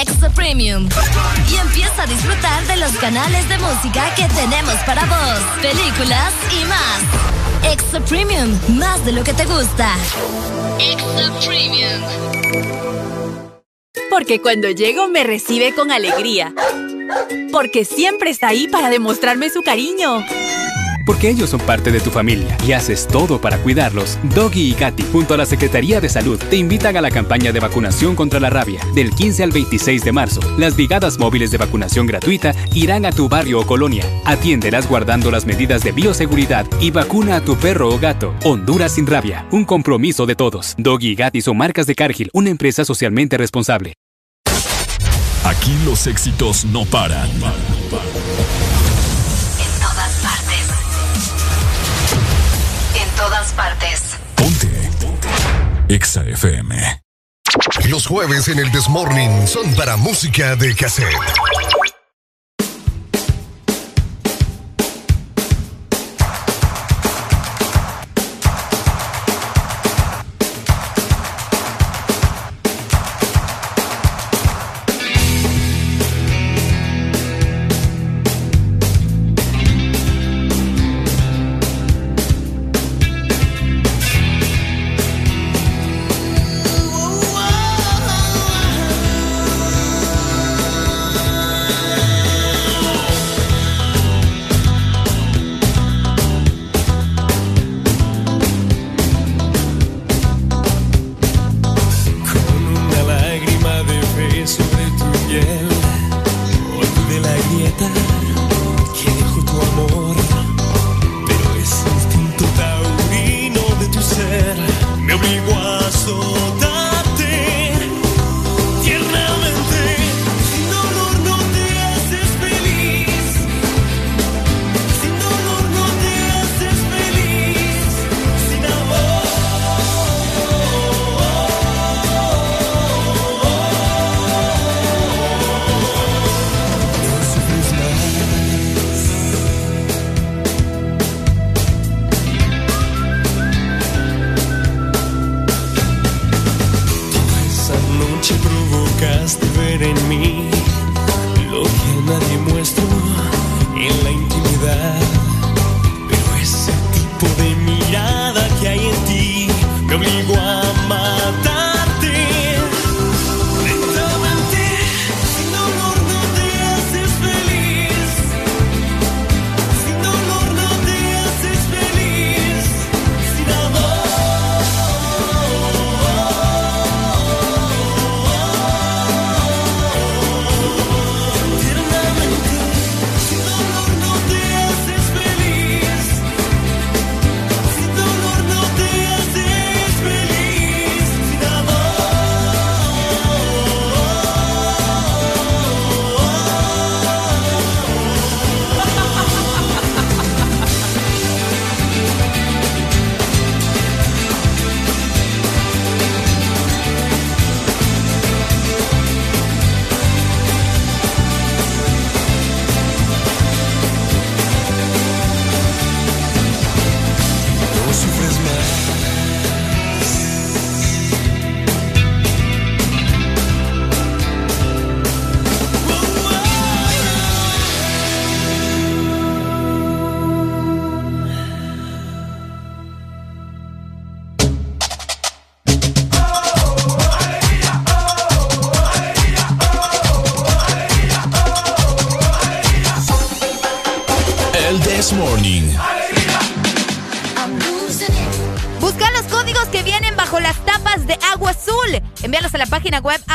Extra Premium y empieza a disfrutar de los canales de música que tenemos para vos, películas y más. Extra Premium, más de lo que te gusta. Extra Premium. Porque cuando llego me recibe con alegría. Porque siempre está ahí para demostrarme su cariño porque ellos son parte de tu familia y haces todo para cuidarlos, Doggy y Katy, junto a la Secretaría de Salud, te invitan a la campaña de vacunación contra la rabia. Del 15 al 26 de marzo, las brigadas móviles de vacunación gratuita irán a tu barrio o colonia. Atiéndelas guardando las medidas de bioseguridad y vacuna a tu perro o gato. Honduras sin rabia, un compromiso de todos. Doggy y Katy son marcas de Cargill, una empresa socialmente responsable. Aquí los éxitos no paran. En todas partes. Exa FM. Los jueves en el Desmorning son para música de cassette.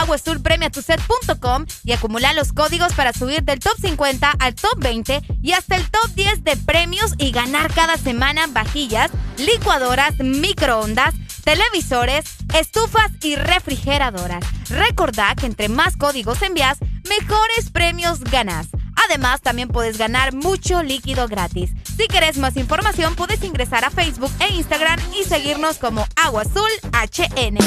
aguazulpremiatuset.com y acumula los códigos para subir del top 50 al top 20 y hasta el top 10 de premios y ganar cada semana vajillas, licuadoras, microondas, televisores, estufas y refrigeradoras. Recordá que entre más códigos envías, mejores premios ganas. Además, también puedes ganar mucho líquido gratis. Si querés más información, puedes ingresar a Facebook e Instagram y seguirnos como Agua Azul HN.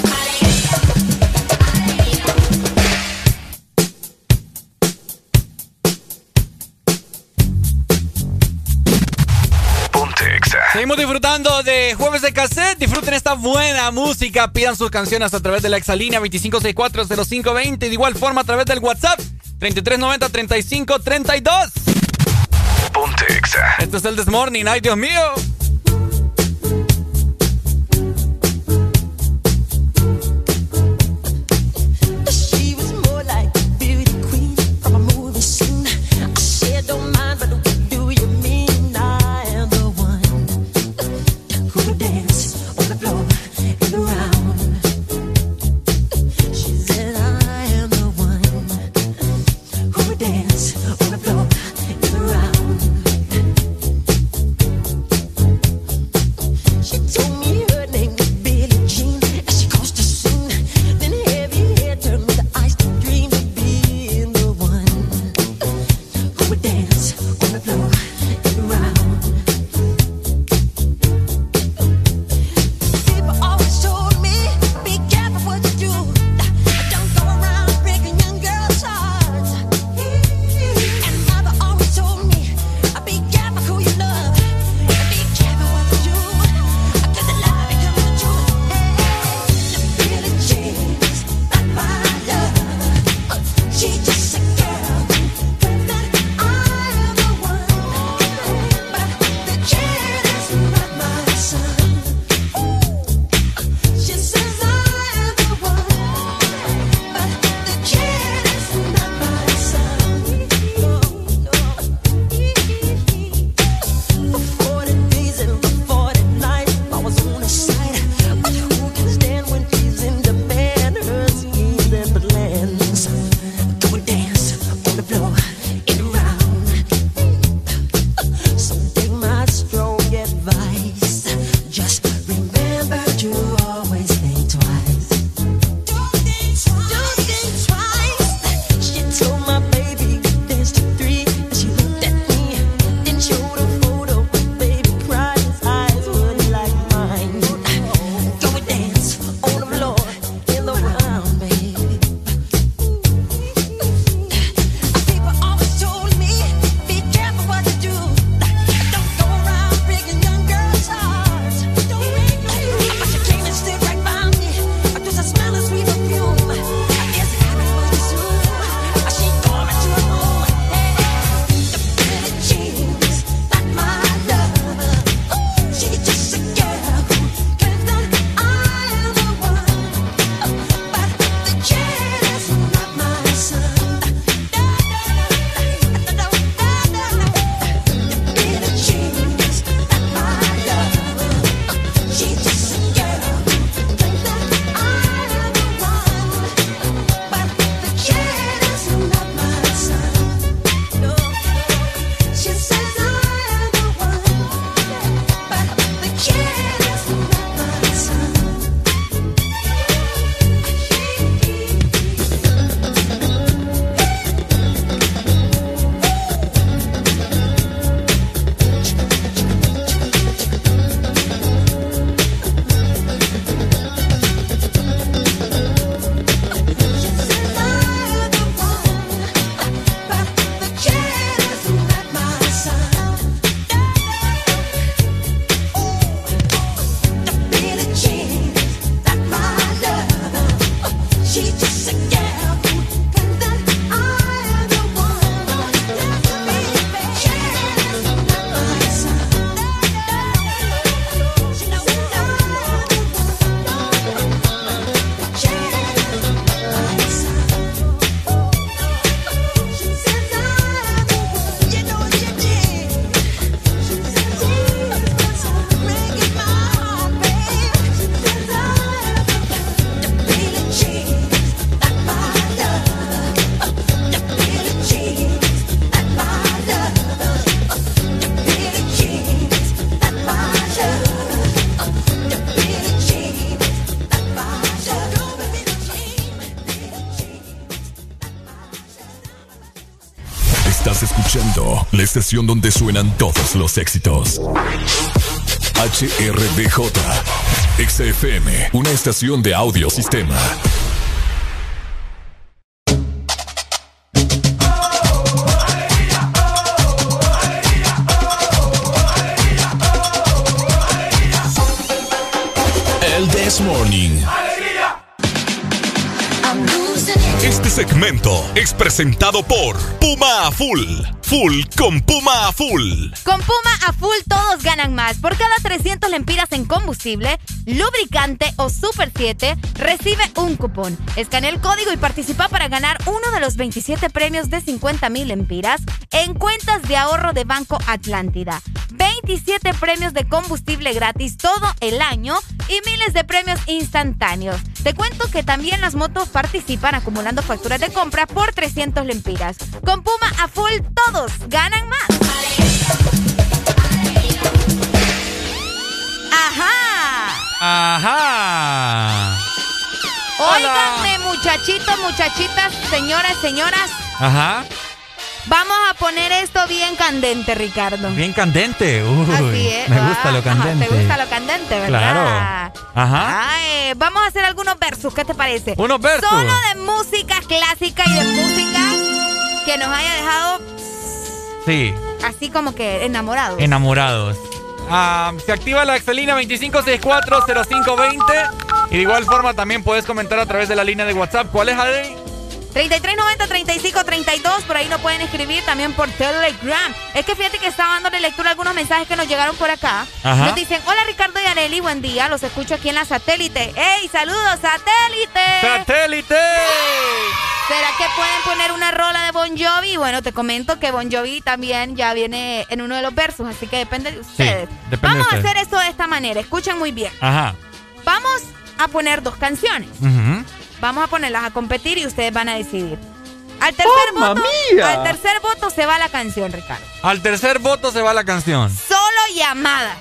Seguimos disfrutando de Jueves de Cassette. Disfruten esta buena música. Pidan sus canciones a través de la exalínea 25640520 y de igual forma a través del WhatsApp 3390-3532. Ponte Exa. Este es el Desmorning. Ay, Dios mío. Estación donde suenan todos los éxitos. HRDJ, XFM, una estación de audio sistema. This Morning. Este segmento es presentado por Puma Full. Full con Puma Full. Con Puma a full todos ganan más. Por cada 300 lempiras en combustible, lubricante o Super 7, recibe un cupón. Escanea el código y participa para ganar uno de los 27 premios de 50 mil lempiras en cuentas de ahorro de Banco Atlántida. 27 premios de combustible gratis todo el año y miles de premios instantáneos. Te cuento que también las motos participan acumulando facturas de compra por 300 lempiras. Con Puma a full todos ganan más. Ajá. Ajá. Óiganme, muchachitos, muchachitas, señoras, señoras. Ajá. Vamos a poner esto bien candente, Ricardo. Bien candente. Uy, Así es. me gusta Ah, lo ajá, candente. ¿Te gusta lo candente, verdad? Claro. Ajá. Ay, vamos a hacer algunos versos, ¿qué te parece? Unos versos. Solo de música clásica y de música que nos haya dejado Sí, así como que enamorados. enamorados. Ah, se activa la Excelina 25640520 y de igual forma también puedes comentar a través de la línea de WhatsApp. ¿Cuál es, Adri? 3390-3532, por ahí nos pueden escribir también por Telegram. Es que fíjate que estaba dándole lectura a algunos mensajes que nos llegaron por acá. Ajá. Nos dicen, hola Ricardo y Areli, buen día, los escucho aquí en la satélite. ¡Ey, saludos, satélite! ¡Satélite! ¿Será que pueden poner una rola de Bon Jovi? Bueno, te comento que Bon Jovi también ya viene en uno de los versos, así que depende de ustedes. depende de Vamos a ustedes. hacer esto de esta manera, escuchen muy bien. Ajá. Vamos a poner dos canciones. Ujú. Vamos a ponerlas a competir y ustedes van a decidir. Al tercer, ¡Mamma voto, mía! al tercer voto se va la canción, Ricardo. Al tercer voto se va la canción. Solo llamadas.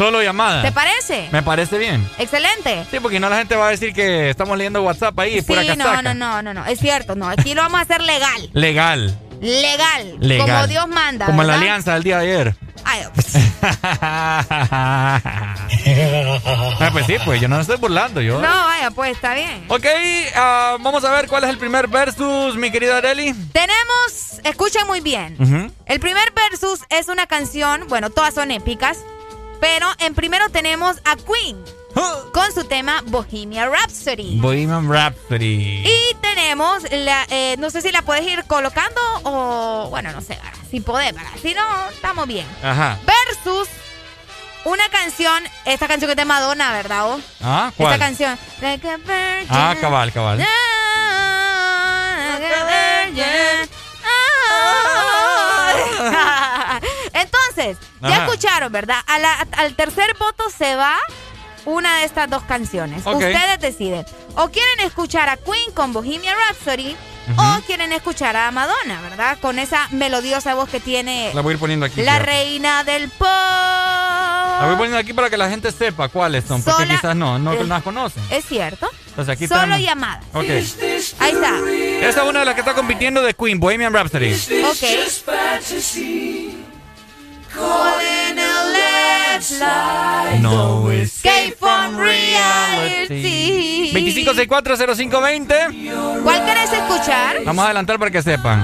Solo llamada. ¿Te parece? Me parece bien. Excelente. Sí, porque no la gente va a decir que estamos leyendo WhatsApp ahí, pura Sí, casaca. no, no, no, no, no. Es cierto, no. Aquí lo vamos a hacer legal. Legal. Legal. Legal. Como Dios manda. Como la alianza del día de ayer. Ay, Ah, pues sí, pues yo no estoy burlando, yo. no, vaya, pues está bien. Ok, ah, vamos a ver cuál es el primer versus, mi querida Areli. Tenemos, escuchen muy bien. El primer versus es una canción, bueno, todas son épicas, pero en primero tenemos a Queen con su tema Bohemia Rhapsody. Bohemian Rhapsody. Y tenemos, la, eh, no sé si la puedes ir colocando o, bueno, no sé, si podés, ¿verdad? si no, estamos bien. Ajá. Versus una canción, esta canción que es de Madonna, ¿verdad? vos? Ah, ¿cuál? Esta canción. Like a virgin. Ah, cabal, cabal. Like a virgin. Ah. Entonces, ya escucharon, ¿verdad? A la- al tercer voto se va una de estas dos canciones. Ustedes deciden. O quieren escuchar a Queen con Bohemian Rhapsody o quieren escuchar a Madonna, ¿verdad? Con esa melodiosa voz que tiene La voy a ir poniendo aquí. la reina del pop. La voy poniendo aquí para que la gente sepa cuáles son, porque quizás no, no las conocen. Es cierto. Entonces aquí Solo tenemos- llamadas. Ok. Ahí está. Esa es una de las que está compitiendo de Queen, Bohemian Rhapsody. Ok. No Escape from reality. 25640520. ¿Cuál querés escuchar? Vamos a adelantar para que sepan.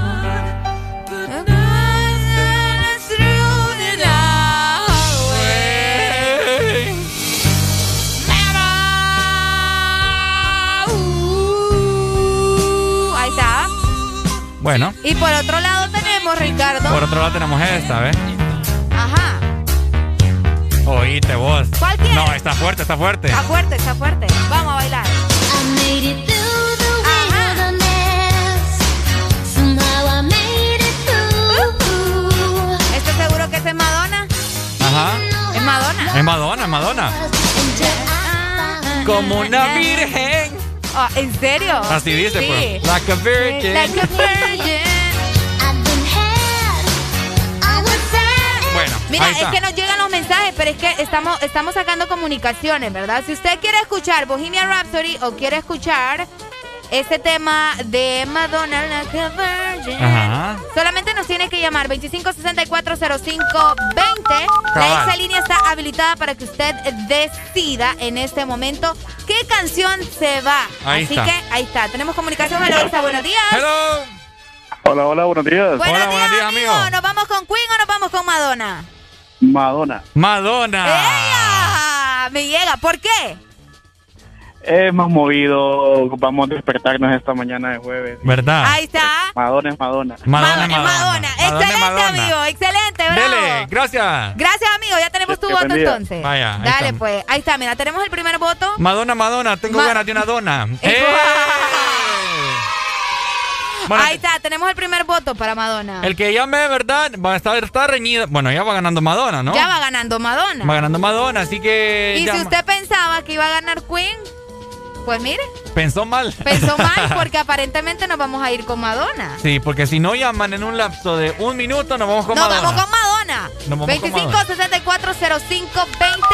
Ahí está. Bueno, Y por otro lado tenemos, Ricardo. por otro lado tenemos esta, ¿ves? Oíste vos. ¿Cuál quieres? No, está fuerte, está fuerte. Está fuerte, está fuerte. Vamos a bailar. ¿Estás seguro que es Madonna? Ajá. Es Madonna. Es Madonna, es Madonna. Como una virgen. Ah, ¿En serio? Así dice, Sí. pues. Like a virgin. Like a virgin. Mira, es que nos llegan los mensajes, pero es que estamos, estamos sacando comunicaciones, ¿verdad? Si usted quiere escuchar Bohemian Rhapsody o quiere escuchar este tema de Madonna, Like a Virgin, Ajá. solamente nos tiene que llamar 25640520. La exa línea está habilitada para que usted decida en este momento qué canción se va. Ahí Así está. que ahí está. Tenemos comunicación. Hello, Elsa, buenos días. Hello. Hola, hola, buenos días. Buenos Hola, buenos días, días, amigo. amigo. ¿Nos vamos con Queen o nos vamos con Madonna? Madonna. Madonna. ¡Ella! Me llega. ¿Por qué? Hemos movido, vamos a despertarnos esta mañana de jueves. ¿Verdad? Ahí está. Madonna es Madonna. Madonna, Madonna. Madonna. Excelente, Madonna. amigo. Excelente, bravo. Dele, gracias. Gracias, amigo. Ya tenemos tu voto entonces. Vaya, Dale, está. pues. Ahí está. Mira, tenemos el primer voto. Madonna, Madonna, tengo Ma- ganas de una dona. ¡Eh! Bueno, Ahí está. Tenemos el primer voto para Madonna. El que llame, ¿verdad? Va a estar está reñida. Bueno, ya va ganando Madonna, ¿no? Ya va ganando Madonna. Va ganando Madonna, así que. y llama- si usted pensaba que iba a ganar Queen, pues mire, Pensó mal. pensó mal porque aparentemente nos vamos a ir con Madonna. Sí, porque si no llaman en un lapso de un minuto, nos vamos con Nos Madonna. vamos con Madonna. Nos vamos con 25 Madonna. 64 05 20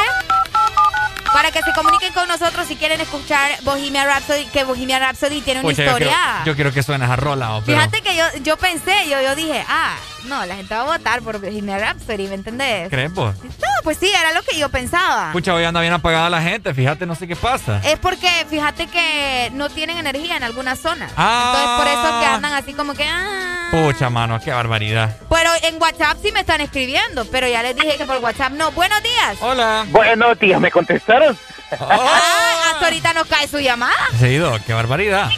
para que se comuniquen con nosotros si quieren escuchar Bohemia Rhapsody, que Bohemia Rhapsody tiene una Pucha, yo quiero, historia. yo quiero que suene esa rola, oh, pero- Fíjate que yo, yo pensé, yo, yo dije, ah, no, la gente va a votar por Bohemia Rhapsody, ¿me entendés? ¿Crees vos? No, pues sí, era lo que yo pensaba. Pucha, hoy anda bien apagada la gente, fíjate, no sé qué pasa. Es porque fíjate que no tienen energía en algunas zonas. Ah. Entonces por eso que andan así como que... Ah. Pucha, mano, qué barbaridad. Pero en WhatsApp sí me están escribiendo, pero ya les dije que por WhatsApp no. Buenos días. Hola. Buenos días, ¿me contestaron? Ah, hasta ahorita nos cae su llamada. Ha ido, qué barbaridad.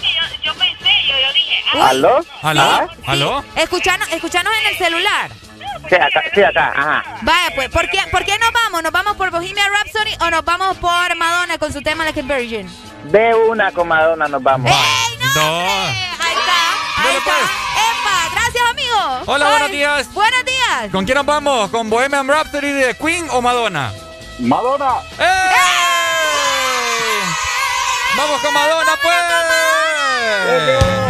¿Aló? ¿Aló? ¿Aló? Escuchanos, escuchanos en el celular. Sí, acá, sí, acá, ajá. Vaya, pues, ¿por qué, ¿por qué nos vamos? ¿Nos vamos por Bohemia Rhapsody o nos vamos por Madonna con su tema Like a Virgin? De una con Madonna nos vamos. Dos. Ahí está, ahí está. ¡Epa! Gracias, amigo. Hola, buenos días. Buenos días. ¿Con quién nos vamos? ¿Con Bohemian Rhapsody de Queen o Madonna? Madonna. ¡Eh! ¡Vamos con Madonna, pues! I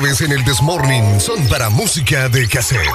jueves en el Desmorning son para música de cassette.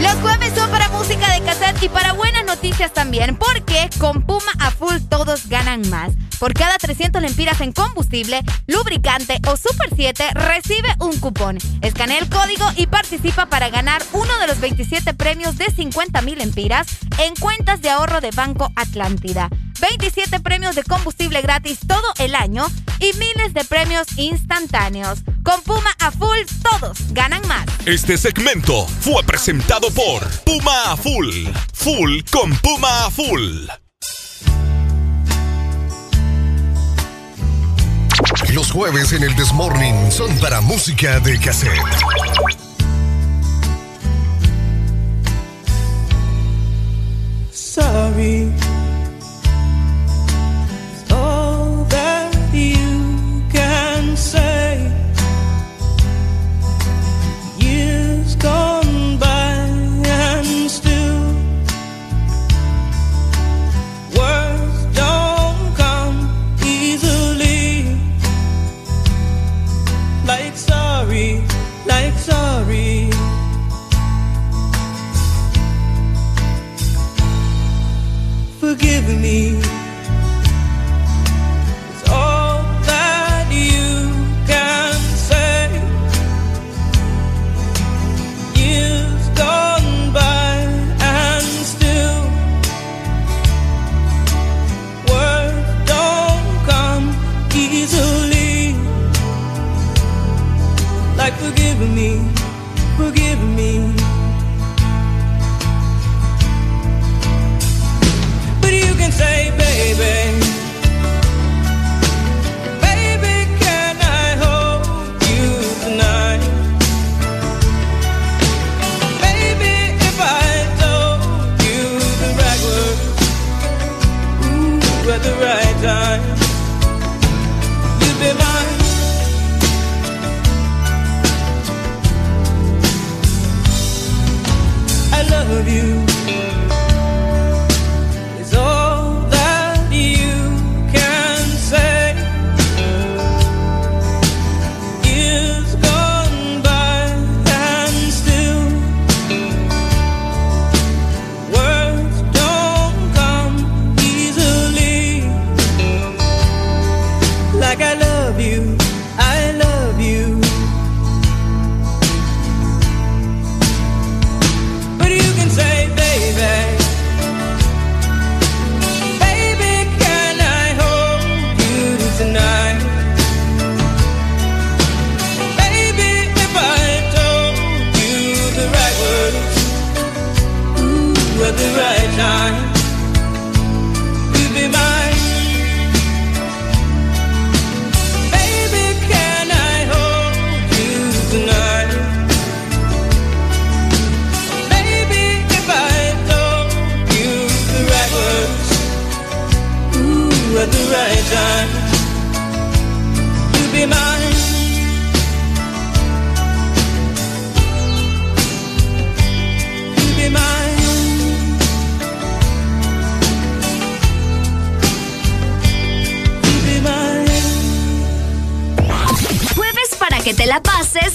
Los jueves son para música de cassette y para buenas noticias también, porque con Puma a full todos ganan más. Por cada 300 lempiras en combustible, lubricante o Super 7, recibe un cupón. Escanea el código y participa para ganar uno de los 27 premios de 50 mil lempiras en cuentas de ahorro de Banco Atlántida. 27 premios de combustible gratis todo el año y miles de premios instantáneos. Con Puma a full, todos ganan más. Este segmento fue presentado por Puma a Full. Full con Puma a Full. Los jueves en el Desmorning son para música de cassette. Sorry.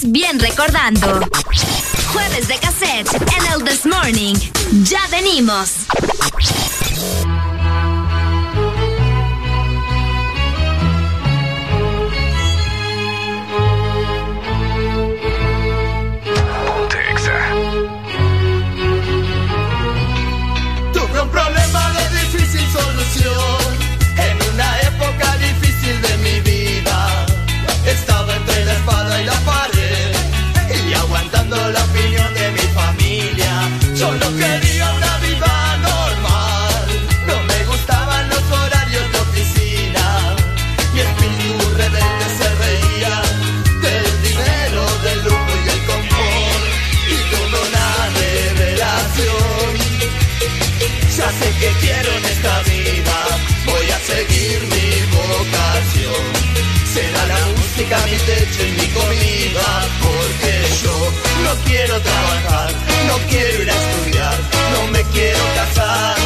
Bien recordando. Jueves de cassette en el This Morning. Ya venimos. Tuve un problema de difícil solución mi techo y mi comida, porque yo no quiero trabajar, no quiero ir a estudiar, no me quiero casar.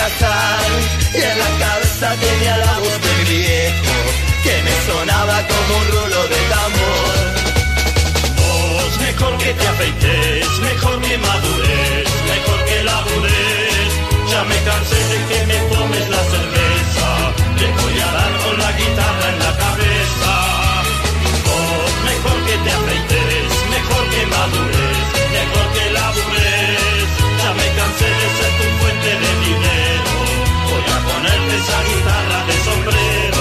Casar y en la cabeza tenía la voz de mi viejo que me sonaba como un rulo de tambor. Vos mejor que te afeites, mejor que madures, mejor que labures. Ya me cansé de que me tomes la cerveza, te voy a dar con la guitarra en la cabeza. Vos mejor que te afeites, mejor que madures, mejor que labures. Ya me cansé de ser tu fuente de ponerte esa guitarra de sombrero.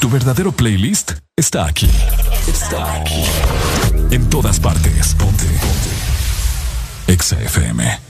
Tu verdadero playlist está aquí. Está aquí. En todas partes. Ponte. Ponte. Exa.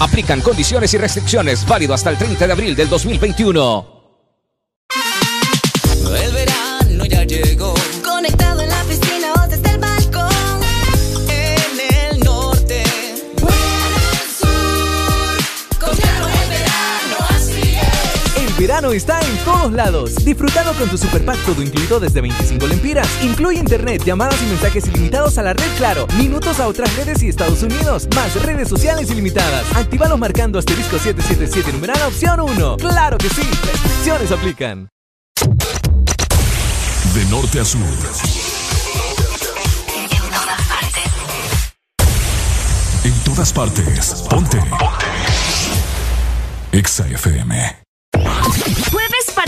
Aplican condiciones y restricciones válido hasta el 30 de abril del 2021. El verano ya llegó. Está en todos lados. Disfrutando con tu super pack todo incluido desde 25 lempiras. Incluye internet, llamadas y mensajes ilimitados a la red Claro, minutos a otras redes y Estados Unidos, más redes sociales ilimitadas. Actívalos marcando asterisco 777 numeral opción 1. ¡Claro que sí! Restricciones aplican. De norte a sur. En todas partes. Ponte. Ponte. Exa FM.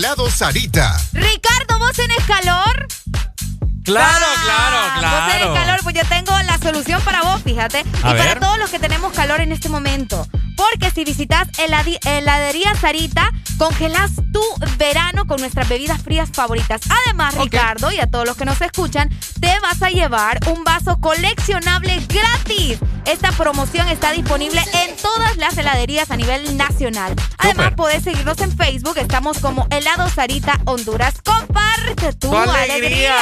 Helado Sarita. Ricardo, ¿vos tenés calor? Claro, Ah, claro, claro. Vos tenés calor, pues yo tengo la solución para vos, fíjate. A y para todos los que tenemos calor en este momento. Porque si visitas heladi- heladería Sarita, congelas tu verano con nuestras bebidas frías favoritas. Además, Ricardo, y a todos los que nos escuchan, te vas a llevar un vaso coleccionable gratis. Esta promoción está disponible en todas las heladerías a nivel nacional. Además, podés seguirnos en Facebook. Estamos como Helado Sarita Honduras. Comparte tu, ¡Tu alegría! alegría.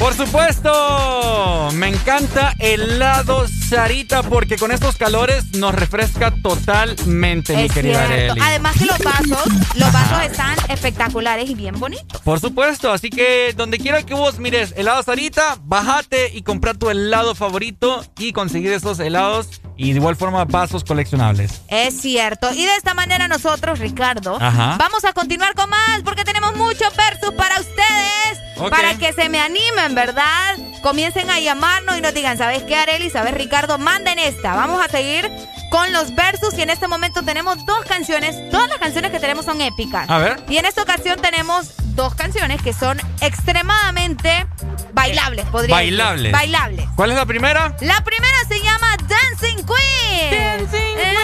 Por supuesto, me encanta helado Sarita porque con estos calores nos refresca totalmente, mi querida. Arely. Además que los vasos, los vasos están espectaculares y bien bonitos. Por supuesto, así que donde quiera que vos mires helado Sarita, bájate y compra tu helado favorito y conseguir esos helados y de igual forma vasos coleccionables. Es cierto. Y de esta manera nosotros, Ricardo, Ajá. vamos a continuar con más porque tenemos muchos versus para ustedes. Para que se me animen, ¿verdad? Comiencen a llamarnos y nos digan, ¿sabes qué, Areli? ¿Sabes, Ricardo? Manden esta. Vamos a seguir con los versus y en este momento tenemos dos canciones. Todas las canciones que tenemos son épicas. A ver. Y en esta ocasión tenemos dos canciones que son extremadamente bailables, podría decir. Bailables. Bailables. ¿Cuál es la primera? La primera se llama Dancing Queen. Dancing Queen.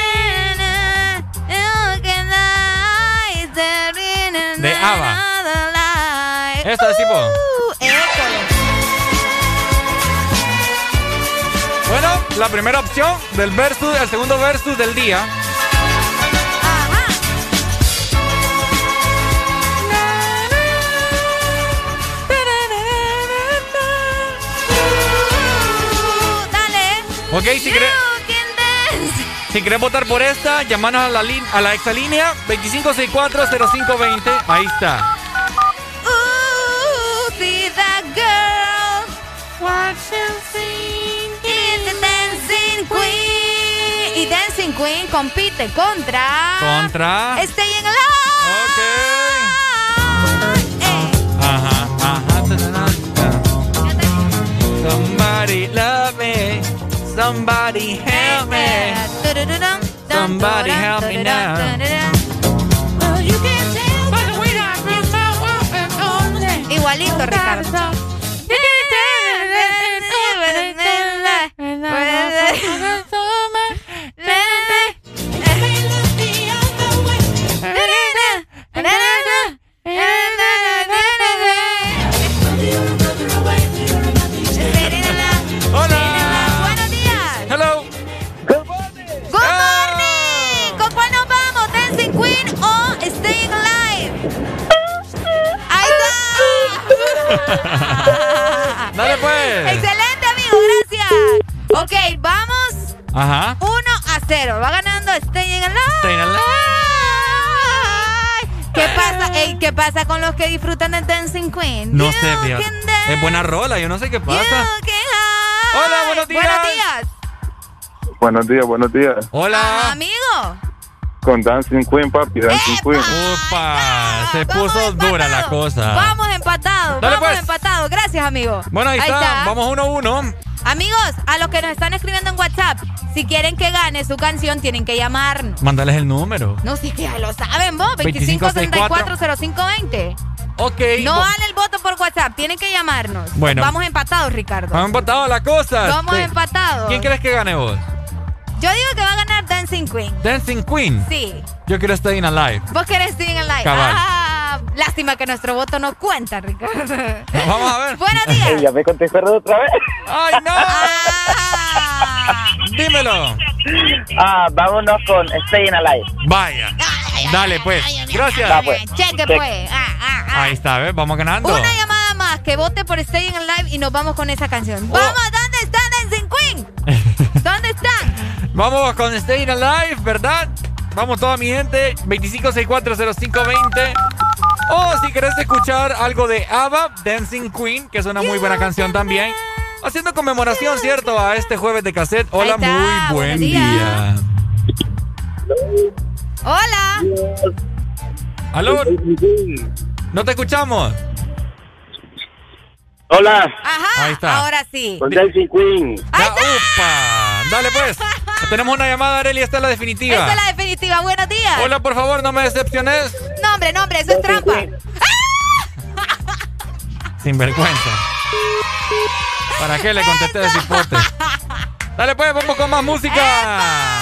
De ABBA. Esta es tipo. Bueno, la primera opción del versus, el segundo versus del día. Dale. Ok, si querés, si querés votar por esta, llamanos a la, a la exalínea 2564-0520. Ahí está. Queen compite contra. Contra. Staying alive. Ajá, ajá. Somebody love me. Somebody help me. Somebody help me now. Igualito, Ricardo. Pasa? Ey, ¿Qué pasa con los que disfrutan de Dancing Queen? No You sé, fíjate. Es buena rola, yo no sé qué pasa. Hola, buenos días. Buenos días. Buenos días, buenos días. Hola. Amigo. Con Dancing Queen, papi, Dancing Queen. Upa, se puso dura la cosa. Vamos empatados. Vamos pues. empatados. Gracias, amigo. Bueno, ahí, está. Vamos uno a uno. Amigos, a los que nos están escribiendo en WhatsApp, si quieren que gane su canción, tienen que llamarnos. Mándales el número. No, sí ya lo saben vos. 2564. 25640520. Ok. No vale el voto por WhatsApp, tienen que llamarnos. Bueno. Vamos empatados, Ricardo. Vamos empatados la cosa. Vamos Sí. empatados. ¿Quién crees que gane vos? Yo digo que va a ganar Dancing Queen. Dancing Queen. Sí. Yo quiero Staying Alive. Vos querés Sing Alive. Cabal. Ah, lástima que nuestro voto no cuenta, Ricardo. Vamos a ver. Buenos días. Ya me contestaron otra vez. ¡Ay, no! Dímelo. Ah, vámonos con Staying Alive. Vaya. Dale, pues. Gracias. Pues. Cheque, pues. Ah, ah, ah. Ahí está, ¿ves? Vamos ganando. Una llamada más que vote por Staying Alive y nos vamos con esa canción. Oh. Vamos, ¿dónde está Dancing Queen? ¿Dónde están? Vamos con Staying Alive, ¿verdad? Vamos toda mi gente. 25640520. O si querés escuchar algo de ABBA, Dancing Queen, que es una muy buena canción también. Haciendo conmemoración, ¿cierto? A este jueves de cassette. Hola, está, muy buen día. Hola. ¿Aló? ¿No te escuchamos? Hola. Ajá. Ahí está. Ahora sí. Con Dancing Queen. Ya, upa. Dale pues. Tenemos una llamada, Arely. Esta es la definitiva. Esta es la definitiva. Buenos días. Hola, por favor, no me decepciones. No, hombre, no, hombre, eso es trampa. Sin vergüenza. ¿Para qué le contesté ese hipote? Dale pues, vamos con más música.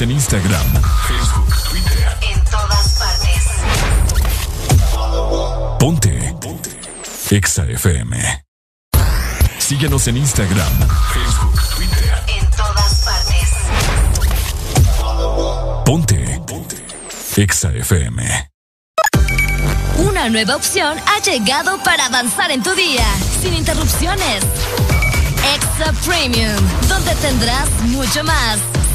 Síguenos en Instagram, Facebook, Twitter. En todas partes. Ponte. Ponte. Exa FM. Síguenos en Instagram, Facebook, Twitter. En todas partes. Ponte. Ponte. Exa FM. Una nueva opción ha llegado para avanzar en tu día, sin interrupciones. Extra Premium, donde tendrás mucho más,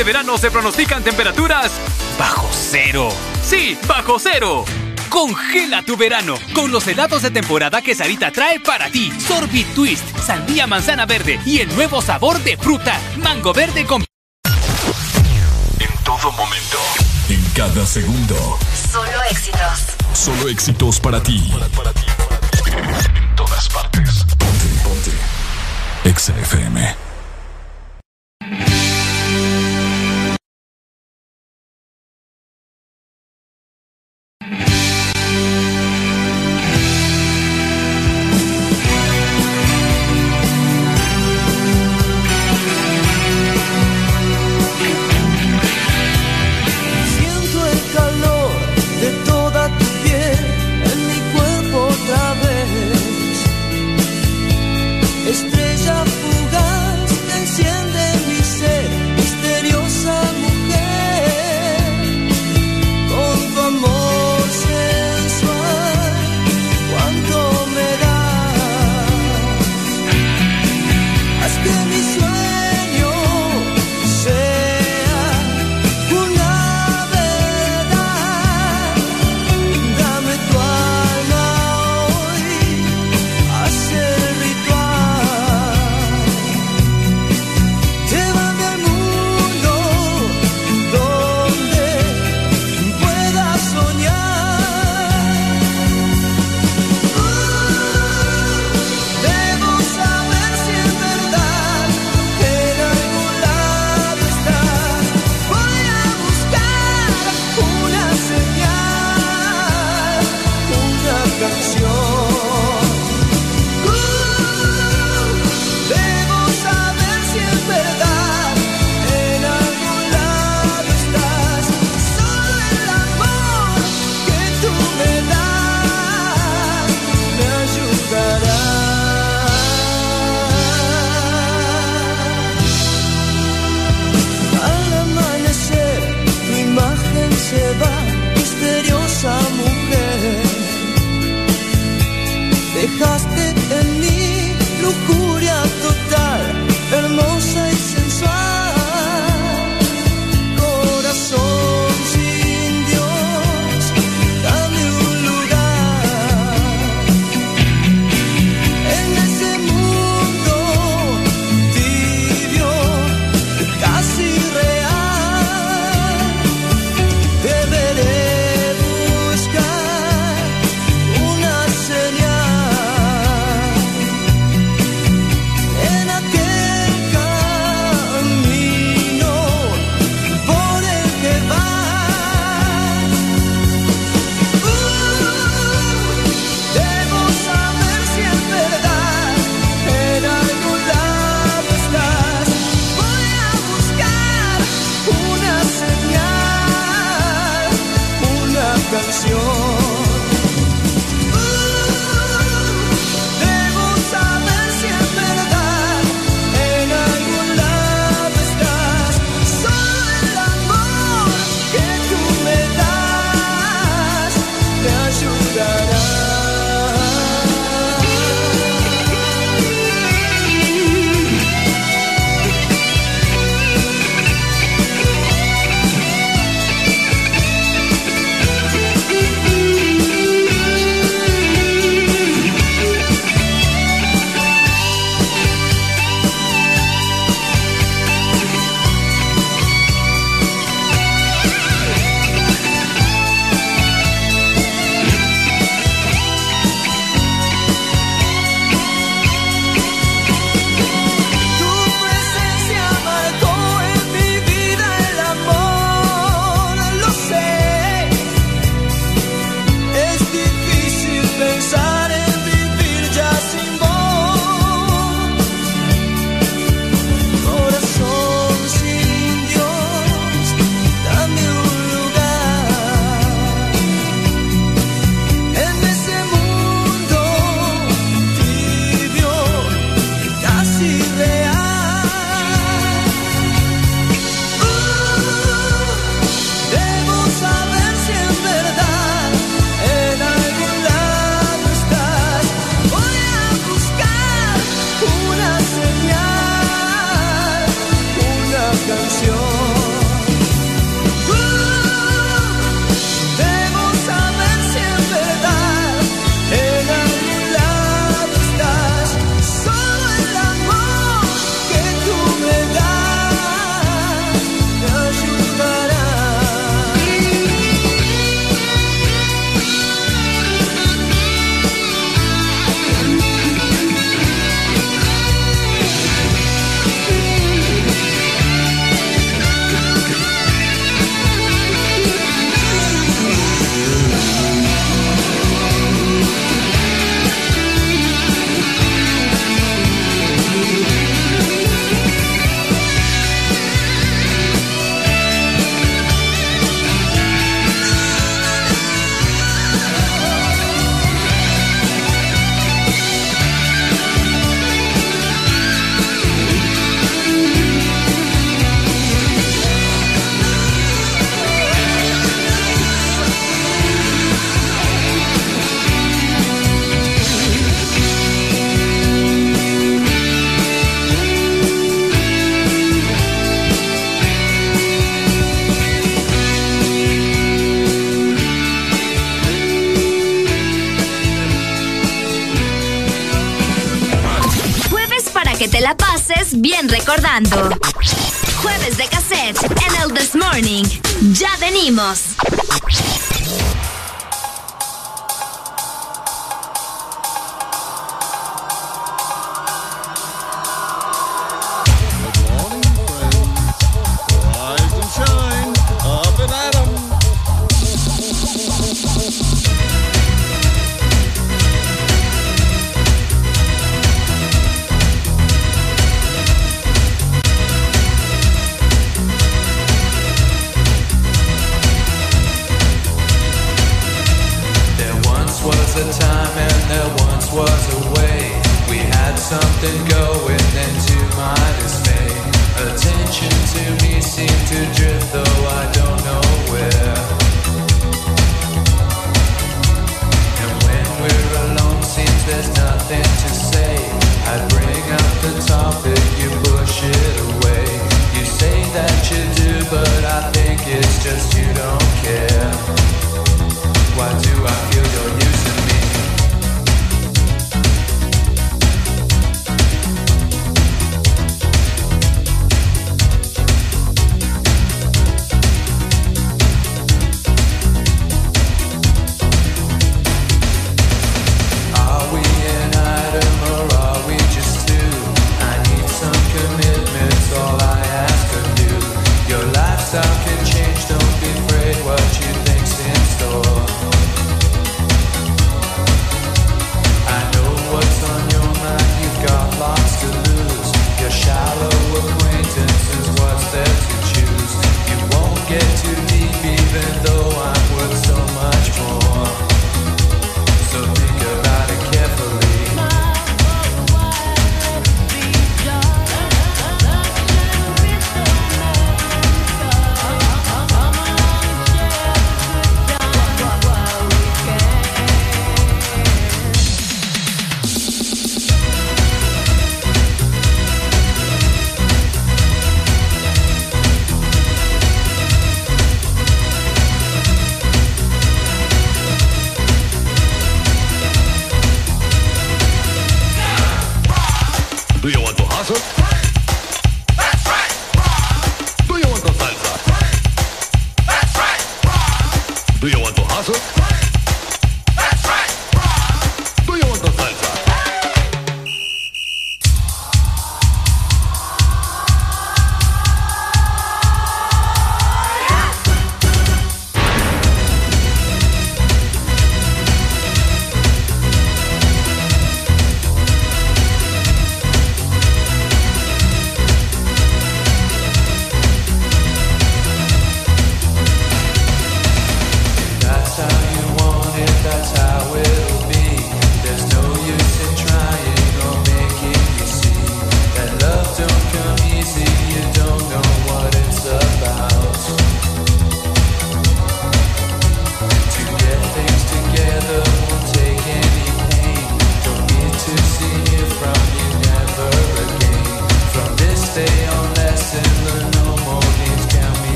Este verano se pronostican temperaturas bajo cero. Sí, bajo cero. Congela tu verano con los helados de temporada que Sarita trae para ti. Sorbit Twist, sandía manzana verde y el nuevo sabor de fruta, mango verde con... En todo momento. En cada segundo. Solo éxitos. Solo éxitos para ti. En todas partes. Ponte, ponte. Exa FM.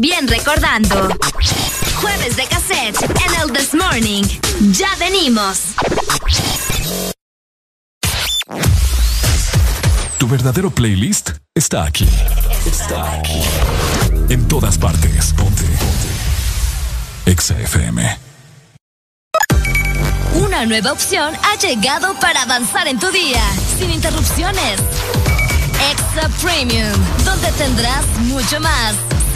bien recordando. Jueves de cassette en el This Morning. Ya venimos. Tu verdadero playlist está aquí. Está aquí. En todas partes. Ponte. Ponte. Exa FM. Una nueva opción ha llegado para avanzar en tu día, sin interrupciones. Extra Premium, donde tendrás mucho más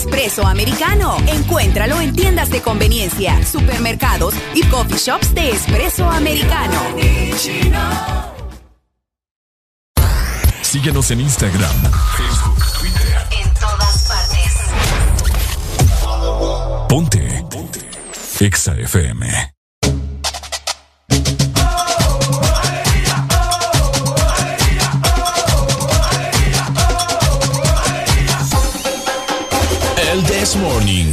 Espresso americano. Encuéntralo en tiendas de conveniencia, supermercados y coffee shops de espresso americano. Síguenos en Instagram, Facebook, Twitter. En todas partes. Ponte. Ponte. Exa FM. El This Morning.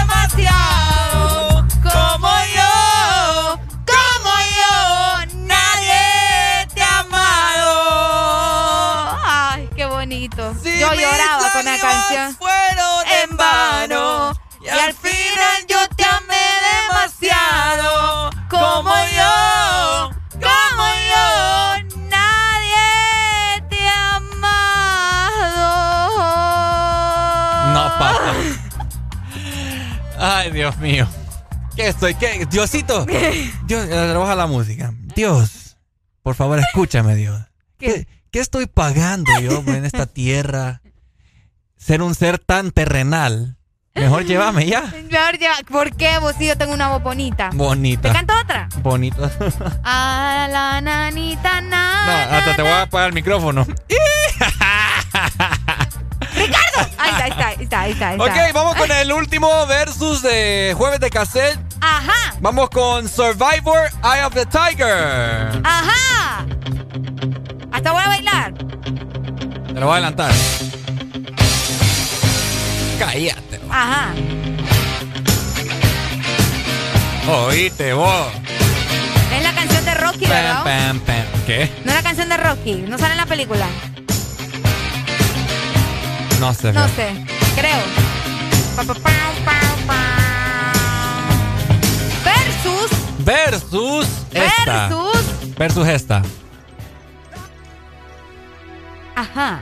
demasiado como yo, como yo, nadie te ha amado. Ay, qué bonito. yo lloraba con la canción. fueron en vano y al final Ay, Dios mío. ¿Qué estoy? ¿Qué? Diosito. Dios, eh, baja la música. Dios, por favor, escúchame, Dios. ¿Qué, qué estoy pagando yo en esta tierra? Ser un ser tan terrenal. Mejor llévame ya. Mejor ya, ¿por qué vos sí yo tengo una voz bonita? Bonita. ¿Te canto otra? Bonito. A la nanita No, nana. hasta te voy a apagar el micrófono. ¡Ricardo! Ahí está, ahí está, ahí está, ahí está. ahí Ok, vamos con el último versus de jueves de cassette. Ajá, Vamos con Survivor Eye of the Tiger. ajá. Hasta voy a bailar. Te lo voy a adelantar. Cállate. Ajá. Oíste vos. Es la canción de Rocky, Pam, ¿verdad? pam, pam. ¿Qué? No es la canción de Rocky, no sale en la película. No sé. No sé, creo. Pa, pa, pa, pa, pa. Versus, Versus esta. versus, Versus esta. ajá.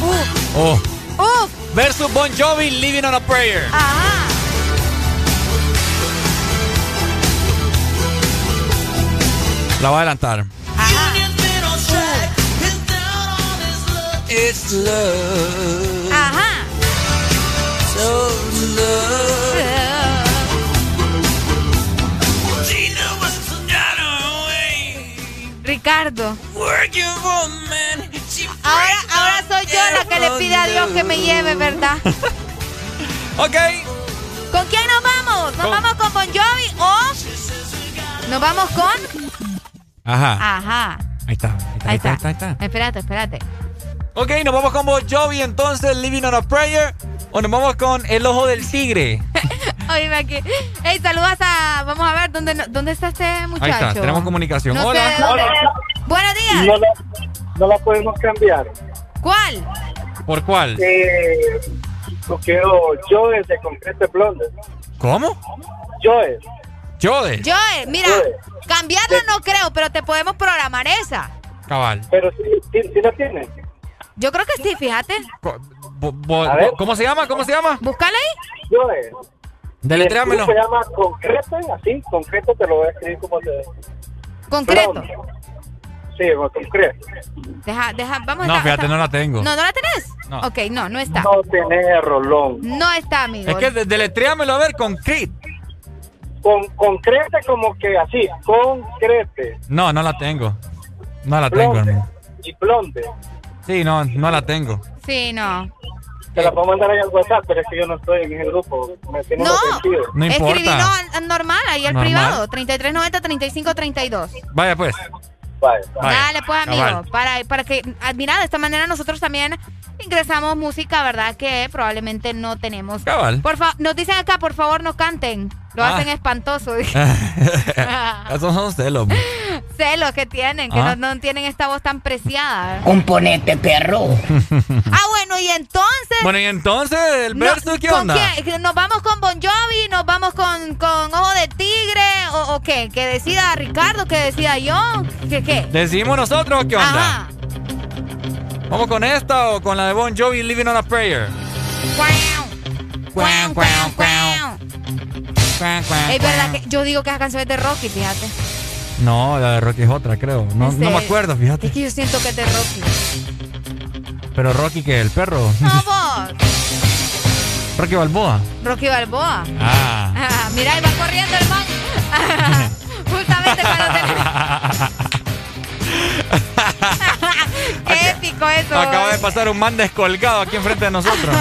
Uf, Oh. uf, Versus Bon Jovi Living on a Prayer. ajá. La voy a adelantar. It's love. Ajá. So love. Ricardo. Ahora, ahora soy yo la que le pide a Dios que me lleve, ¿verdad? Ok. ¿Con quién nos vamos? ¿Nos Con- vamos con Bon Jovi o nos vamos con? Ajá. Ajá. Ahí está. Ahí está. Ahí está. Ahí está. Espérate, espérate. Ok, nos vamos con Bon Jovi entonces, Living on a Prayer. O nos vamos con El Ojo del Tigre. Oíme aquí. Ey, saludas a. Vamos a ver dónde, dónde está este muchacho. Ahí está, tenemos comunicación. No Hola. dónde. Buenos días. No la, no la podemos cambiar. ¿Cuál? ¿Por cuál? Eh, yo quiero Joe de Concrete Blonde. ¿Cómo? Joe. Joe. Joe, mira, Joe. cambiarla no creo, pero te podemos programar esa. Cabal. Pero sí, sí, sí la tiene. Yo creo que sí, fíjate. A ¿Cómo se llama? ¿Cómo se llama? Búscala ahí. Joe. Deletréamelo. Se llama Concrete, así, Concreto te lo voy a escribir como te... Concreto. Blonde. Sí, con concreto. Deja, deja, vamos No, está- fíjate, está- no la tengo. No, ¿no la tenés? No. Ok, no, no está. No tenés Rolón. No está, amigo. Es que de- deletréamelo a ver con Creed. Con concrete como que así, concrete. No, no la tengo. No la tengo, hermano. Y blonde. Sí, no, no la tengo. Sí, no. Te la puedo mandar ahí al WhatsApp, pero es que yo no estoy en ese grupo. Me tiene No. No importa. Escribilo al- normal, ahí al Normal. privado. 3390-3532. Vaya pues. Vale. Vaya. Dale, pues, amigo. Para, para que, ah, mira, de esta manera nosotros también ingresamos música, ¿verdad? Que probablemente no tenemos. Cabal. Por fa- nos dicen acá, por favor, no canten. Lo Ah. hacen espantoso. Esos son celos. Celos que tienen, que Ah. no, no tienen esta voz tan preciada. Componente perro. Ah, bueno, y entonces. bueno, y entonces, el no, verso, ¿qué ¿con onda? qué? ¿Nos vamos con Bon Jovi? ¿Nos vamos con, con Ojo de Tigre? ¿O, o qué? ¿Que decida Ricardo? ¿Que decida yo? ¿Qué qué? ¿Decimos nosotros qué onda? Ajá. ¿Vamos con esta o con la de Bon Jovi, Living on a Prayer? Cuau, cuau, cuau. Es verdad que yo digo que esa canción es de Rocky, fíjate. No, la de Rocky es otra, creo. No, ¿En no me acuerdo, fíjate. Es que yo siento que es de Rocky. Pero Rocky, que el perro. No, vos. Rocky Balboa. Rocky Balboa. Ah. Ah, mira, ahí va corriendo el man. Justamente cuando te... Qué épico eso. Acaba de pasar un man descolgado aquí enfrente de nosotros.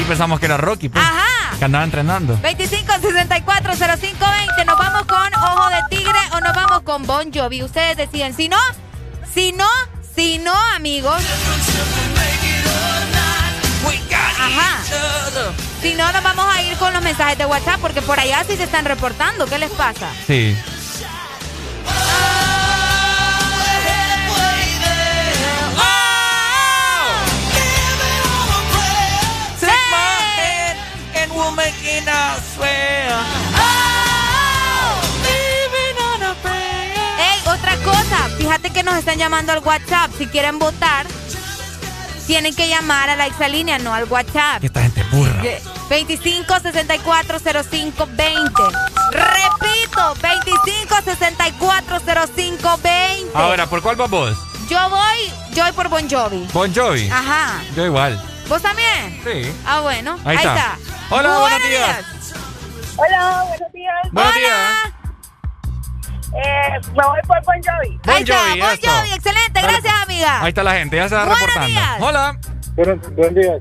Y pensamos que era Rocky, pues. Ajá. Que andaba entrenando. 25640520. ¿Nos vamos con Ojo de Tigre o nos vamos con Bon Jovi? Ustedes deciden. Si no, si no, si no, amigos. Ajá. Si no, nos vamos a ir con los mensajes de WhatsApp porque por allá sí se están reportando. ¿Qué les pasa? Sí. Make it swear. Ey, otra cosa. Fíjate que nos están llamando al WhatsApp. Si quieren votar, tienen que llamar a la exalínea, no al WhatsApp. Esta gente burra. 25 64 05 20. Repito, 25 64 05 20. Ahora, ¿por cuál vas vos? Yo voy, yo voy por Bon Jovi. Bon Jovi. Ajá. Yo igual. ¿Vos también? Sí. Ah, bueno. Ahí está. Hola, buenos días. Hola, buenos días. Buenos días. Eh, me voy por Bon Jovi. Bon Ahí está, Jovi, Bon. Jovi, excelente, gracias amiga. Ahí está la gente, ya se va Buenos reportando. días. Hola. Buen día.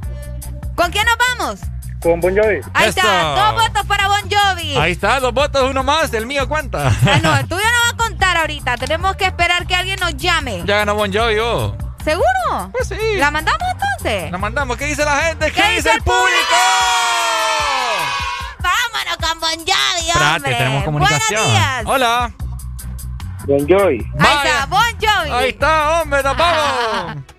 ¿Con quién nos vamos? Con Bon Jovi. Ahí Eso. está, dos votos para Bon Jovi. Ahí está, dos votos, uno más. El mío cuenta. Ah, no, el tuyo no va a contar ahorita. Tenemos que esperar que alguien nos llame. ya ganó Bon Jovi, oh. ¿Seguro? Pues sí. ¿La mandamos entonces? La mandamos. ¿Qué dice la gente? ¿Qué, ¿Qué dice el público? Vámonos con Bon Jovi, tenemos comunicación. Buenos días. Hola. Bon Jovi. Ahí está, Bon Jovi. Ahí está, hombre, nos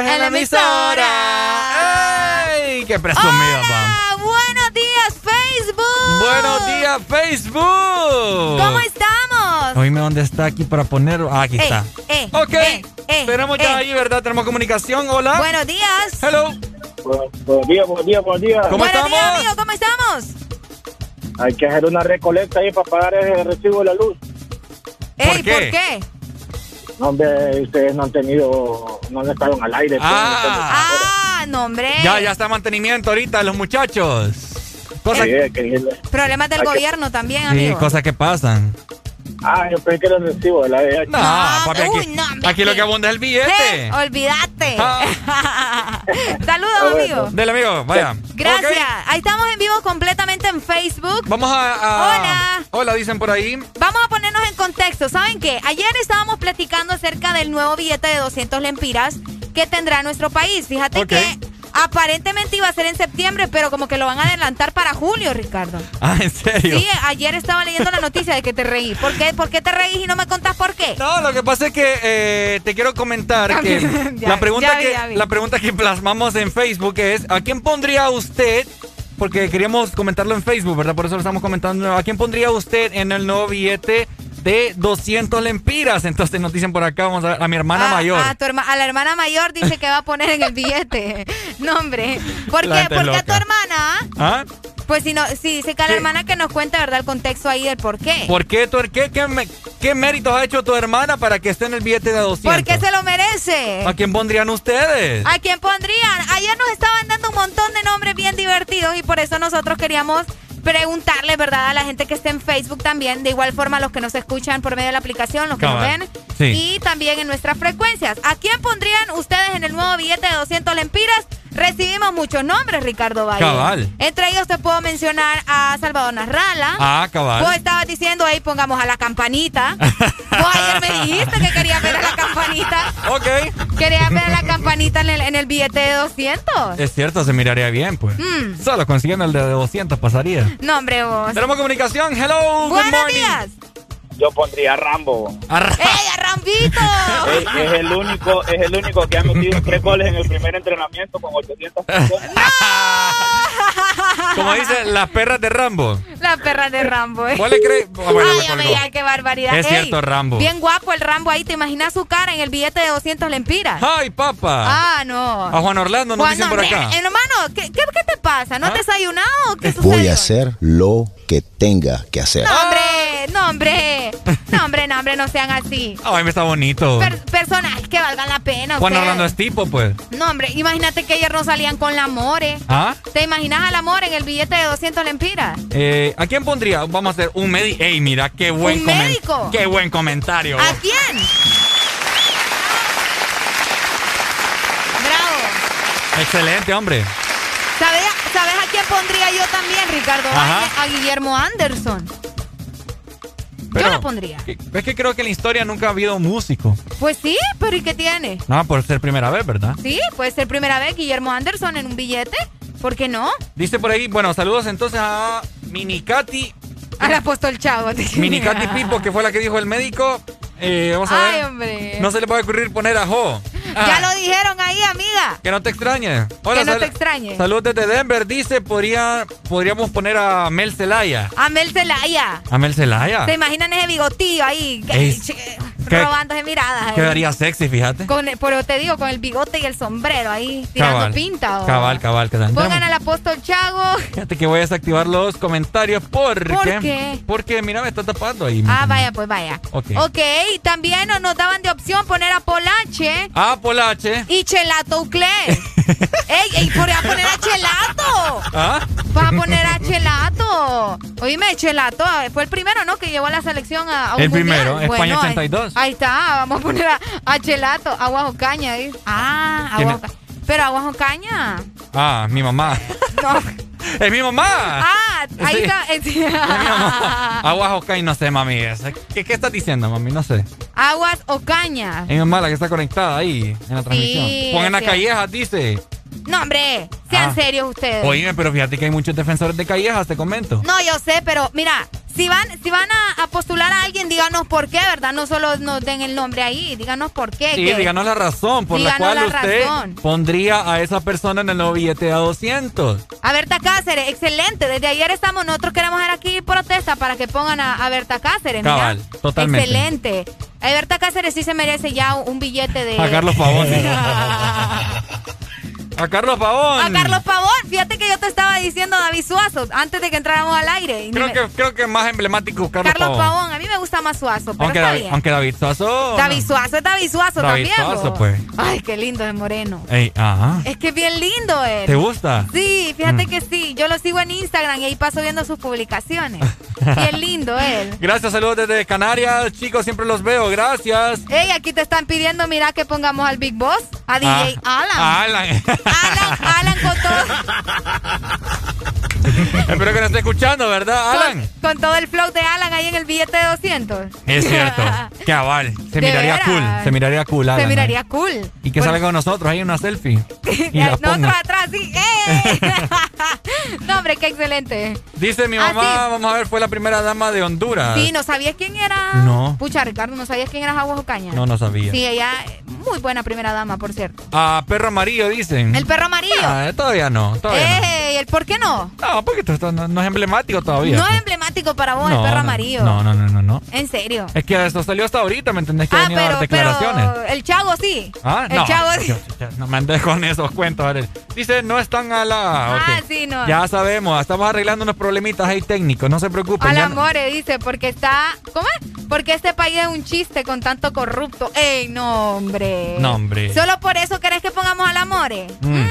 En, En la emisora. ¡Ey! ¡Qué presumido! Hola. Buenos días, Facebook. Buenos días, Facebook. ¿Cómo estamos? Oíme dónde está aquí para poner. Ah, aquí Eh, está. eh, ok. eh, eh, Tenemos ya eh. ahí, ¿verdad? Tenemos comunicación. Hola. Buenos días. Hello. Buenos días, buenos días, buenos días. ¿Cómo Buenos estamos? días, amigo. ¿Cómo estamos? Hay que hacer una recolecta ahí para pagar el recibo de la luz. Ey, qué? ¿por qué? Hombre, ustedes no han tenido, no estado al aire. pues, Ah, no, hombre. Ya, ya está mantenimiento ahorita, los muchachos. Cosas, Sí, que. Problemas del Hay que- gobierno también, sí, amigo. cosas que pasan. Ah, yo pensé que era el recibo de la de No, papi, aquí, uy, no, aquí lo que- que abunda es el billete. Eh, olvídate. Ah. Saludos, amigo. Del amigo, vaya. Gracias. Ahí estamos en vivo completamente en Facebook. Vamos a, a- Hola. Hola, dicen por ahí. Vamos a ponernos en contexto. ¿Saben qué? Ayer estábamos platicando acerca del nuevo billete de 200 lempiras que tendrá nuestro país. Fíjate que aparentemente iba a ser en septiembre, pero como que lo van a adelantar para julio, Ricardo. Ah, ¿en serio? Sí, ayer estaba leyendo la noticia de que te reí. ¿Por qué, ¿Por qué te reís y no me contás por qué? No, lo que pasa es que eh, te quiero comentar que Ya, la pregunta vi, que la pregunta que plasmamos en Facebook es ¿a quién pondría usted? Porque queríamos comentarlo en Facebook, ¿verdad? Por eso lo estamos comentando. ¿A quién pondría usted en el nuevo billete de 200 lempiras? Entonces nos dicen por acá, vamos a, a mi hermana Ah, mayor. A, tu herma- a la hermana mayor dice que va a poner en el billete. No, hombre. ¿Por La qué? Porque a tu hermana, ¿Ah? pues si no, si dice que a la ¿Qué? hermana que nos cuente, ¿verdad? El contexto ahí del por qué. ¿Por qué, tu, qué, qué, me- qué méritos ha hecho tu hermana para que esté en el billete de 200? Porque se lo merece. ¿A quién pondrían ustedes? ¿A quién pondrían? Ayer nos estaban dando un montón de nombres bien divertidos y por eso nosotros queríamos preguntarle, ¿verdad? A la gente que está en Facebook también, de igual forma a los que nos escuchan por medio de la aplicación, los que nos ven, Sí. y también en nuestras frecuencias. ¿A quién pondrían ustedes en el nuevo billete de 200 lempiras? Recibimos muchos nombres, Ricardo Valle. Cabal. Entre ellos te puedo mencionar a Salvador Narrala. Ah, cabal. Vos estabas diciendo ahí pongamos a la campanita. Vos ayer me dijiste que querías ver a la campanita. Ok. Querías ver a la campanita en el, en el billete de 200. Es cierto, se miraría bien, pues. Mm. Solo consiguiendo el de 200 pasaría. No, hombre, vos. Tenemos comunicación. Hello, good Buenos morning. días. Yo pondría a Rambo. ¡Ey, a Rambito! Es, es el único, es el único que ha metido tres goles en el primer entrenamiento con 800 personas. Como dice, las perras de Rambo. La perra de Rambo, eh. ¿Vos le crees? Ah, bueno, Ay, amiga, qué barbaridad. Es Ey, cierto, Rambo. Bien guapo el Rambo ahí. ¿Te imaginas su cara en el billete de 200 lempiras? ¡Ay, papá! Ah, no. A Juan Orlando nos Juan, dicen por acá. Hermano, ¿qué, qué, qué te pasa? ¿No ¿Ah? te has desayunado o qué Voy a hacer lo que tenga que hacer. No, hombre, no, hombre. No, hombre, no, hombre, no sean así. Ay, me está bonito. Per- personajes que valgan la pena. Juan ustedes. Orlando es tipo, pues. No, hombre, imagínate que ayer no salían con la More. ¿Ah? ¿Te imaginas al amor en el billete de 200 lempiras? Eh, ¿A quién pondría? Vamos a hacer un médico. ¡Ey, mira qué buen ¿Un médico? ¡Qué buen comentario! ¿A quién? Bravo. Excelente, hombre. ¿Sabes, ¿Sabes a quién pondría yo también, Ricardo? Ajá. A Guillermo Anderson. Pero, yo lo pondría. Es que creo que en la historia nunca ha habido un músico. Pues sí, pero ¿y qué tiene? No, por ser primera vez, ¿verdad? Sí, puede ser primera vez Guillermo Anderson en un billete. ¿Por qué no? Dice por ahí, bueno, saludos entonces a Minicati, Al apóstol Chavo. Minicati Pipo, que fue la que dijo el médico. Eh, vamos a Ay, ver. hombre. No se le puede ocurrir poner a Jo. Ya lo dijeron ahí, amiga. Que no te extrañe. Que no te extrañe. Saludos desde Denver. Dice, podría, podríamos poner a Mel Zelaya. A Mel Zelaya. ¿A Mel Zelaya? ¿Se imaginan ese bigotillo ahí? que- ¿qué- robándose miradas. Quedaría sexy, fíjate. Con, pero te digo, con el bigote y el sombrero ahí, tirando Cabal. pinta. ¿o? Cabal, cabal, cabal. Pongan al apóstol Chago. Fíjate que voy a desactivar los comentarios porque... ¿Por qué? Porque, mira, me está tapando ahí. Ah, vaya, pues vaya. Ok. Ok, también nos, nos daban de opción poner a Polache Ah, Polache. y Chelato Uclé. ¡Ey, ey! Por a poner a Chelato. ¿Ah? Vas a poner a Chelato. Oíme, Chelato eh, fue el primero, ¿no? Que llevó a la selección a, a un El mundial. primero, España ahí- 82. Ahí, está, vamos a poner a, a Chelato, agua o caña. ¿eh? Ah, ¿Quién agua o es? caña. Pero agua o caña. Ah, mi mamá. No. ¡Es mi mamá! Ah, Ahí Sí. está. eh, Aguas Ocaña, no sé, mami. es- ¿Qué, ¿Qué estás diciendo, mami? No sé. Aguas o caña. Es mala que está conectada ahí en la transmisión. Pongan las sí. callejas, dice. No, hombre, sean Ah. serios ustedes. Oíme, pero fíjate que hay muchos defensores de callejas, te comento. No, yo sé, pero mira, si van, si van a, a postular a alguien, díganos por qué, ¿verdad? No solo nos den el nombre ahí, díganos por qué. Sí, que- díganos la razón por la Díganos cual la usted razón. pondría a esa persona en el nuevo billete a 200. A Berta Cáceres, excelente. Desde ayer estamos, nosotros queremos ver aquí protesta para que pongan a, a Berta Cáceres. mira. Cabal, totalmente. Excelente. A Berta Cáceres sí se merece ya un, un billete de. A Carlos Pavón. A Carlos Pavón. A Carlos Pavón, fíjate que yo te estaba diciendo David Suazo antes de que entráramos al aire. Creo me- que, creo que más emblemático Carlos, Carlos Pavón. Pavón. a mí me gusta más Suazo, pero Aunque está David, bien. aunque David Suazo. David Suazo es David Suazo David también. Suazo, bo. pues. Ay, qué lindo es Moreno. Ey, ajá. Es que es bien lindo él. ¿Te gusta? Sí, fíjate Mm. que sí. Yo lo sigo en Instagram y ahí paso viendo sus publicaciones. bien lindo él. Gracias, saludos desde Canarias. Chicos, siempre los veo. Gracias. Ey, aquí te están pidiendo, mira, que pongamos al Big Boss, a DJ Ah, Alan. Alan. Alan, Alan con todo, Espero que nos esté escuchando, ¿verdad, Alan? con todo el flow de Alan ahí en el billete de 200. Es cierto. Qué aval. Se miraría cool. Se miraría cool, Alan. Se miraría cool. Y que salga con nosotros ahí en una selfie. Y la Nosotros ponga. atrás, sí. ¡Eh! no, hombre, qué excelente. Dice mi Ah, mamá, sí. vamos a ver, fue la primera dama de Honduras. Sí, ¿no sabías quién era? No. Pucha, Ricardo, ¿no sabías quién era Aguas Ocaña? No, no sabía. Sí, ella, eh, muy buena primera dama, por cierto. A perro amarillo dicen. El perro amarillo. Ah, todavía no, todavía. ¿El por qué no? No, porque esto, esto no, no es emblemático todavía. No es emblemático para vos, No, el perro no, amarillo. No, no, no, no, no. En serio. Es que esto salió hasta ahorita, ¿me entendés? Que ah, venía a dar pero, declaraciones. pero el chavo sí. Ah, el no. chavo sí. yo- yo- no me andes con esos cuentos. Ariel. Dice, no están a la. Ah, sí, no. Ya sabemos, estamos arreglando unos problemitas ahí técnicos, no se preocupen. Al no- amore dice, porque está. ¿Cómo es? Porque este país es un chiste con tanto corrupto. ¡Ey, no, hombre! No, hombre. ¿Solo por eso querés que pongamos al amore? Mm.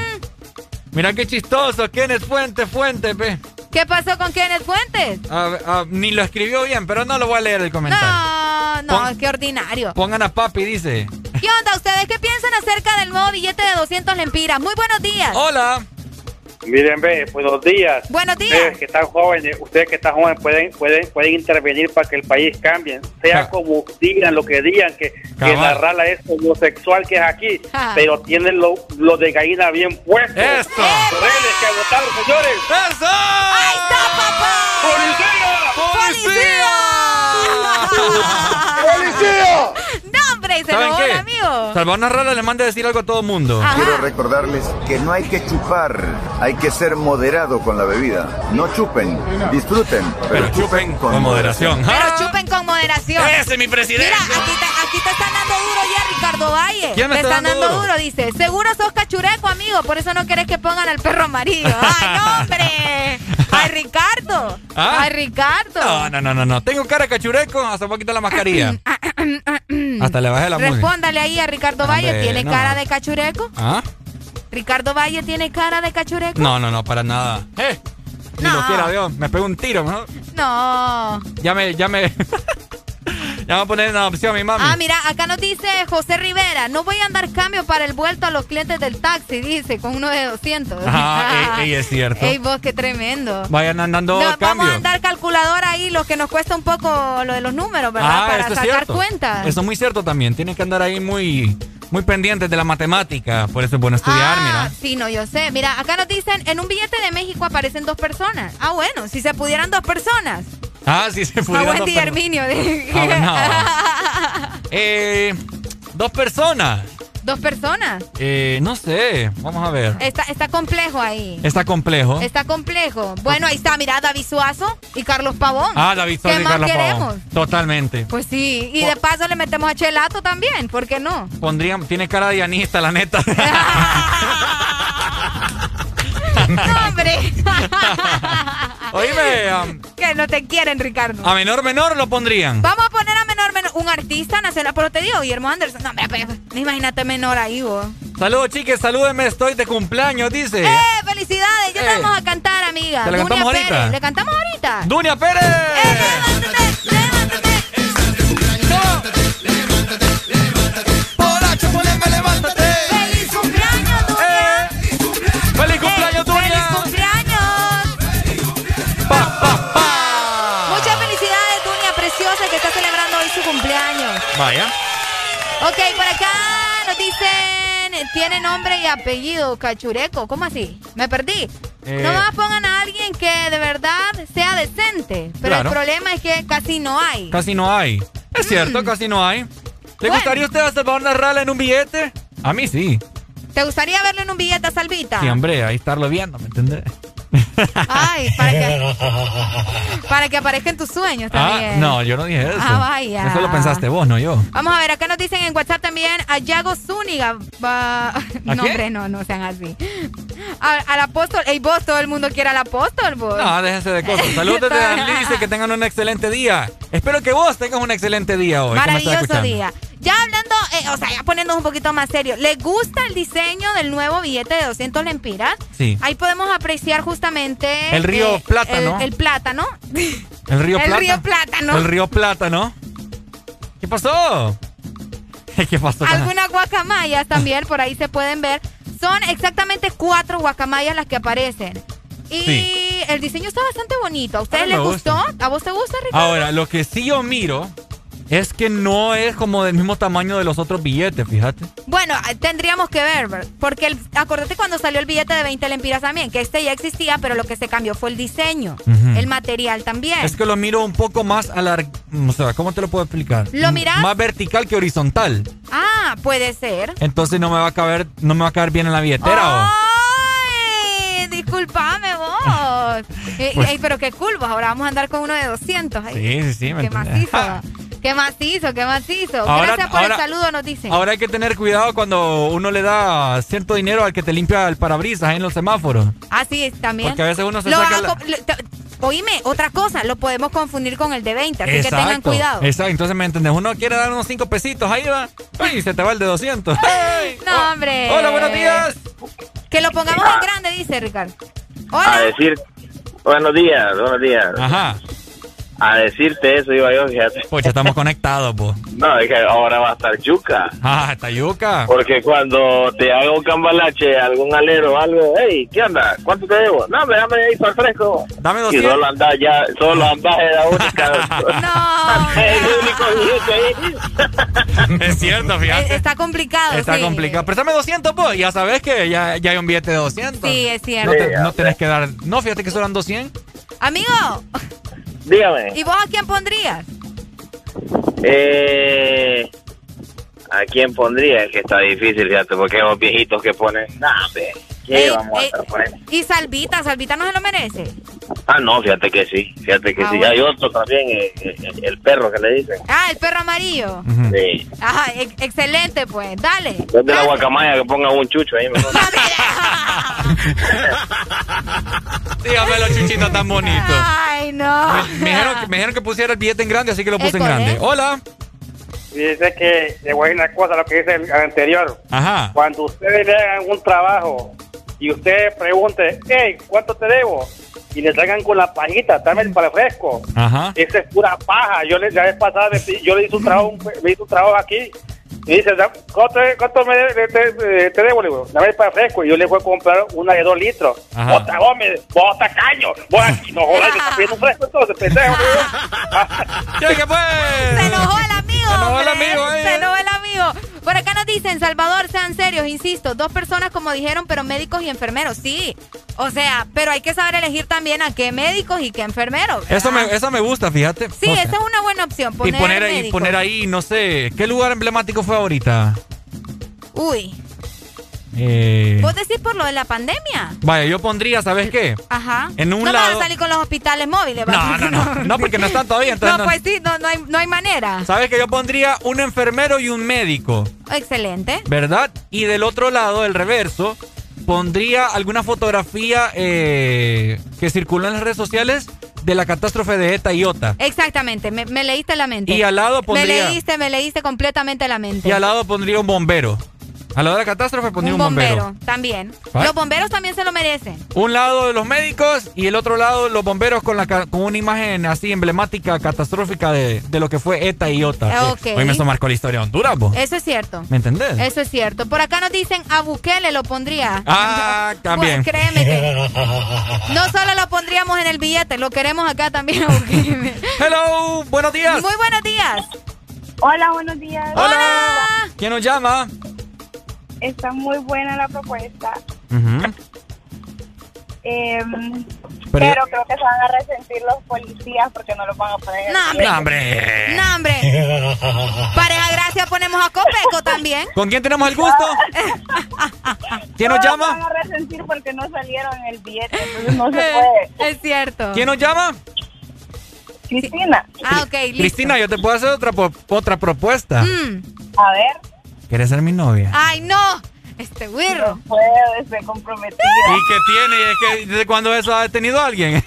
Mira qué chistoso, ¿quién es Fuente, Fuente, pe? ¿Qué pasó con Kenneth Fuentes? Ah, ah, ni lo escribió bien, pero no lo voy a leer el comentario. No, no, Pon- qué ordinario. Pongan a papi, dice. ¿Qué onda? ¿Ustedes qué piensan acerca del nuevo billete de 200 lempiras? Muy buenos días. Hola. Miren, ve, buenos días. Buenos días. Ustedes que están jóvenes, ustedes que están jóvenes pueden, pueden, pueden intervenir para que el país cambie. Sea como digan, lo que digan, que, que la rala es homosexual que es aquí, Ah. pero tienen lo, lo de gallina bien puesto. Redes que votar, señores. ¡Eso! ¡Ahí está, papá! ¡Policía! ¡No, hombre! ¡Se ¿Saben robó qué? el amigo! Salvador Rala le manda a decir algo a todo el mundo. Ajá. Quiero recordarles que no hay que chupar, hay que ser moderado con la bebida. No chupen, disfruten, pero, Pero chupen con moderación. Pero Ah, chupen con moderación. Ese es mi presidente. Mira, aquí te, aquí te están dando duro ya, Ricardo Valle. ¿Quién me te está están dando duro? duro? dice. Seguro sos cachureco, amigo, por eso no querés que pongan al perro amarillo. ¡Ay, no, hombre! ¡Ay, Ricardo! ¿Ah? ¡Ay, Ricardo! No, no, no, no, no. Tengo cara de cachureco, hasta voy a quitar la mascarilla. hasta le la música. Respóndale ahí a Ricardo Valle. Hombre, ¿Tiene no. cara de cachureco? ¿Ah? ¿Ricardo Valle tiene cara de cachureco? No, no, no, para nada. ¡Eh! Ni No. lo quiera Dios, me pego un tiro, ¿no? No. Ya me, ya me. voy a poner en adopción a mi mami. Ah, mira, acá nos dice José Rivera, no voy a andar cambio para el vuelto a los clientes del taxi, dice, con uno de 200. Ajá, ey, ey, es cierto. Ey, vos, qué tremendo. Vayan andando No, cambio. vamos a andar calculadora ahí, lo que nos cuesta un poco lo de los números, ¿verdad? Ah, para es sacar cierto. cuentas. Eso es muy cierto también. Tienen que andar ahí muy, muy pendientes de la matemática. Por eso es bueno estudiar, ah, mira. sí, no, yo sé. Mira, acá nos dicen, en un billete de México aparecen dos personas. Ah, bueno, si se pudieran dos personas. Ah, sí, se A pudieran dos Wendy y per- Herminio. Ah, Eh, dos personas. dos personas. Eh, no sé. Vamos a ver. Está, está complejo ahí. Está complejo. Está complejo. Bueno, ahí está, mira, David Suazo y Carlos Pavón. Ah, David ¿Qué y más Carlos queremos? Pavón. Totalmente. Pues sí, y de paso le metemos a Chelato también, ¿por qué no? Pondrían, tiene cara de dianista, la neta. ¡No, hombre! Oíme, um, que no te quieren, Ricardo. a menor menor lo pondrían. Vamos a poner a menor, menor, un artista nacional, pero te digo, Guillermo Anderson. No, pe- imagínate menor ahí, vos. Saludos, chiques, salúdenme, estoy de cumpleaños, dice. ¡Eh, felicidades! Ya Eh. te vamos a cantar, amiga. ¿Te la cantamos Dunia ahorita? Pérez. ¿Le cantamos ahorita? ¡Dunia Pérez! Hola, Ok, por acá nos dicen, tiene nombre y apellido, Cachureco. ¿Cómo así? Me perdí. Eh. No más pongan a alguien que de verdad sea decente. Pero Claro. el problema es que casi no hay. Casi no hay. Es cierto, casi no hay. ¿Le gustaría usted a Salvador Narrala en un billete? A mí sí. ¿Te gustaría verlo en un billete a Salvita? Sí, hombre, ahí estarlo viendo, ¿me entendés? Ay, para que, para que aparezca en tus sueños Ah, también. no, yo no dije eso. Ah, vaya. Eso lo pensaste vos, no yo. Vamos a ver, acá nos dicen en WhatsApp también a Yago Zúñiga. Va... No, qué? hombre, no, no sean así. A- al apóstol. Ey, vos, todo el mundo quiere al apóstol, vos. No, déjense de cosas. Saludos desde Alice, que tengan un excelente día. Espero que vos tengas un excelente día hoy. Maravilloso día. Ya hablando, eh, o sea, ya poniéndonos un poquito más serio, ¿le gusta el diseño del nuevo billete de 200 lempiras? Sí. Ahí podemos apreciar justamente... El río eh, Plátano. El, el plátano. El río El Plata. río Plátano. El río Plátano. ¿Qué pasó? ¿Qué pasó? Algunas guacamayas también por ahí se pueden ver. Son exactamente cuatro guacamayas las que aparecen. Y Sí. el diseño está bastante bonito. ¿A ustedes les gustó? ¿A vos te gusta, Ricardo? Ahora, lo que sí yo miro es que no es como del mismo tamaño de los otros billetes, fíjate. Bueno, eh, tendríamos que ver, porque el, acordate cuando salió el billete de 20 lempiras también, que este ya existía, pero lo que se cambió fue el diseño, el material también. Es que lo miro un poco más alar... O sea, ¿cómo te lo puedo explicar? ¿Lo M- mirás? Más vertical que horizontal. Ah, puede ser. Entonces no me va a caber, no me va a caber bien en la billetera. ¿o? ¡Ay! Disculpame vos. Eh, Pues- ey, pero qué cool. Ahora vamos a andar con uno de 200. ahí. Sí, sí, sí, me Qué entendés. macizo. Qué macizo, qué macizo. Ahora- Gracias por ahora- el saludo, nos dicen. Ahora hay que tener cuidado cuando uno le da cierto dinero al que te limpia el parabrisas en los semáforos. Ah, sí, también. Porque a veces uno se Lo saca la- Oíme, otra cosa, lo podemos confundir con el de 20, así que tengan cuidado. Exacto, entonces me entendés. Uno quiere dar unos 5 pesitos, ahí va. Y se te va el de 200. ¡Ay! No, hombre. Hola, buenos días. Que lo pongamos en grande, dice Ricardo. A decir, buenos días, buenos días. Ajá. A decirte eso iba yo, fíjate. Pues ya estamos conectados, pues. No, es que ahora va a estar yuca. Ah, está yuca. Porque cuando te haga un cambalache, algún alero o algo, hey, ¿qué onda? ¿Cuánto te debo? No, me dame ahí para el fresco. Dame Y 200. solo andás ya, solo andás de la única. no. el único billete ahí. Es cierto, Eh, fíjate. Está complicado, Está sí. complicado. Préstame 200, pues. Ya sabes que ya, ya hay un billete de 200. Sí, es cierto. No, te- no tenés que dar. No, fíjate que solo dan 200. Amigo, Dígame. ¿y vos a quién pondrías? Eh, ¿A quién pondría? Es que está difícil, fíjate, porque unos viejitos que ponen, nah, hombre, Y Salvita, Salvita no se lo merece. Ah, no, fíjate que sí, fíjate que Ah, sí. bueno. Hay otro también, eh, eh, el perro que le dicen. Ah, el perro amarillo. Sí. Ajá, ex- excelente, pues. Dale. Es de la guacamaya que pongan un chucho ahí, mejor. Dígame los chuchitos tan bonitos. Ay, no. Me, me dijeron, que- me dijeron que pusiera el billete en grande, así que lo puse en grande. Hola. Dice que le voy a decir una cosa, lo que dice el anterior. Ajá. Cuando ustedes le hagan un trabajo y usted pregunte, hey, ¿cuánto te debo? Y le traigan con la pajita, dame el para fresco. Ajá. Esa es pura paja. Yo le, la vez pasada yo le hice un trabajo, le hice un trabajo aquí. Y dice, "Da- ¿cuánto, cuánto me de- te, te- te debo? Le digo, dame el para fresco. Y yo le fui a comprar una de dos litros. Ajá. Bota, vos, me, vos tacaño. Vos aquí, no jodas, me estás pidiendo un fresco entonces, pendejo. ¿Qué pues? Se enojó el amigo. Se enojó el hombre. amigo, eh. Se el amigo. Por acá nos dicen, Salvador, sean serios, insisto. Dos personas, como dijeron, pero médicos y enfermeros. Sí. O sea, pero hay que saber elegir también a qué médicos y qué enfermeros. Eso me, eso me gusta, fíjate. Sí, O sea, esa es una buena opción. y Poner, poner ahí, poner ahí, no sé, ¿qué lugar emblemático fue ahorita? Uy. Eh, ¿Vos decís por lo de la pandemia? vaya, yo pondría, ¿sabes qué? Ajá. En un no lado- van a salir con los hospitales móviles. No, ¿va? no, no, no, porque no están todavía. Entonces No, no- pues sí, no, no, hay, no hay manera. ¿Sabes que yo pondría un enfermero y un médico? Excelente. ¿Verdad? Y del otro lado, el reverso, pondría alguna fotografía eh, que circuló en las redes sociales de la catástrofe de ETA y OTA. Exactamente, me, me leíste la mente. Y al lado Me pondría- leíste, me leíste completamente la mente. Y al lado pondría un bombero. Al lado de la catástrofe pondría un un, bombero, también. ¿Ah? Los bomberos también se lo merecen. Un lado de los médicos y el otro lado los bomberos con, la, una imagen así emblemática, catastrófica de, de lo que fue ETA y OTA. Ah, ok. Eh, Hoy me eso marcó la historia de Honduras, vos. Eso es cierto. ¿Me entendés? Eso es cierto. Por acá nos dicen a Bukele lo pondría. Ah, también. Bueno, créeme que no solo lo pondríamos en el billete, lo queremos acá también a Bukele. Hello, buenos días. Muy buenos días. Hola, buenos días. Hola. ¿Quién nos llama? Está muy buena la propuesta. Em, Pero- pero, creo que se van a resentir los policías porque no lo van a poner en el No, hombre. No, hombre. Pareja Gracia ponemos a Copeco también. ¿Con quién tenemos el gusto? ¿Quién nos No, llama? Se van a resentir porque no salieron el billete, entonces no se puede. Es cierto. ¿Quién nos llama? Cristina. Ah, ok, listo. Cristina, yo te puedo hacer otra, po- otra propuesta. Mm. A ver. ¿Quieres ser mi novia? Ay, no. Este güirro. No puedo, estoy comprometida. ¿Y qué tiene? Es que ¿Desde cuándo eso ha detenido a alguien?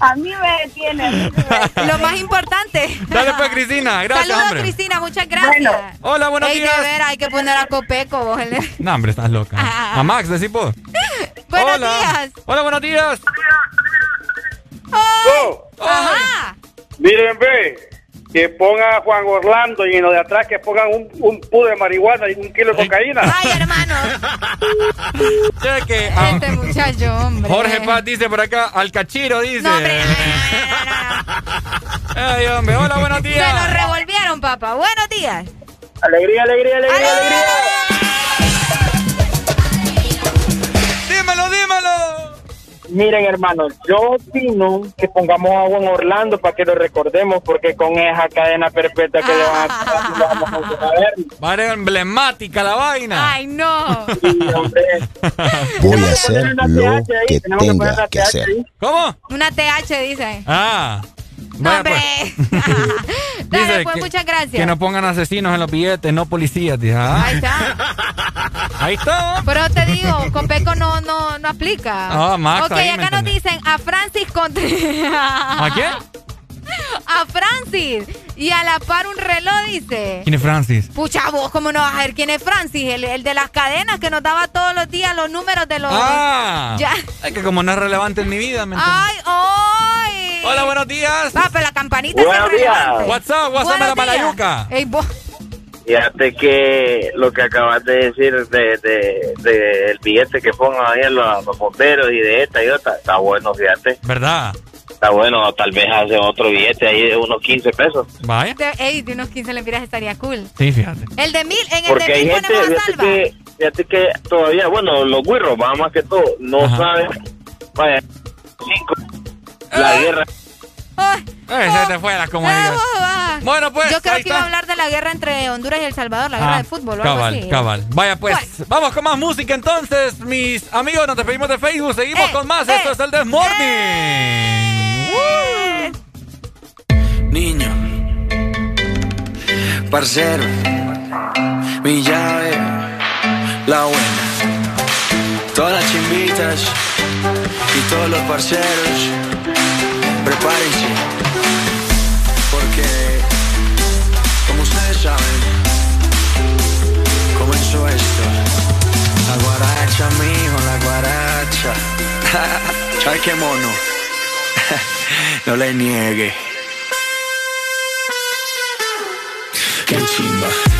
A mí me detiene. Lo más importante. Dale pues, Cristina. Gracias, Saludos, hombre. Cristina. Muchas gracias. Hola, buenos Ey, días. de ver, hay que poner a Copeco. vos. No, hombre, estás loca. A Max, decís vos. Buenos Hola. días. Hola, buenos días. Ajá. Miren, ve, que ponga a Juan Orlando y en lo de atrás que pongan un, un pudo de marihuana y un kilo de cocaína. Ay, hermano. Cheque. ah, Este muchacho, hombre. Jorge Paz dice por acá, al cachiro dice. No, hombre. Ay, hombre, hola, buenos Se días. lo revolvieron, papá. Buenos días. Alegría, alegría, alegría, alegría. Dímelo, dímelo. Miren, hermano, yo opino que pongamos a Juan Orlando para que lo recordemos, porque con esa cadena perpetua que le van a ver. Va a ser emblemática la vaina. Ay, no. Sí, hombre. Voy a hacer una lo TH ahí, que tenemos que poner tenga una que TH hacer. ahí. ¿Cómo? Una TH, dice. Ah. No, hombre. pues. Dale, Dice pues, que- muchas gracias. Que no pongan asesinos en los billetes, no policías. Dice, ah. Ahí está. Ahí está. Pero te digo, Copeco no, no, no aplica. Ah, Max, Ok, ahí me acá nos dicen a Francis contra... ¿A quién? A Francis. Y a la par un reloj dice. ¿Quién es Francis? Pucha, vos, ¿cómo no vas a ver quién es Francis? El, el de las cadenas que nos daba todos los días los números de los... Ah. Ya. Es que como no es relevante en mi vida, ¿me entiendes? ¡Ay, ay! Hola, buenos días. Ah, pero la campanita Buenos es relevante. días. What's up? What's up, la malayuca? Ey, vos. Fíjate que lo que acabas de decir de, de, de el billete que pongan ahí en los, los bomberos y de esta y otra, está bueno, fíjate. ¿Verdad? Está bueno, tal vez hace otro billete ahí de unos 15 pesos. Vaya. De, ey, de unos 15 lempiras estaría cool. Sí, fíjate. El de mil, en el Porque de hay mil gente, ponemos a fíjate salva. que, fíjate que todavía, bueno, los güirros, más más que todo, no Ajá. saben, vaya, cinco, la guerra. Ay, Eh, se te fue la ah, comunidad. ah. Bueno, pues. Yo creo ahí que iba a hablar de la guerra entre Honduras y El Salvador, la guerra Ah, de fútbol o algo cabal, así. cabal. Vaya pues, vamos con más música entonces, mis amigos, nos despedimos de Facebook, seguimos Eh, con más, eh, esto es el Desmorning. Eh. Niño, parcero, mi llave, la buena. Todas las chimbitas y todos los parceros, prepárense. Porque, como ustedes saben, comenzó esto. La guaracha, mijo, la guaracha. ¿Sabes qué mono? no le niegue. Qué chimba.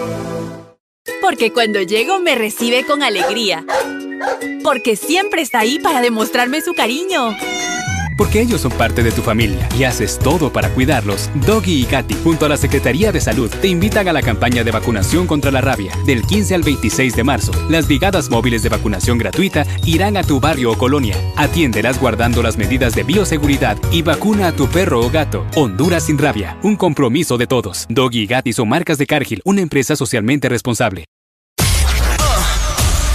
Porque cuando llego me recibe con alegría. Porque siempre está ahí para demostrarme su cariño. Porque ellos son parte de tu familia y haces todo para cuidarlos, Doggy y Katy, junto a la Secretaría de Salud, te invitan a la campaña de vacunación contra la rabia. Del 15 al 26 de marzo, las brigadas móviles de vacunación gratuita irán a tu barrio o colonia. Atiéndelas guardando las medidas de bioseguridad y vacuna a tu perro o gato. Honduras sin rabia, un compromiso de todos. Doggy y Katy son marcas de Cargill, una empresa socialmente responsable.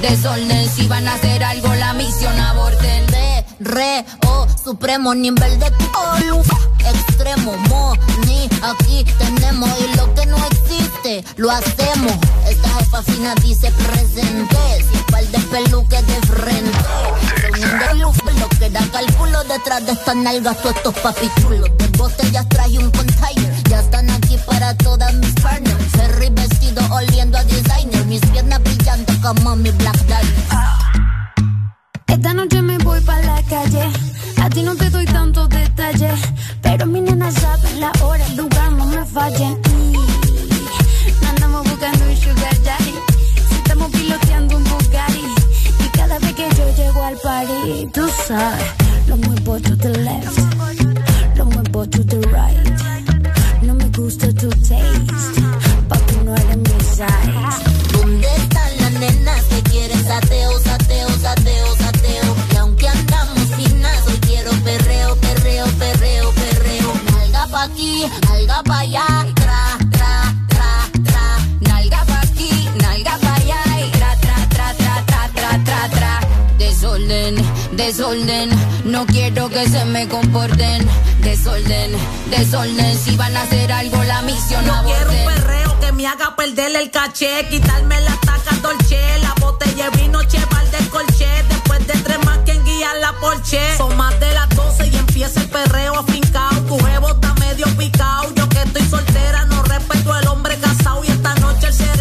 Desorden, si van a hacer algo la misión aborten. Re, re, oh, supremo nivel de olu, extremo, mo, ni, aquí tenemos y lo que no existe, lo hacemos. Esta jefa fina dice presente, sin par de peluques de frente. Son deluxe, lo que da cálculo detrás de estas nalgas, todos estos papichulos. De botellas trae un container, ya están aquí para todas mis partners. Ferry brillando como mi black. Esta noche me voy para la calle. A ti no te doy tantos detalles. Pero mi nena sabe la hora, el lugar, no me fallen. Y andamos buscando un sugar daddy. Si estamos piloteando un Bugatti. Y cada vez que yo llego al party, tú sabes, lo muevo to the left. Lo muevo to the right. Se me comporten. Desorden, desorden, si van a hacer algo la misión Yo quiero un perreo que me haga perder el caché, quitarme la taca dolce, la botella de vino cheval del colché, después de tres más quien guía la porche. Son más de las 12 y empieza el perreo afincao, tu jevo está medio picao, yo que estoy soltera no respeto al hombre casado y esta noche el ser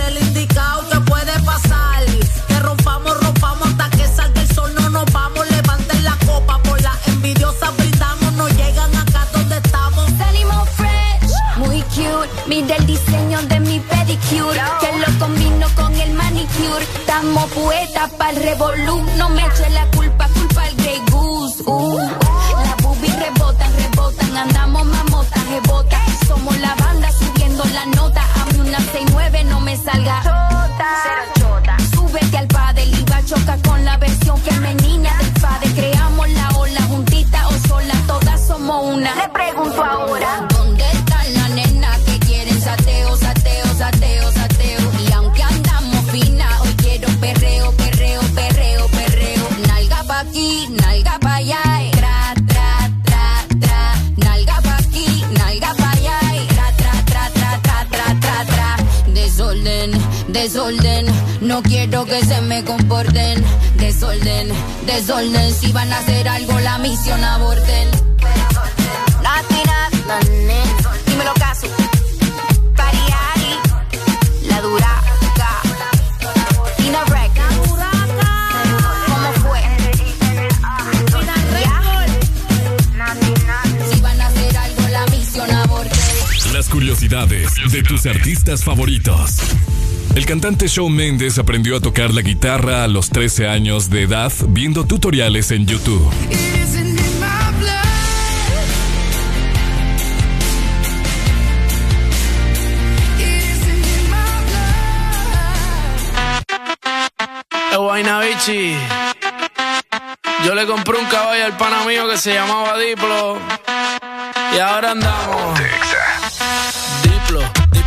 Mira el diseño de mi pedicure, que lo combino con el manicure. Estamos poetas para el revolú. No me eche la culpa, culpa al Grey Goose. Uh. Las boobies rebotan, rebotan. Andamos mamotas, rebotas. Somos la banda subiendo la nota. A mí una 69 no me salga. Súbete al padre y va a chocar con la versión femenina del padre. Creamos la ola juntita o sola. Todas somos una. Le pregunto ahora. desorden. No quiero que se me comporten, desorden, desorden. Si van a hacer algo, la misión aborten. Dímelo caso. La dura. curiosidades de tus artistas favoritos. El cantante Shawn Mendes aprendió a tocar la guitarra a los 13 años de edad viendo tutoriales en YouTube. Bichi. Yo le compré un caballo al pana mío que se llamaba Diplo. Y ahora andamos.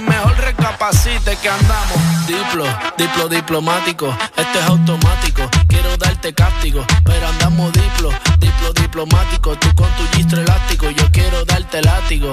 mejor recapacite que andamos. Diplo, diplo diplomático. Esto es automático. Quiero darte cáptico. Pero andamos diplo, diplo diplomático. Tú con tu gistro elástico. Yo quiero darte látigo.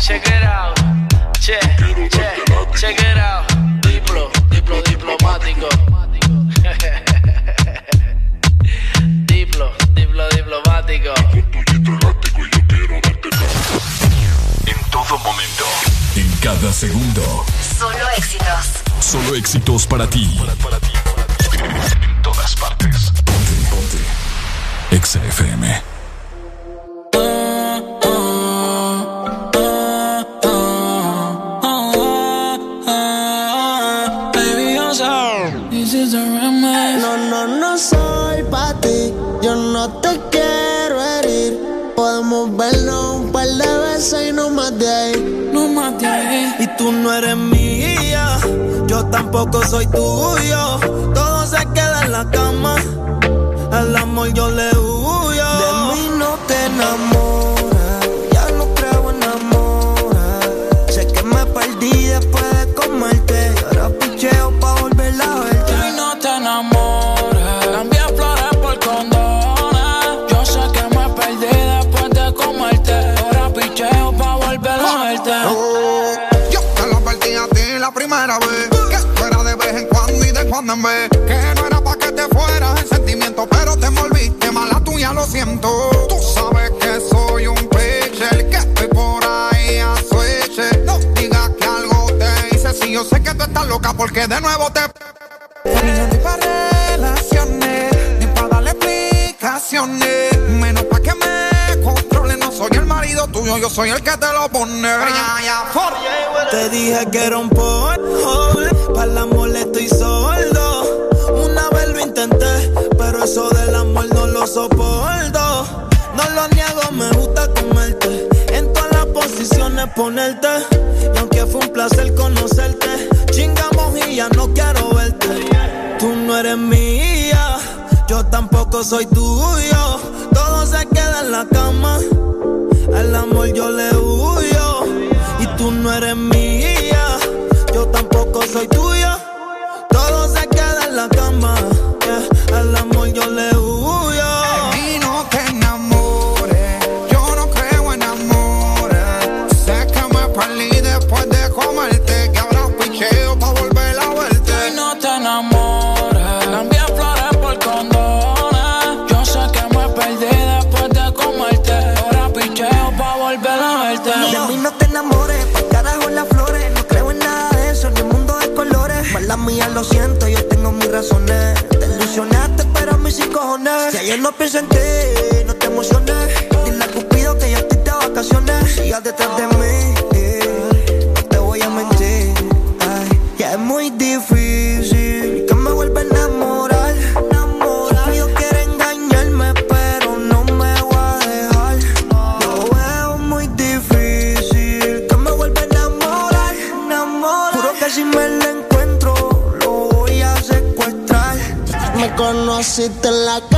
Check it out. Che, che, check it out. Diplo, diplo diplomático. diplo, diplo diplomático. En todo momento. En cada segundo. Solo éxitos. Solo éxitos para ti. En todas partes. Ponte, ponte. Exa no te quiero herir. Podemos vernos un par de veces y no más de ahí. No más de ahí. Y tú no eres mía. Yo tampoco soy tuyo. Todo se queda en la cama. El amor yo le Que no era pa' que te fueras en sentimiento, pero te envolviste mala tuya, lo siento. Tú sabes que soy un pitcher, que estoy por ahí a switch. No digas que algo te hice, si yo sé que tú estás loca porque de nuevo te. Ni yo pa' relaciones, ni pa' darle explicaciones. Menos pa' soy el marido tuyo, yo soy el que te lo pone. Te dije que era un porno, para el amor estoy sordo. Una vez lo intenté, pero eso del amor no lo soporto. No lo niego, me gusta comerte. En todas las posiciones ponerte. Y aunque fue un placer conocerte, chingamos y ya no quiero verte. Tú no eres mía, yo tampoco soy tuyo. Todo se queda en la cama. El amor yo le huyo. Y tú no eres mía, yo tampoco soy tuya. Todo se queda en la cama. yeah. El amor yo le huyo. Lo siento, yo tengo mis razones. Te ilusionaste, pero a mí sin cojones. Si ayer no pienso en ti, no te emociones. Dile a Cupido que ya estoy de vacaciones. Sigas detrás de mí, no te voy a mentir. Ay, ya es muy difícil en la calle,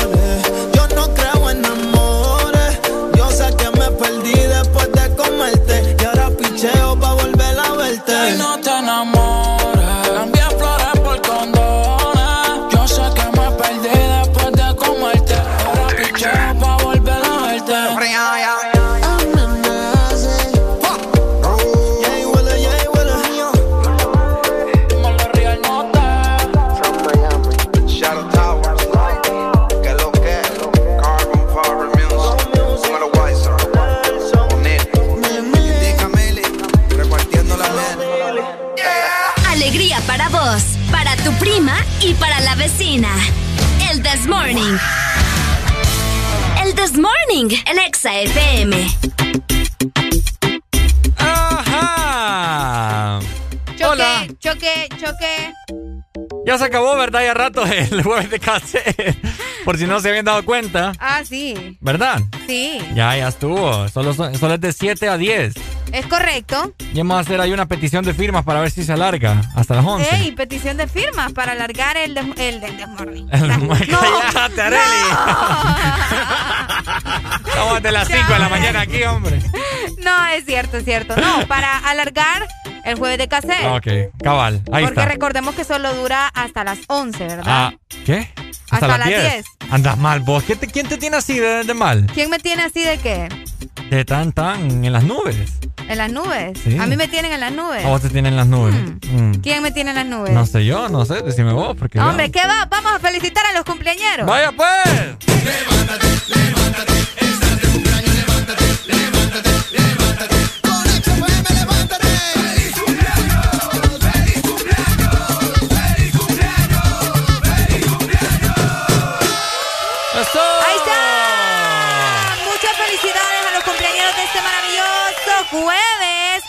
yo no creo en amores. Morning. El This Morning, el Exa FM. Ajá. Choque, Hola. choque, choque. Ya se acabó, ¿verdad? Ya rato el jueves de cassette. Por si no se habían dado cuenta. Ah, sí. ¿Verdad? Sí. Ya, ya estuvo. Solo, solo es de 7 a 10. Es correcto. Y vamos a hacer ahí una petición de firmas para ver si se alarga hasta las 11. Ey, petición de firmas para alargar el, des- el, del desmorning. Cállate, Areli. Estamos de las 5 de la mañana aquí, hombre. No, es cierto, es cierto. No, para alargar el jueves de cassette. Ok, cabal. Ahí Porque está. recordemos que solo dura hasta las 11, ¿verdad? Ah, ¿qué? Hasta las 10. Andas mal, vos. ¿Qué te- ¿Quién te tiene así de, de mal? ¿Quién me tiene así de qué? De tan, tan en las nubes. ¿En las nubes? Sí. A mí me tienen en las nubes. ¿A vos te tienen en las nubes? Mm. ¿Quién me tiene en las nubes? No sé yo, no sé. Decime vos, porque Hombre, ¿qué va? Vamos a felicitar a los cumpleañeros. ¡Vaya pues! Ahí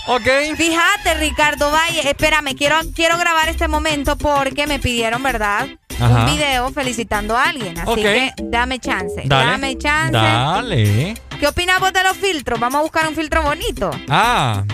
Ok. Fíjate, Ricardo Valle. Espérame, quiero, quiero grabar este momento porque me pidieron, ¿verdad? Ajá. Un video felicitando a alguien. Así Ok. que dame chance. Dale. Dame chance. Dale. ¿Qué opinas vos de los filtros? Vamos a buscar un filtro bonito. Ah,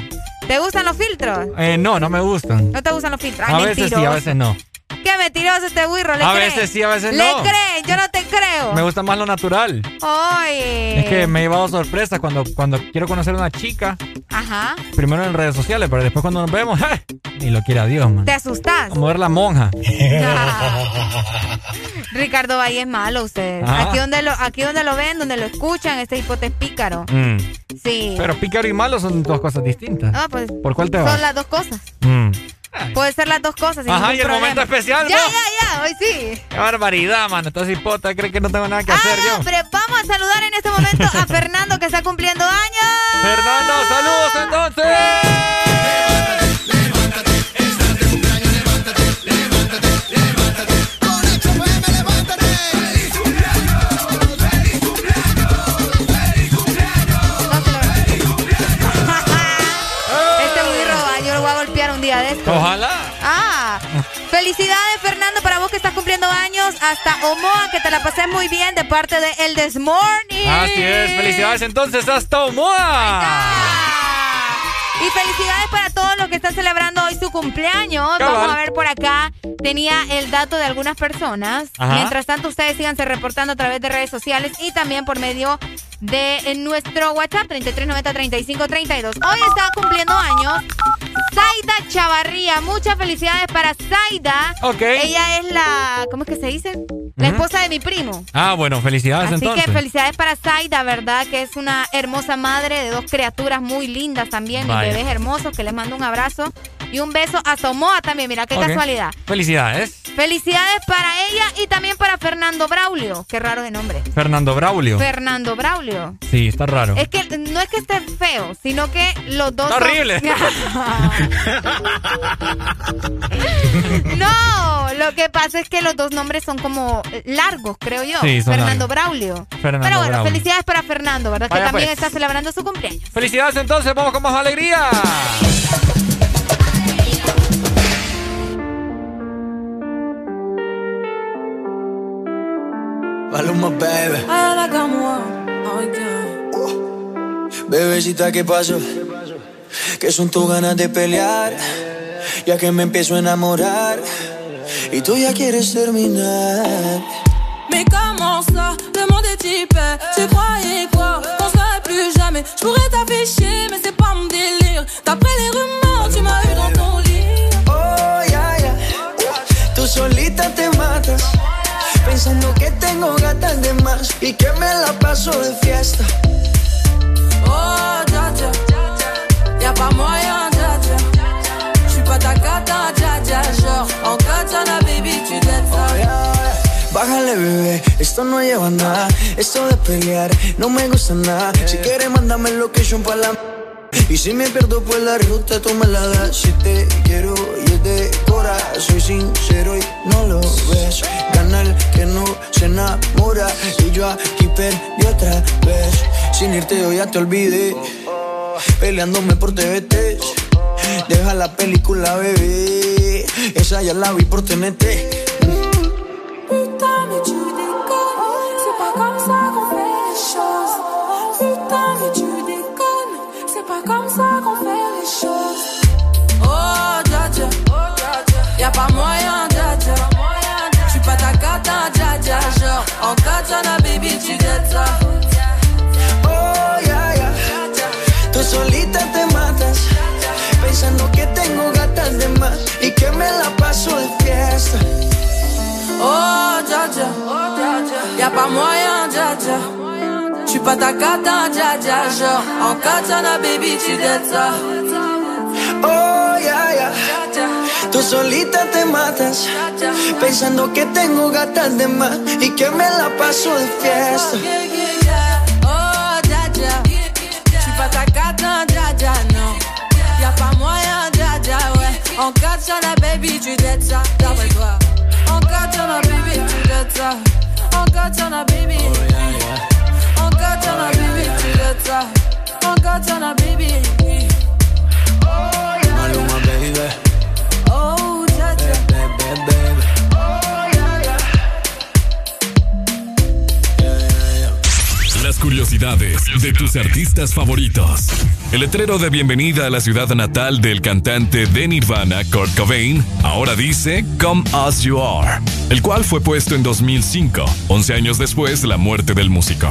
¿Te gustan los filtros? eh, no, no me gustan. ¿No te gustan los filtros? Ay, A veces sí, a veces no. Qué mentiroso este güirro, ¿le A veces sí, a veces ¿Le no. crees? Yo no te creo. Me gusta más lo natural. Oye. Es que me he llevado sorpresas cuando, cuando quiero conocer a una chica. Ajá. Primero en redes sociales, pero después cuando nos vemos, ¡eh! ni lo quiera Dios, man. ¿Te asustás? Como ver la monja. Ricardo Valle es malo usted. Ah. Aquí donde lo, aquí donde lo ven, donde lo escuchan, este hipote es pícaro. Mm. Sí. Pero pícaro y malo son dos cosas distintas. Ah, pues, ¿Por cuál te Son vas? las dos cosas. Mm. Puede ser las dos cosas. sin Ajá, y el problema. momento especial, Ya, ¿no? ya, ya, hoy sí. Qué barbaridad, mano. Entonces, hipota, cree que no tengo nada que hacer yo. Hombre, vamos a saludar en este momento a Fernando que está cumpliendo años. Fernando, saludos entonces. Hasta Omoa, que te la pasé muy bien de parte de El This Morning. Así es, felicidades entonces hasta Omoa. Y felicidades para todos los que están celebrando hoy su cumpleaños. Cabal. Vamos a ver por acá. Tenía el dato de algunas personas. Ajá. Mientras tanto, ustedes síganse reportando a través de redes sociales y también por medio de nuestro WhatsApp 3390-3532. Hoy está cumpliendo años Zaida Chavarría. Muchas felicidades para Zaida. Ok. Ella es la, ¿cómo es que se dice? La esposa de mi primo. Ah, bueno, felicidades Así entonces. que felicidades para Zaida, ¿verdad? Que es una hermosa madre de dos criaturas muy lindas también, mis bebés hermosos, que les mando un abrazo y un beso a Somoa también, mira qué casualidad. Felicidades. Felicidades para ella y también para Fernando Braulio. Qué raro de nombre. Fernando Braulio. Fernando Braulio. Sí, está raro. Es que no es que esté feo, sino que los dos. Está son- horrible. no, lo que pasa es que los dos nombres son como largos, creo yo. Sí, son Fernando largos. Braulio. Fernando Pero bueno, Braulio. felicidades para Fernando, ¿verdad? Vaya que también pues. está celebrando su cumpleaños. Felicidades entonces, vamos con más alegría. Maluma, baby. Bebecita, ¿qué pasó? Que son tus ganas de pelear. Ya que me empiezo a enamorar. Y tú ya quieres terminar. Mais comment ça, le monde est hyper? Tu croyais quoi, qu'on serait plus jamais Je pourrais t'afficher, mais c'est pas mon délire D'après les rumeurs, tu m'as eu dans ton lit Oh, ya, ya. Tú solita te matas. Pensando que tengo gatas de más. Y que me la paso de fiesta. Oh, dja dja Y'a pas moyen, dja dja J'suis pas ta cata, dja dja Genre, en katana, baby, tu ça Bájale, bebé, esto no lleva nada. Esto de pelear no me gusta nada. Si quieres, mándame location para la. Y si me pierdo por la ruta, tú me la das. Si te quiero y es de cora, soy sincero y no lo ves. Gana el que no se enamora. Y yo aquí perdí otra vez. Sin irte, yo ya te olvidé. Peleándome por TVT. Deja la película, bebé. Esa ya la vi por TNT. Que me la paso de fiesta. Oh, dja dja Y'a pas moyen, dja dja J'suis pas ta dja dja Genre, en katana, baby, tu ça Oh, ya, ya. Tú solita te matas. Pensando que tengo gatas de más. Y que me la paso de fiesta. Ouais En katana, baby, tu dettes ça D'après toi. En katana, baby, tu dettes ça. En katana, baby. En katana, baby, tu dettes ça. En katana, baby. Maluma, baby. Curiosidades de tus artistas favoritos. El letrero de bienvenida a la ciudad natal del cantante de Nirvana, Kurt Cobain, ahora dice Come As You Are, el cual fue puesto en 2005, 11 años después de la muerte del músico.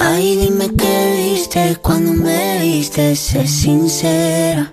Ay, dime qué viste cuando me viste, sé sincera.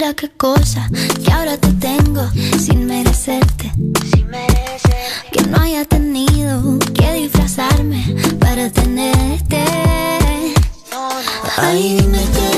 Mira qué cosa que ahora te tengo sin merecerte. Sin merecerte. Que no haya tenido que disfrazarme para tenerte. No. Ay, dime qué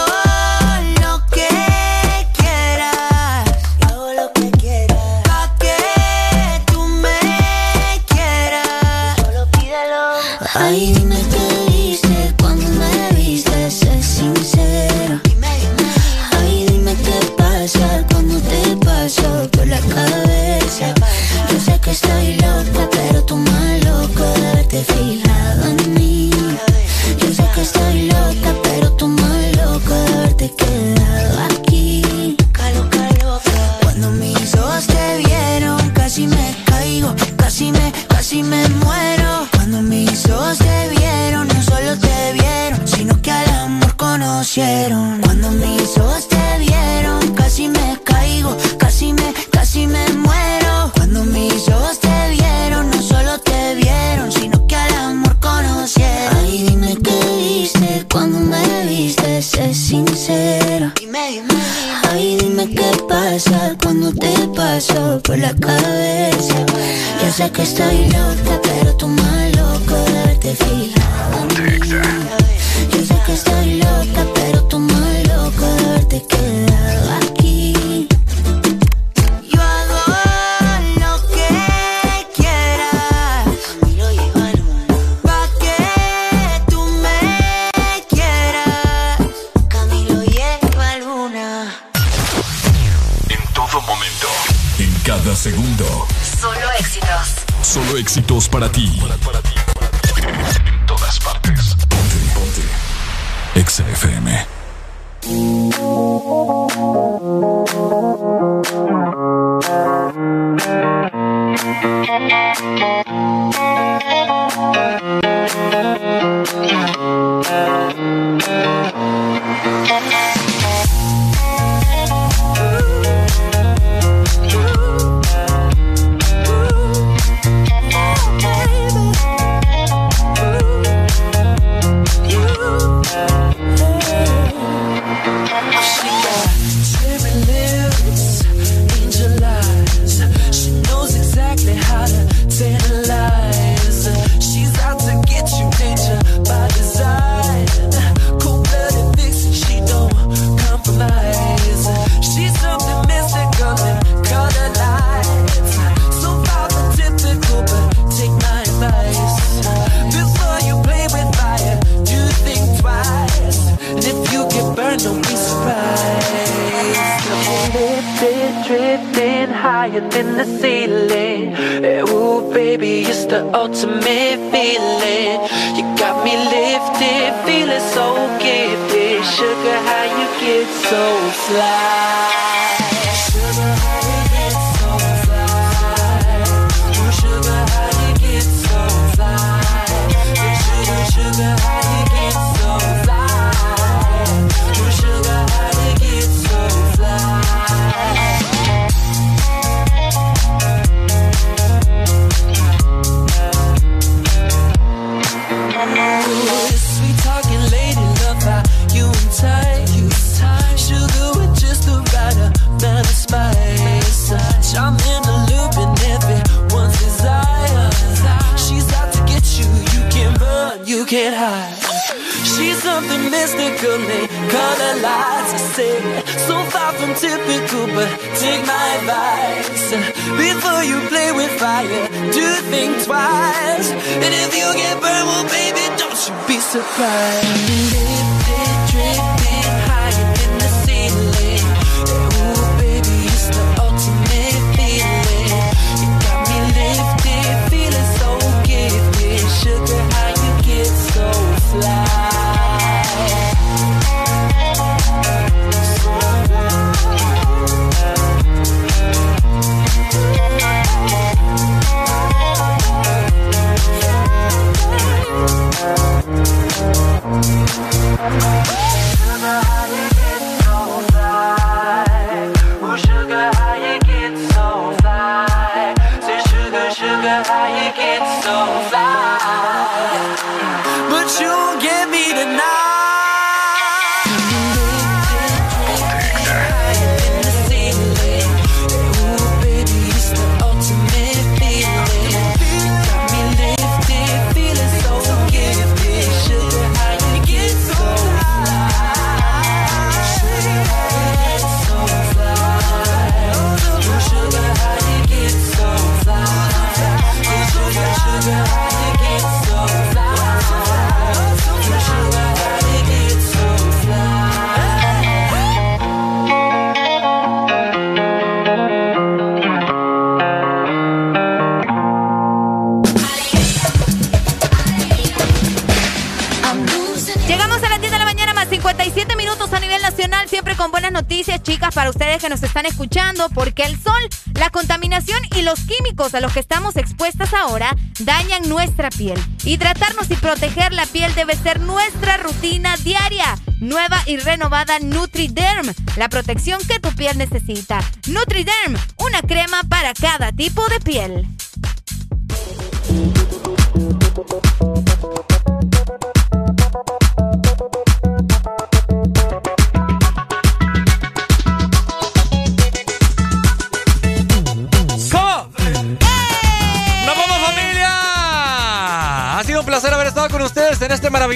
que estoy loca. Piel. Hidratarnos y proteger la piel debe ser nuestra rutina diaria. Nueva y renovada NutriDerm, la protección que tu piel necesita. NutriDerm, una crema para cada tipo de piel.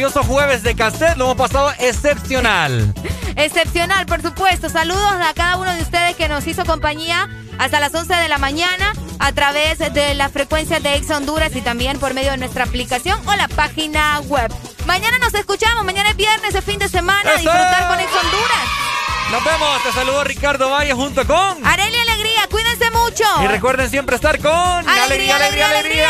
Maravilloso jueves de cassette. Lo hemos pasado excepcional. Excepcional, por supuesto. Saludos a cada uno de ustedes que nos hizo compañía hasta las 11 de la mañana a través de las frecuencias de Ex Honduras y también por medio de nuestra aplicación o la página web. Mañana nos escuchamos, mañana es viernes, es fin de semana, ¡Eso! disfrutar con Ex Honduras. Nos vemos. Te saludo Ricardo Valle junto con. Arelia Alegría, cuídense mucho. Y recuerden siempre estar con. Alegría, alegría, alegría.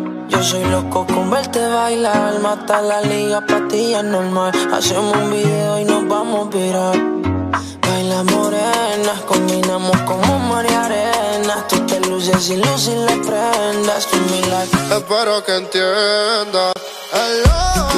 Soy loco con verte bailar. Mata la liga, patilla normal. Hacemos un video y nos vamos a virar. Baila morenas, combinamos como mar y arena. Tú te luces y luces las prendas. Tú mi. Espero que entiendas. Hello,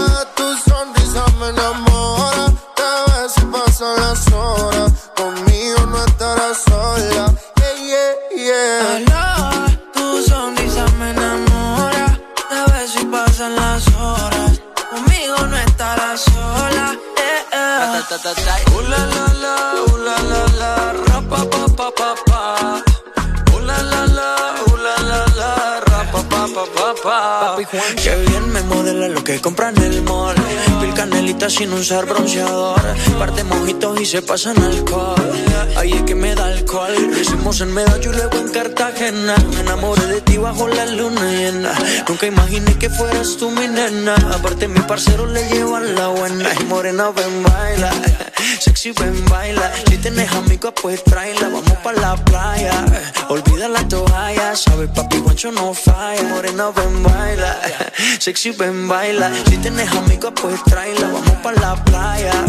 sin usar bronceador. Parte mojitos y se pasan alcohol. Ahí es que me da alcohol. Hicimos en Medallo y luego en Cartagena. Me enamoré de ti bajo la luna llena. Nunca imaginé que fueras tú mi nena. Aparte, mi parcero le llevan la buena. Y morena, ven, baila. Sexy, ven, baila. Si tienes amigos, pues tráela. Vamos pa' la playa. Olvida la toalla. Guancho no falla. Morena, ven, baila. Sexy, ven, baila. Si tienes amigos, pues tráela. Vamos pa' la playa.